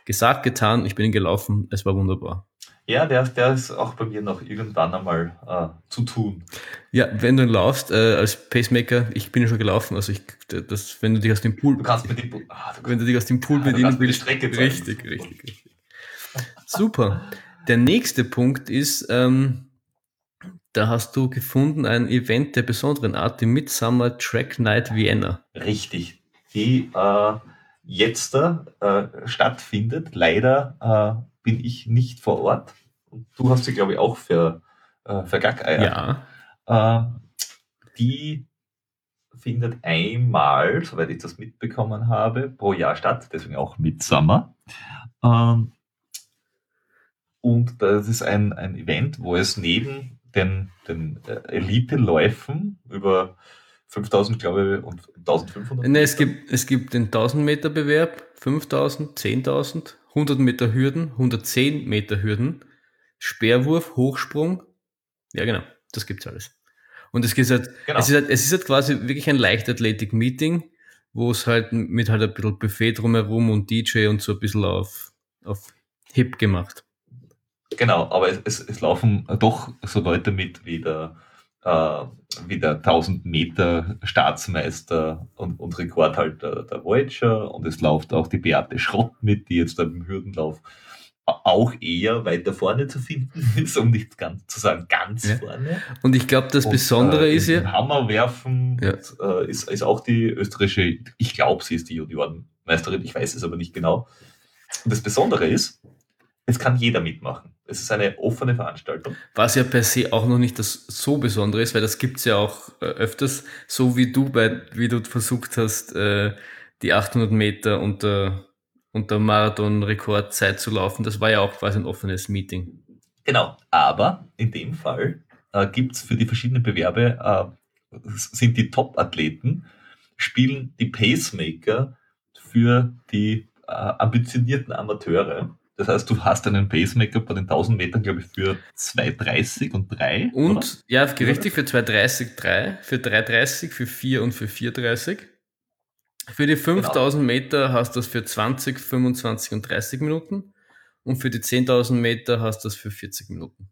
[SPEAKER 2] Gesagt, getan, ich bin gelaufen, es war wunderbar.
[SPEAKER 1] Ja, der, der ist auch bei mir noch irgendwann einmal äh, zu tun.
[SPEAKER 2] Ja, wenn du laufst äh, als Pacemaker, ich bin ja schon gelaufen, also ich, das, wenn du dich aus dem Pool,
[SPEAKER 1] du kannst mit dem,
[SPEAKER 2] ah, du wenn du dich aus dem Pool
[SPEAKER 1] ah, bedienen willst, richtig,
[SPEAKER 2] richtig, richtig, richtig. Super. Der nächste Punkt ist, ähm, da hast du gefunden ein Event der besonderen Art, die Midsummer Track Night Vienna.
[SPEAKER 1] Richtig, die äh, jetzt äh, stattfindet. Leider äh, bin ich nicht vor Ort. du hast sie, glaube ich, auch für, äh, für
[SPEAKER 2] Gackeier.
[SPEAKER 1] Ja. Äh, die findet einmal, soweit ich das mitbekommen habe, pro Jahr statt, deswegen auch Midsummer. Ähm, und das ist ein, ein Event, wo es neben den, den äh, Elite-Läufen über 5000, glaube ich, und 1500.
[SPEAKER 2] Ne, es gibt, es gibt den 1000 Meter Bewerb, 5000, 10.000, 100 Meter Hürden, 110 Meter Hürden, Speerwurf, Hochsprung. Ja, genau, das gibt's alles. Und es, halt, genau. es, ist halt, es ist halt quasi wirklich ein Leichtathletik-Meeting, wo es halt mit halt ein bisschen Buffet drumherum und DJ und so ein bisschen auf, auf hip gemacht.
[SPEAKER 1] Genau, aber es, es, es laufen doch so Leute mit wie der, äh, wie der 1000 Meter Staatsmeister und, und Rekordhalter der Voyager und es läuft auch die Beate Schrott mit, die jetzt im Hürdenlauf auch eher weiter vorne zu finden ist, um nicht ganz zu sagen ganz ja. vorne.
[SPEAKER 2] Und ich glaube, das und, Besondere äh, ist ja.
[SPEAKER 1] Hammer werfen ja. und, äh, ist, ist auch die österreichische, ich glaube, sie ist die Juniorenmeisterin, ich weiß es aber nicht genau. Und das Besondere ist, es kann jeder mitmachen. Es ist eine offene Veranstaltung.
[SPEAKER 2] Was ja per se auch noch nicht das so Besondere ist, weil das gibt's ja auch äh, öfters, so wie du bei, wie du versucht hast, äh, die 800 Meter unter, unter Marathon-Rekordzeit zu laufen. Das war ja auch quasi ein offenes Meeting.
[SPEAKER 1] Genau, aber in dem Fall äh, gibt's für die verschiedenen Bewerbe, äh, sind die Top-Athleten, spielen die Pacemaker für die äh, ambitionierten Amateure das heißt, du hast einen Pacemaker bei den 1000 Metern, glaube ich, für 2,30 und 3.
[SPEAKER 2] Und, oder? ja, richtig, für 2,30, 3, für 3,30, für 4 und für 4,30. Für die 5000 genau. Meter hast du das für 20, 25 und 30 Minuten. Und für die 10.000 Meter hast du das für 40 Minuten.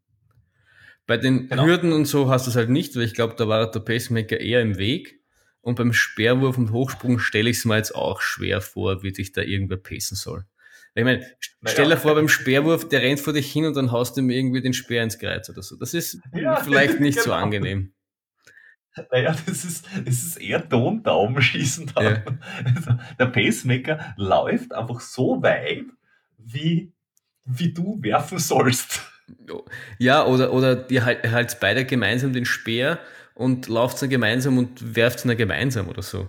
[SPEAKER 2] Bei den genau. Hürden und so hast du es halt nicht, weil ich glaube, da war der Pacemaker eher im Weg. Und beim Speerwurf und Hochsprung stelle ich es mir jetzt auch schwer vor, wie dich da irgendwer pacen soll. Ich meine, stell dir vor, beim Speerwurf, der rennt vor dich hin und dann haust du ihm irgendwie den Speer ins Kreuz oder so. Das ist ja, vielleicht nicht genau. so angenehm.
[SPEAKER 1] Naja, das ist, das ist eher Tontaubenschießen. Ja. Der Pacemaker läuft einfach so weit, wie, wie du werfen sollst.
[SPEAKER 2] Ja, oder, oder ihr halt, halt beide gemeinsam den Speer und lauft dann gemeinsam und werft dann gemeinsam oder so.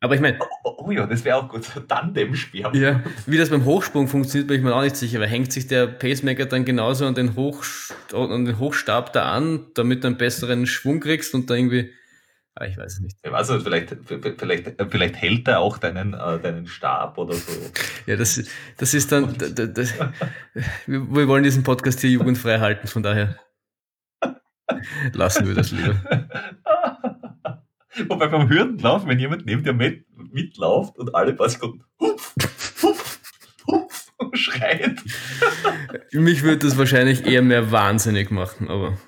[SPEAKER 2] Aber ich meine.
[SPEAKER 1] Oh, oh, ja, das wäre auch gut. Tandem-Spiel.
[SPEAKER 2] Ja, wie das beim Hochsprung funktioniert, bin ich mir auch nicht sicher. Weil hängt sich der Pacemaker dann genauso an den, Hoch, an den Hochstab da an, damit du einen besseren Schwung kriegst und da irgendwie Ah, ich weiß es nicht.
[SPEAKER 1] Nicht, vielleicht, vielleicht, vielleicht hält er auch deinen, äh, deinen Stab oder so.
[SPEAKER 2] Ja, das, das ist dann, das, das, wir wollen diesen Podcast hier jugendfrei halten, von daher lassen wir das lieber.
[SPEAKER 1] Wobei beim Hürdenlauf, wenn jemand neben dir mit, mitläuft und alle paar Sekunden hupf, hupf, hupf, schreit.
[SPEAKER 2] Mich würde das wahrscheinlich eher mehr wahnsinnig machen, aber.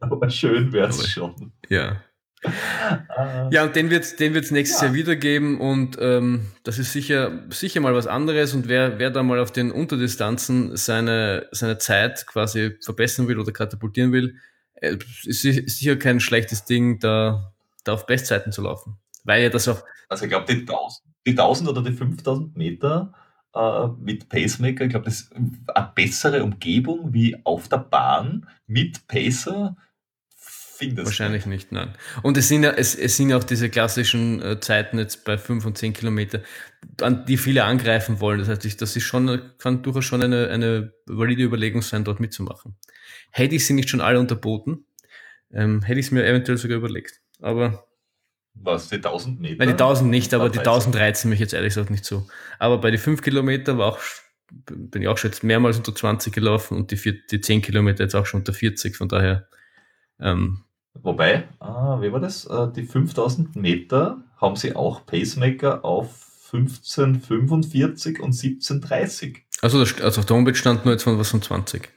[SPEAKER 1] Aber schön wäre es schon.
[SPEAKER 2] Ja. Ah. Ja, und den wird es den wird's nächstes ja. Jahr wieder geben und ähm, das ist sicher, sicher mal was anderes und wer, wer da mal auf den Unterdistanzen seine, seine Zeit quasi verbessern will oder katapultieren will, äh, ist sicher kein schlechtes Ding, da, da auf Bestzeiten zu laufen. Weil ja das auch.
[SPEAKER 1] Also ich glaube, die 1000, die 1000 oder die 5000 Meter äh, mit Pacemaker, ich glaube, das ist eine bessere Umgebung wie auf der Bahn mit Pacer
[SPEAKER 2] findest. Wahrscheinlich nicht, nein. Und es sind ja, es, es sind ja auch diese klassischen äh, Zeiten jetzt bei 5 und 10 Kilometer, an die viele angreifen wollen. Das heißt, ich, das ist schon, kann durchaus schon eine, eine valide Überlegung sein, dort mitzumachen. Hätte ich sie nicht schon alle unterboten, ähm, hätte ich es mir eventuell sogar überlegt. Aber.
[SPEAKER 1] Was, die 1000 Meter?
[SPEAKER 2] Nein, die 1000 nicht, aber die 1000 reizen mich jetzt ehrlich gesagt nicht so. Aber bei den 5 Kilometer war auch, bin ich auch schon jetzt mehrmals unter 20 gelaufen und die, 4, die 10 Kilometer jetzt auch schon unter 40, von daher ähm,
[SPEAKER 1] Wobei, ah, wie war das? Äh, die 5000 Meter haben sie auch Pacemaker auf 1545 und 1730.
[SPEAKER 2] Also, das, also auf der Homepage stand nur jetzt von was von 20.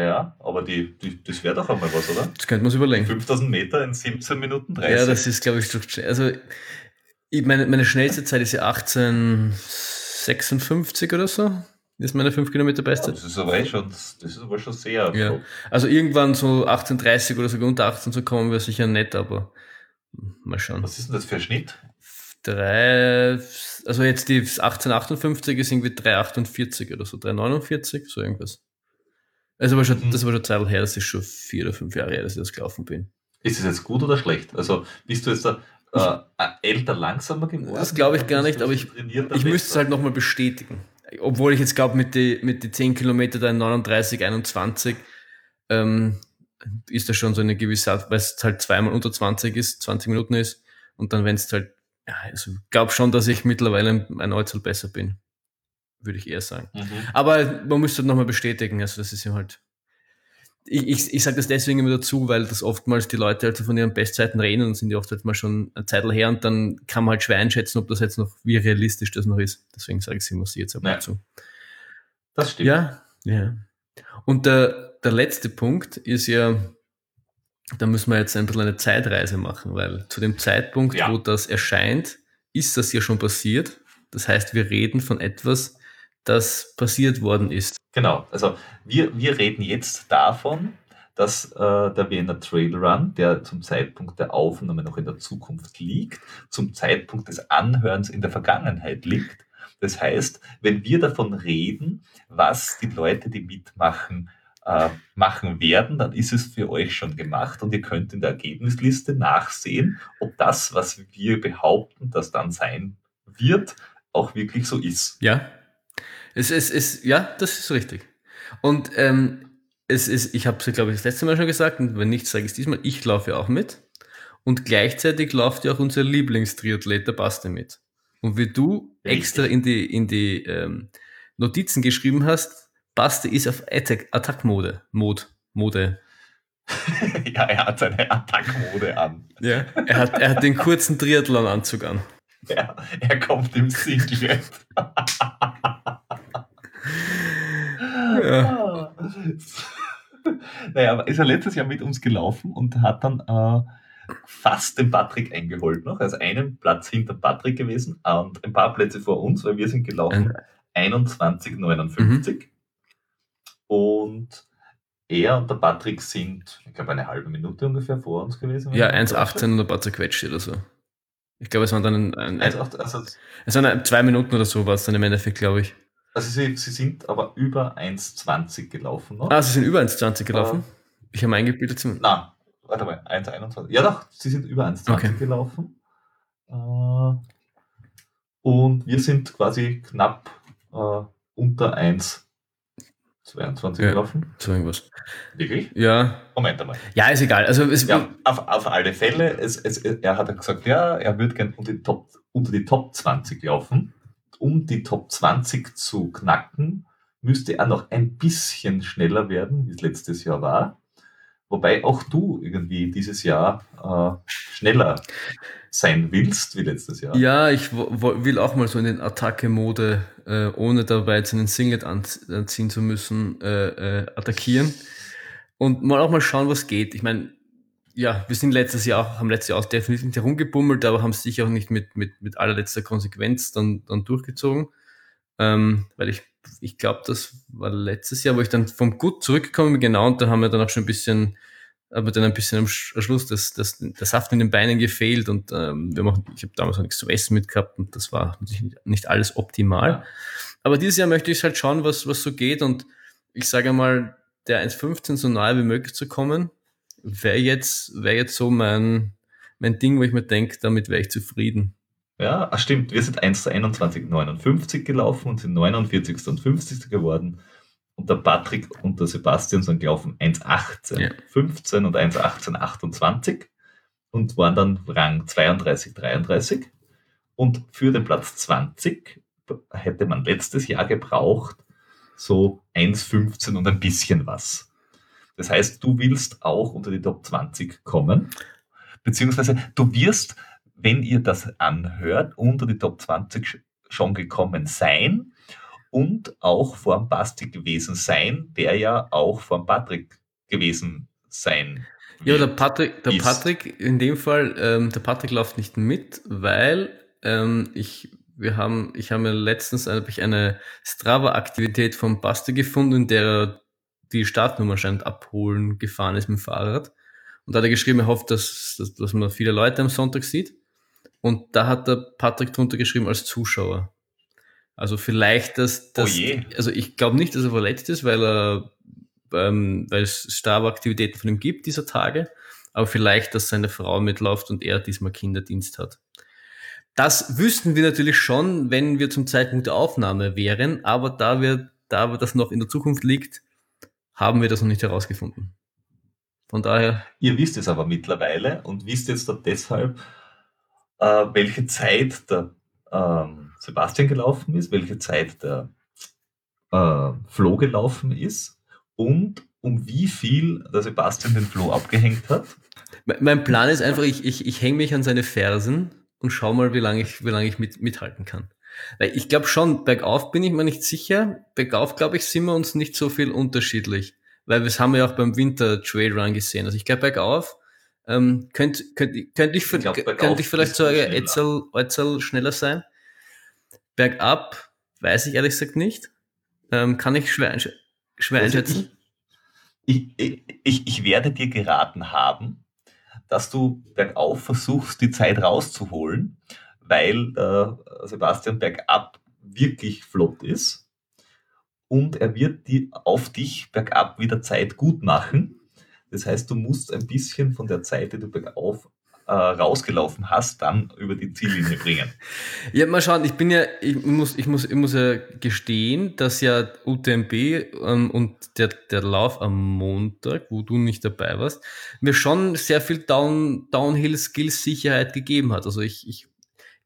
[SPEAKER 1] Ja, aber die, die das wäre doch einmal was, oder?
[SPEAKER 2] Das könnte man sich überlegen.
[SPEAKER 1] 5000 Meter in 17 Minuten 30.
[SPEAKER 2] Ja, das ist, glaube ich, also ich, meine, meine schnellste Zeit ist ja 1856 oder so. Das ist meine 5 Kilometer Bestzeit.
[SPEAKER 1] Ja, das ist aber eh schon, das ist aber schon sehr.
[SPEAKER 2] Ja. Also irgendwann so 1830 oder sogar unter 18 zu kommen, wäre sicher nett, aber mal schauen.
[SPEAKER 1] Was ist denn das für ein Schnitt?
[SPEAKER 2] Drei, also jetzt die 1858 ist irgendwie 348 oder so, 349, so irgendwas. Also war schon, mhm. das war schon Zeit her, das ist schon vier oder fünf Jahre her, dass ich das gelaufen bin.
[SPEAKER 1] Ist es jetzt gut oder schlecht? Also bist du jetzt da äh, älter, langsamer geworden?
[SPEAKER 2] Das glaube ich gar nicht, aber ich, ich müsste es halt nochmal bestätigen obwohl ich jetzt glaube, mit den mit die 10 Kilometer da in 39, 21, ähm, ist da schon so eine gewisse Art, weil es halt zweimal unter 20 ist, 20 Minuten ist. Und dann, wenn es halt, ja, also glaube schon, dass ich mittlerweile ein Ortshalt besser bin. Würde ich eher sagen. Mhm. Aber man müsste nochmal bestätigen. Also das ist ja halt, ich, ich, ich sage das deswegen immer dazu, weil das oftmals die Leute halt von ihren Bestzeiten reden und sind die oft halt mal schon eine Zeit her und dann kann man halt schwer einschätzen, ob das jetzt noch, wie realistisch das noch ist. Deswegen sage ich es immer sie jetzt aber ja. dazu.
[SPEAKER 1] Das stimmt.
[SPEAKER 2] Ja, ja. Und der, der letzte Punkt ist ja, da müssen wir jetzt ein bisschen eine Zeitreise machen, weil zu dem Zeitpunkt, ja. wo das erscheint, ist das ja schon passiert. Das heißt, wir reden von etwas, das passiert worden ist.
[SPEAKER 1] Genau, also wir, wir reden jetzt davon, dass äh, der Wiener Trail Run, der zum Zeitpunkt der Aufnahme noch in der Zukunft liegt, zum Zeitpunkt des Anhörens in der Vergangenheit liegt. Das heißt, wenn wir davon reden, was die Leute, die mitmachen, äh, machen werden, dann ist es für euch schon gemacht und ihr könnt in der Ergebnisliste nachsehen, ob das, was wir behaupten, das dann sein wird, auch wirklich so ist.
[SPEAKER 2] Ja, es ist, es, ja, das ist richtig. Und ähm, es ist, ich habe es, glaube ich, das letzte Mal schon gesagt, und wenn nicht, sage ich es diesmal, ich laufe auch mit. Und gleichzeitig läuft ja auch unser Lieblingstriathlet, der Baste, mit. Und wie du richtig. extra in die, in die ähm, Notizen geschrieben hast, Baste ist auf Attack-Mode. Mode. Mode.
[SPEAKER 1] ja, er hat seine Attack-Mode an.
[SPEAKER 2] Ja, er hat, er hat den kurzen Triathlon-Anzug an.
[SPEAKER 1] Ja, er kommt im Singlet. ja. naja, ist er letztes Jahr mit uns gelaufen und hat dann äh, fast den Patrick eingeholt noch. Also einen Platz hinter Patrick gewesen und ein paar Plätze vor uns, weil wir sind gelaufen 21,59. Mhm. Und er und der Patrick sind, ich glaube, eine halbe Minute ungefähr vor uns gewesen.
[SPEAKER 2] Ja, 1,18 und ein paar zerquetscht oder so. Ich glaube, es waren dann ein, ein, ein, also, es waren zwei Minuten oder so war es dann im Endeffekt, glaube ich.
[SPEAKER 1] Also sie, sie sind aber über 1,20 gelaufen noch.
[SPEAKER 2] Ah, sie sind über 1,20 gelaufen? Äh, ich habe eingebildet zum.
[SPEAKER 1] Nein, warte mal, 1,21. Ja doch, sie sind über 1,20 okay. gelaufen. Äh, und wir sind quasi knapp äh, unter 1,20 22
[SPEAKER 2] Ja.
[SPEAKER 1] gelaufen.
[SPEAKER 2] So irgendwas.
[SPEAKER 1] Wirklich?
[SPEAKER 2] Ja.
[SPEAKER 1] Moment einmal.
[SPEAKER 2] Ja, ist egal. Also es,
[SPEAKER 1] Ja, auf, auf alle Fälle, es, es, er hat gesagt, ja, er würde gerne unter die, Top, unter die Top 20 laufen. Um die Top 20 zu knacken, müsste er noch ein bisschen schneller werden, wie es letztes Jahr war. Wobei auch du irgendwie dieses Jahr äh, schneller sein willst wie letztes Jahr.
[SPEAKER 2] Ja, ich will auch mal so in den Attacke-Mode, äh, ohne dabei jetzt einen Singlet anz- anziehen zu müssen, äh, äh, attackieren. Und mal auch mal schauen, was geht. Ich meine, ja, wir sind letztes Jahr auch, haben letztes Jahr auch definitiv nicht herumgebummelt, aber haben es sicher auch nicht mit, mit, mit allerletzter Konsequenz dann, dann durchgezogen. Ähm, weil ich, ich glaube, das war letztes Jahr, wo ich dann vom Gut zurückgekommen bin, genau, und da haben wir dann auch schon ein bisschen, aber dann ein bisschen am Sch- am Schluss das, das, der Saft in den Beinen gefehlt und ähm, wir machen, ich habe damals noch nichts zu essen mitgehabt und das war natürlich nicht, alles optimal. Aber dieses Jahr möchte ich halt schauen, was, was so geht und ich sage mal, der 1,15 so nahe wie möglich zu kommen, wäre jetzt, wäre jetzt so mein, mein Ding, wo ich mir denke, damit wäre ich zufrieden.
[SPEAKER 1] Ja, ah, stimmt. Wir sind 1 zu 21,59 gelaufen und sind 49. und 50. geworden. Und der Patrick und der Sebastian sind gelaufen 1,18,
[SPEAKER 2] Ja.
[SPEAKER 1] 15 und 1,18, 28 und waren dann Rang 32, 33. Und für den Platz 20 hätte man letztes Jahr gebraucht so 1,15 und ein bisschen was. Das heißt, du willst auch unter die Top 20 kommen, beziehungsweise du wirst wenn ihr das anhört, unter die Top 20 sch- schon gekommen sein und auch vor dem Basti gewesen sein, der ja auch vor dem Patrick gewesen sein
[SPEAKER 2] Ja, der. Patrick, der
[SPEAKER 1] ist.
[SPEAKER 2] Patrick, in dem Fall, ähm, der Patrick läuft nicht mit, weil ähm, ich, wir haben, ich habe mir letztens ich eine Strava-Aktivität vom Basti gefunden, in der er die Startnummer scheint abholen gefahren ist mit dem Fahrrad. Und da hat er geschrieben, er hofft, dass, dass, dass man viele Leute am Sonntag sieht. Und da hat der Patrick drunter geschrieben als Zuschauer. Also vielleicht, dass, dass
[SPEAKER 1] Oh
[SPEAKER 2] also ich glaube nicht, dass er verletzt ist, weil er ähm, weil es Strava-Aktivitäten von ihm gibt dieser Tage, aber vielleicht, dass seine Frau mitläuft und er diesmal Kinderdienst hat. Das wüssten wir natürlich schon, wenn wir zum Zeitpunkt der Aufnahme wären, aber da wir, da aber das noch in der Zukunft liegt, haben wir das noch nicht herausgefunden. Von daher,
[SPEAKER 1] Ihr wisst es aber mittlerweile und wisst jetzt da deshalb, äh, welche Zeit der ähm, Sebastian gelaufen ist, welche Zeit der äh, Flo gelaufen ist und um wie viel der Sebastian den Flo abgehängt hat.
[SPEAKER 2] me- mein Plan ist einfach, ich, ich, ich hänge mich an seine Fersen und schau mal, wie lange ich, wie lange ich mit, mithalten kann. Weil ich glaube schon, bergauf bin ich mir nicht sicher. Bergauf, glaube ich, sind wir uns nicht so viel unterschiedlich. Weil das haben wir ja auch beim Winter Trail Run gesehen. Also ich glaube, bergauf ähm, könnte könnt, könnt ich,
[SPEAKER 1] Ich glaub,
[SPEAKER 2] könnte ich vielleicht so ein
[SPEAKER 1] schneller.
[SPEAKER 2] Etzel, Etzel schneller sein. Bergab weiß ich ehrlich gesagt nicht. Ähm, kann ich schwer, einsch schwer
[SPEAKER 1] Also
[SPEAKER 2] einschätzen.
[SPEAKER 1] Ich, ich, ich, ich werde dir geraten haben, dass du bergauf versuchst, die Zeit rauszuholen, weil äh, Sebastian bergab wirklich flott ist und er wird die, auf dich bergab wieder Zeit gut machen. Das heißt, du musst ein bisschen von der Zeit, die du bergauf äh, rausgelaufen hast, dann über die Ziellinie bringen.
[SPEAKER 2] Ja, mal schauen, ich bin ja, ich muss, ich muss, ich muss ja gestehen, dass ja UTMB ähm, und der, der Lauf am Montag, wo du nicht dabei warst, mir schon sehr viel Down, Downhill-Skills-Sicherheit gegeben hat. Also ich, ich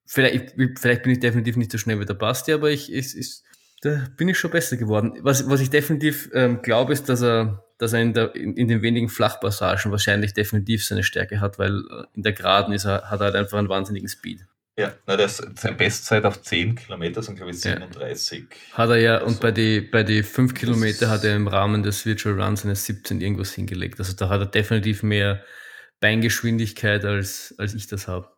[SPEAKER 2] vielleicht, ich, vielleicht bin ich definitiv nicht so schnell wie der Basti, aber ich, ich, ich da bin ich schon besser geworden. Was, was ich definitiv ähm, glaube, ist, dass er, dass er in, der, in, in den wenigen Flachpassagen wahrscheinlich definitiv seine Stärke hat, weil äh, in der Geraden ist er, hat er halt einfach einen wahnsinnigen Speed.
[SPEAKER 1] Ja, na, das, seine Bestzeit auf 10 Kilometer sind, glaube ich,
[SPEAKER 2] Ja.
[SPEAKER 1] 37.
[SPEAKER 2] Hat er ja, und
[SPEAKER 1] Also,
[SPEAKER 2] bei die, bei die fünf Kilometer
[SPEAKER 1] das-
[SPEAKER 2] hat er im Rahmen des Virtual Runs eine 17 irgendwas hingelegt. Also da hat er definitiv mehr Beingeschwindigkeit, als, als ich das habe.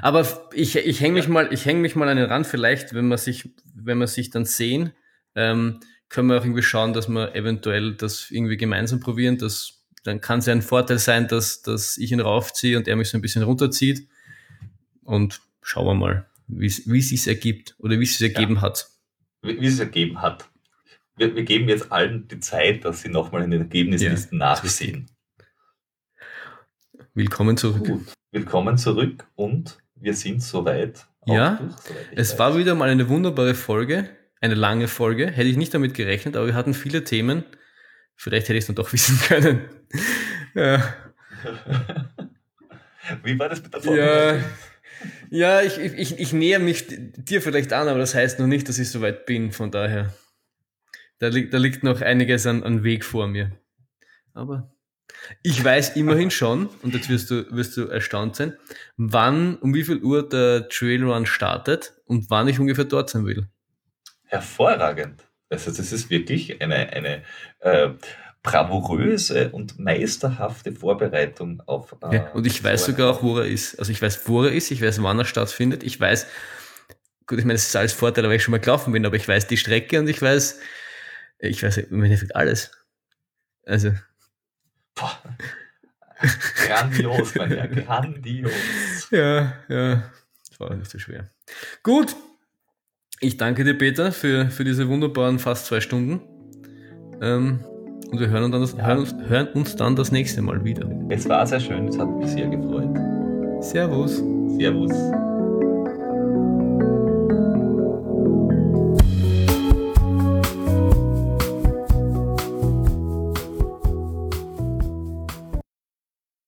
[SPEAKER 2] Aber ich, ich hänge mich
[SPEAKER 1] Ja.
[SPEAKER 2] mal, ich hänge mich mal an den Rand, vielleicht, wenn man sich, wenn wir sich dann sehen, ähm, können wir auch irgendwie schauen, dass wir eventuell das irgendwie gemeinsam probieren. Das, dann kann es ja ein Vorteil sein, dass, dass ich ihn raufziehe und er mich so ein bisschen runterzieht. Und schauen wir mal, wie es sich ergibt oder wie es sich ergeben hat.
[SPEAKER 1] wie, wie es ergeben hat. Wir, wir geben jetzt allen die Zeit, dass sie nochmal in den Ergebnislisten
[SPEAKER 2] Ja,
[SPEAKER 1] nachsehen.
[SPEAKER 2] Willkommen zurück.
[SPEAKER 1] Gut, willkommen zurück und wir sind soweit.
[SPEAKER 2] Ja,
[SPEAKER 1] soweit
[SPEAKER 2] Es war wieder mal eine wunderbare Folge. eine lange Folge. Hätte ich nicht damit gerechnet, aber wir hatten viele Themen. Vielleicht hätte ich es dann doch wissen können. ja.
[SPEAKER 1] Wie war das mit der
[SPEAKER 2] Folge? Ja, ja ich, ich, ich näher mich dir vielleicht an, aber das heißt noch nicht, dass ich so weit bin. Von daher, da, liegt da liegt noch einiges an, an Weg vor mir. Aber ich weiß immerhin schon, und jetzt wirst du, wirst du erstaunt sein, wann, um wie viel Uhr der Trailrun startet und wann ich ungefähr dort sein will.
[SPEAKER 1] Hervorragend. Also das ist wirklich eine, eine äh, bravouröse und meisterhafte Vorbereitung auf.
[SPEAKER 2] Äh, ja, und ich weiß sogar auch, wo er ist. Also ich weiß, wo er ist, ich weiß, wann er stattfindet, ich weiß, gut, ich meine, es ist alles Vorteil, weil ich schon mal gelaufen bin, aber ich weiß die Strecke und ich weiß, ich weiß im Endeffekt alles. Also.
[SPEAKER 1] Boah. Grandios, mein Herr, grandios.
[SPEAKER 2] Ja, ja, das war nicht so schwer. Gut, ich danke dir, Peter, für, für diese wunderbaren fast zwei Stunden. Ähm, und wir hören uns, dann das, ja. hören, uns, hören uns dann das nächste Mal wieder.
[SPEAKER 1] Es war sehr schön, es hat mich sehr gefreut.
[SPEAKER 2] Servus.
[SPEAKER 1] Servus.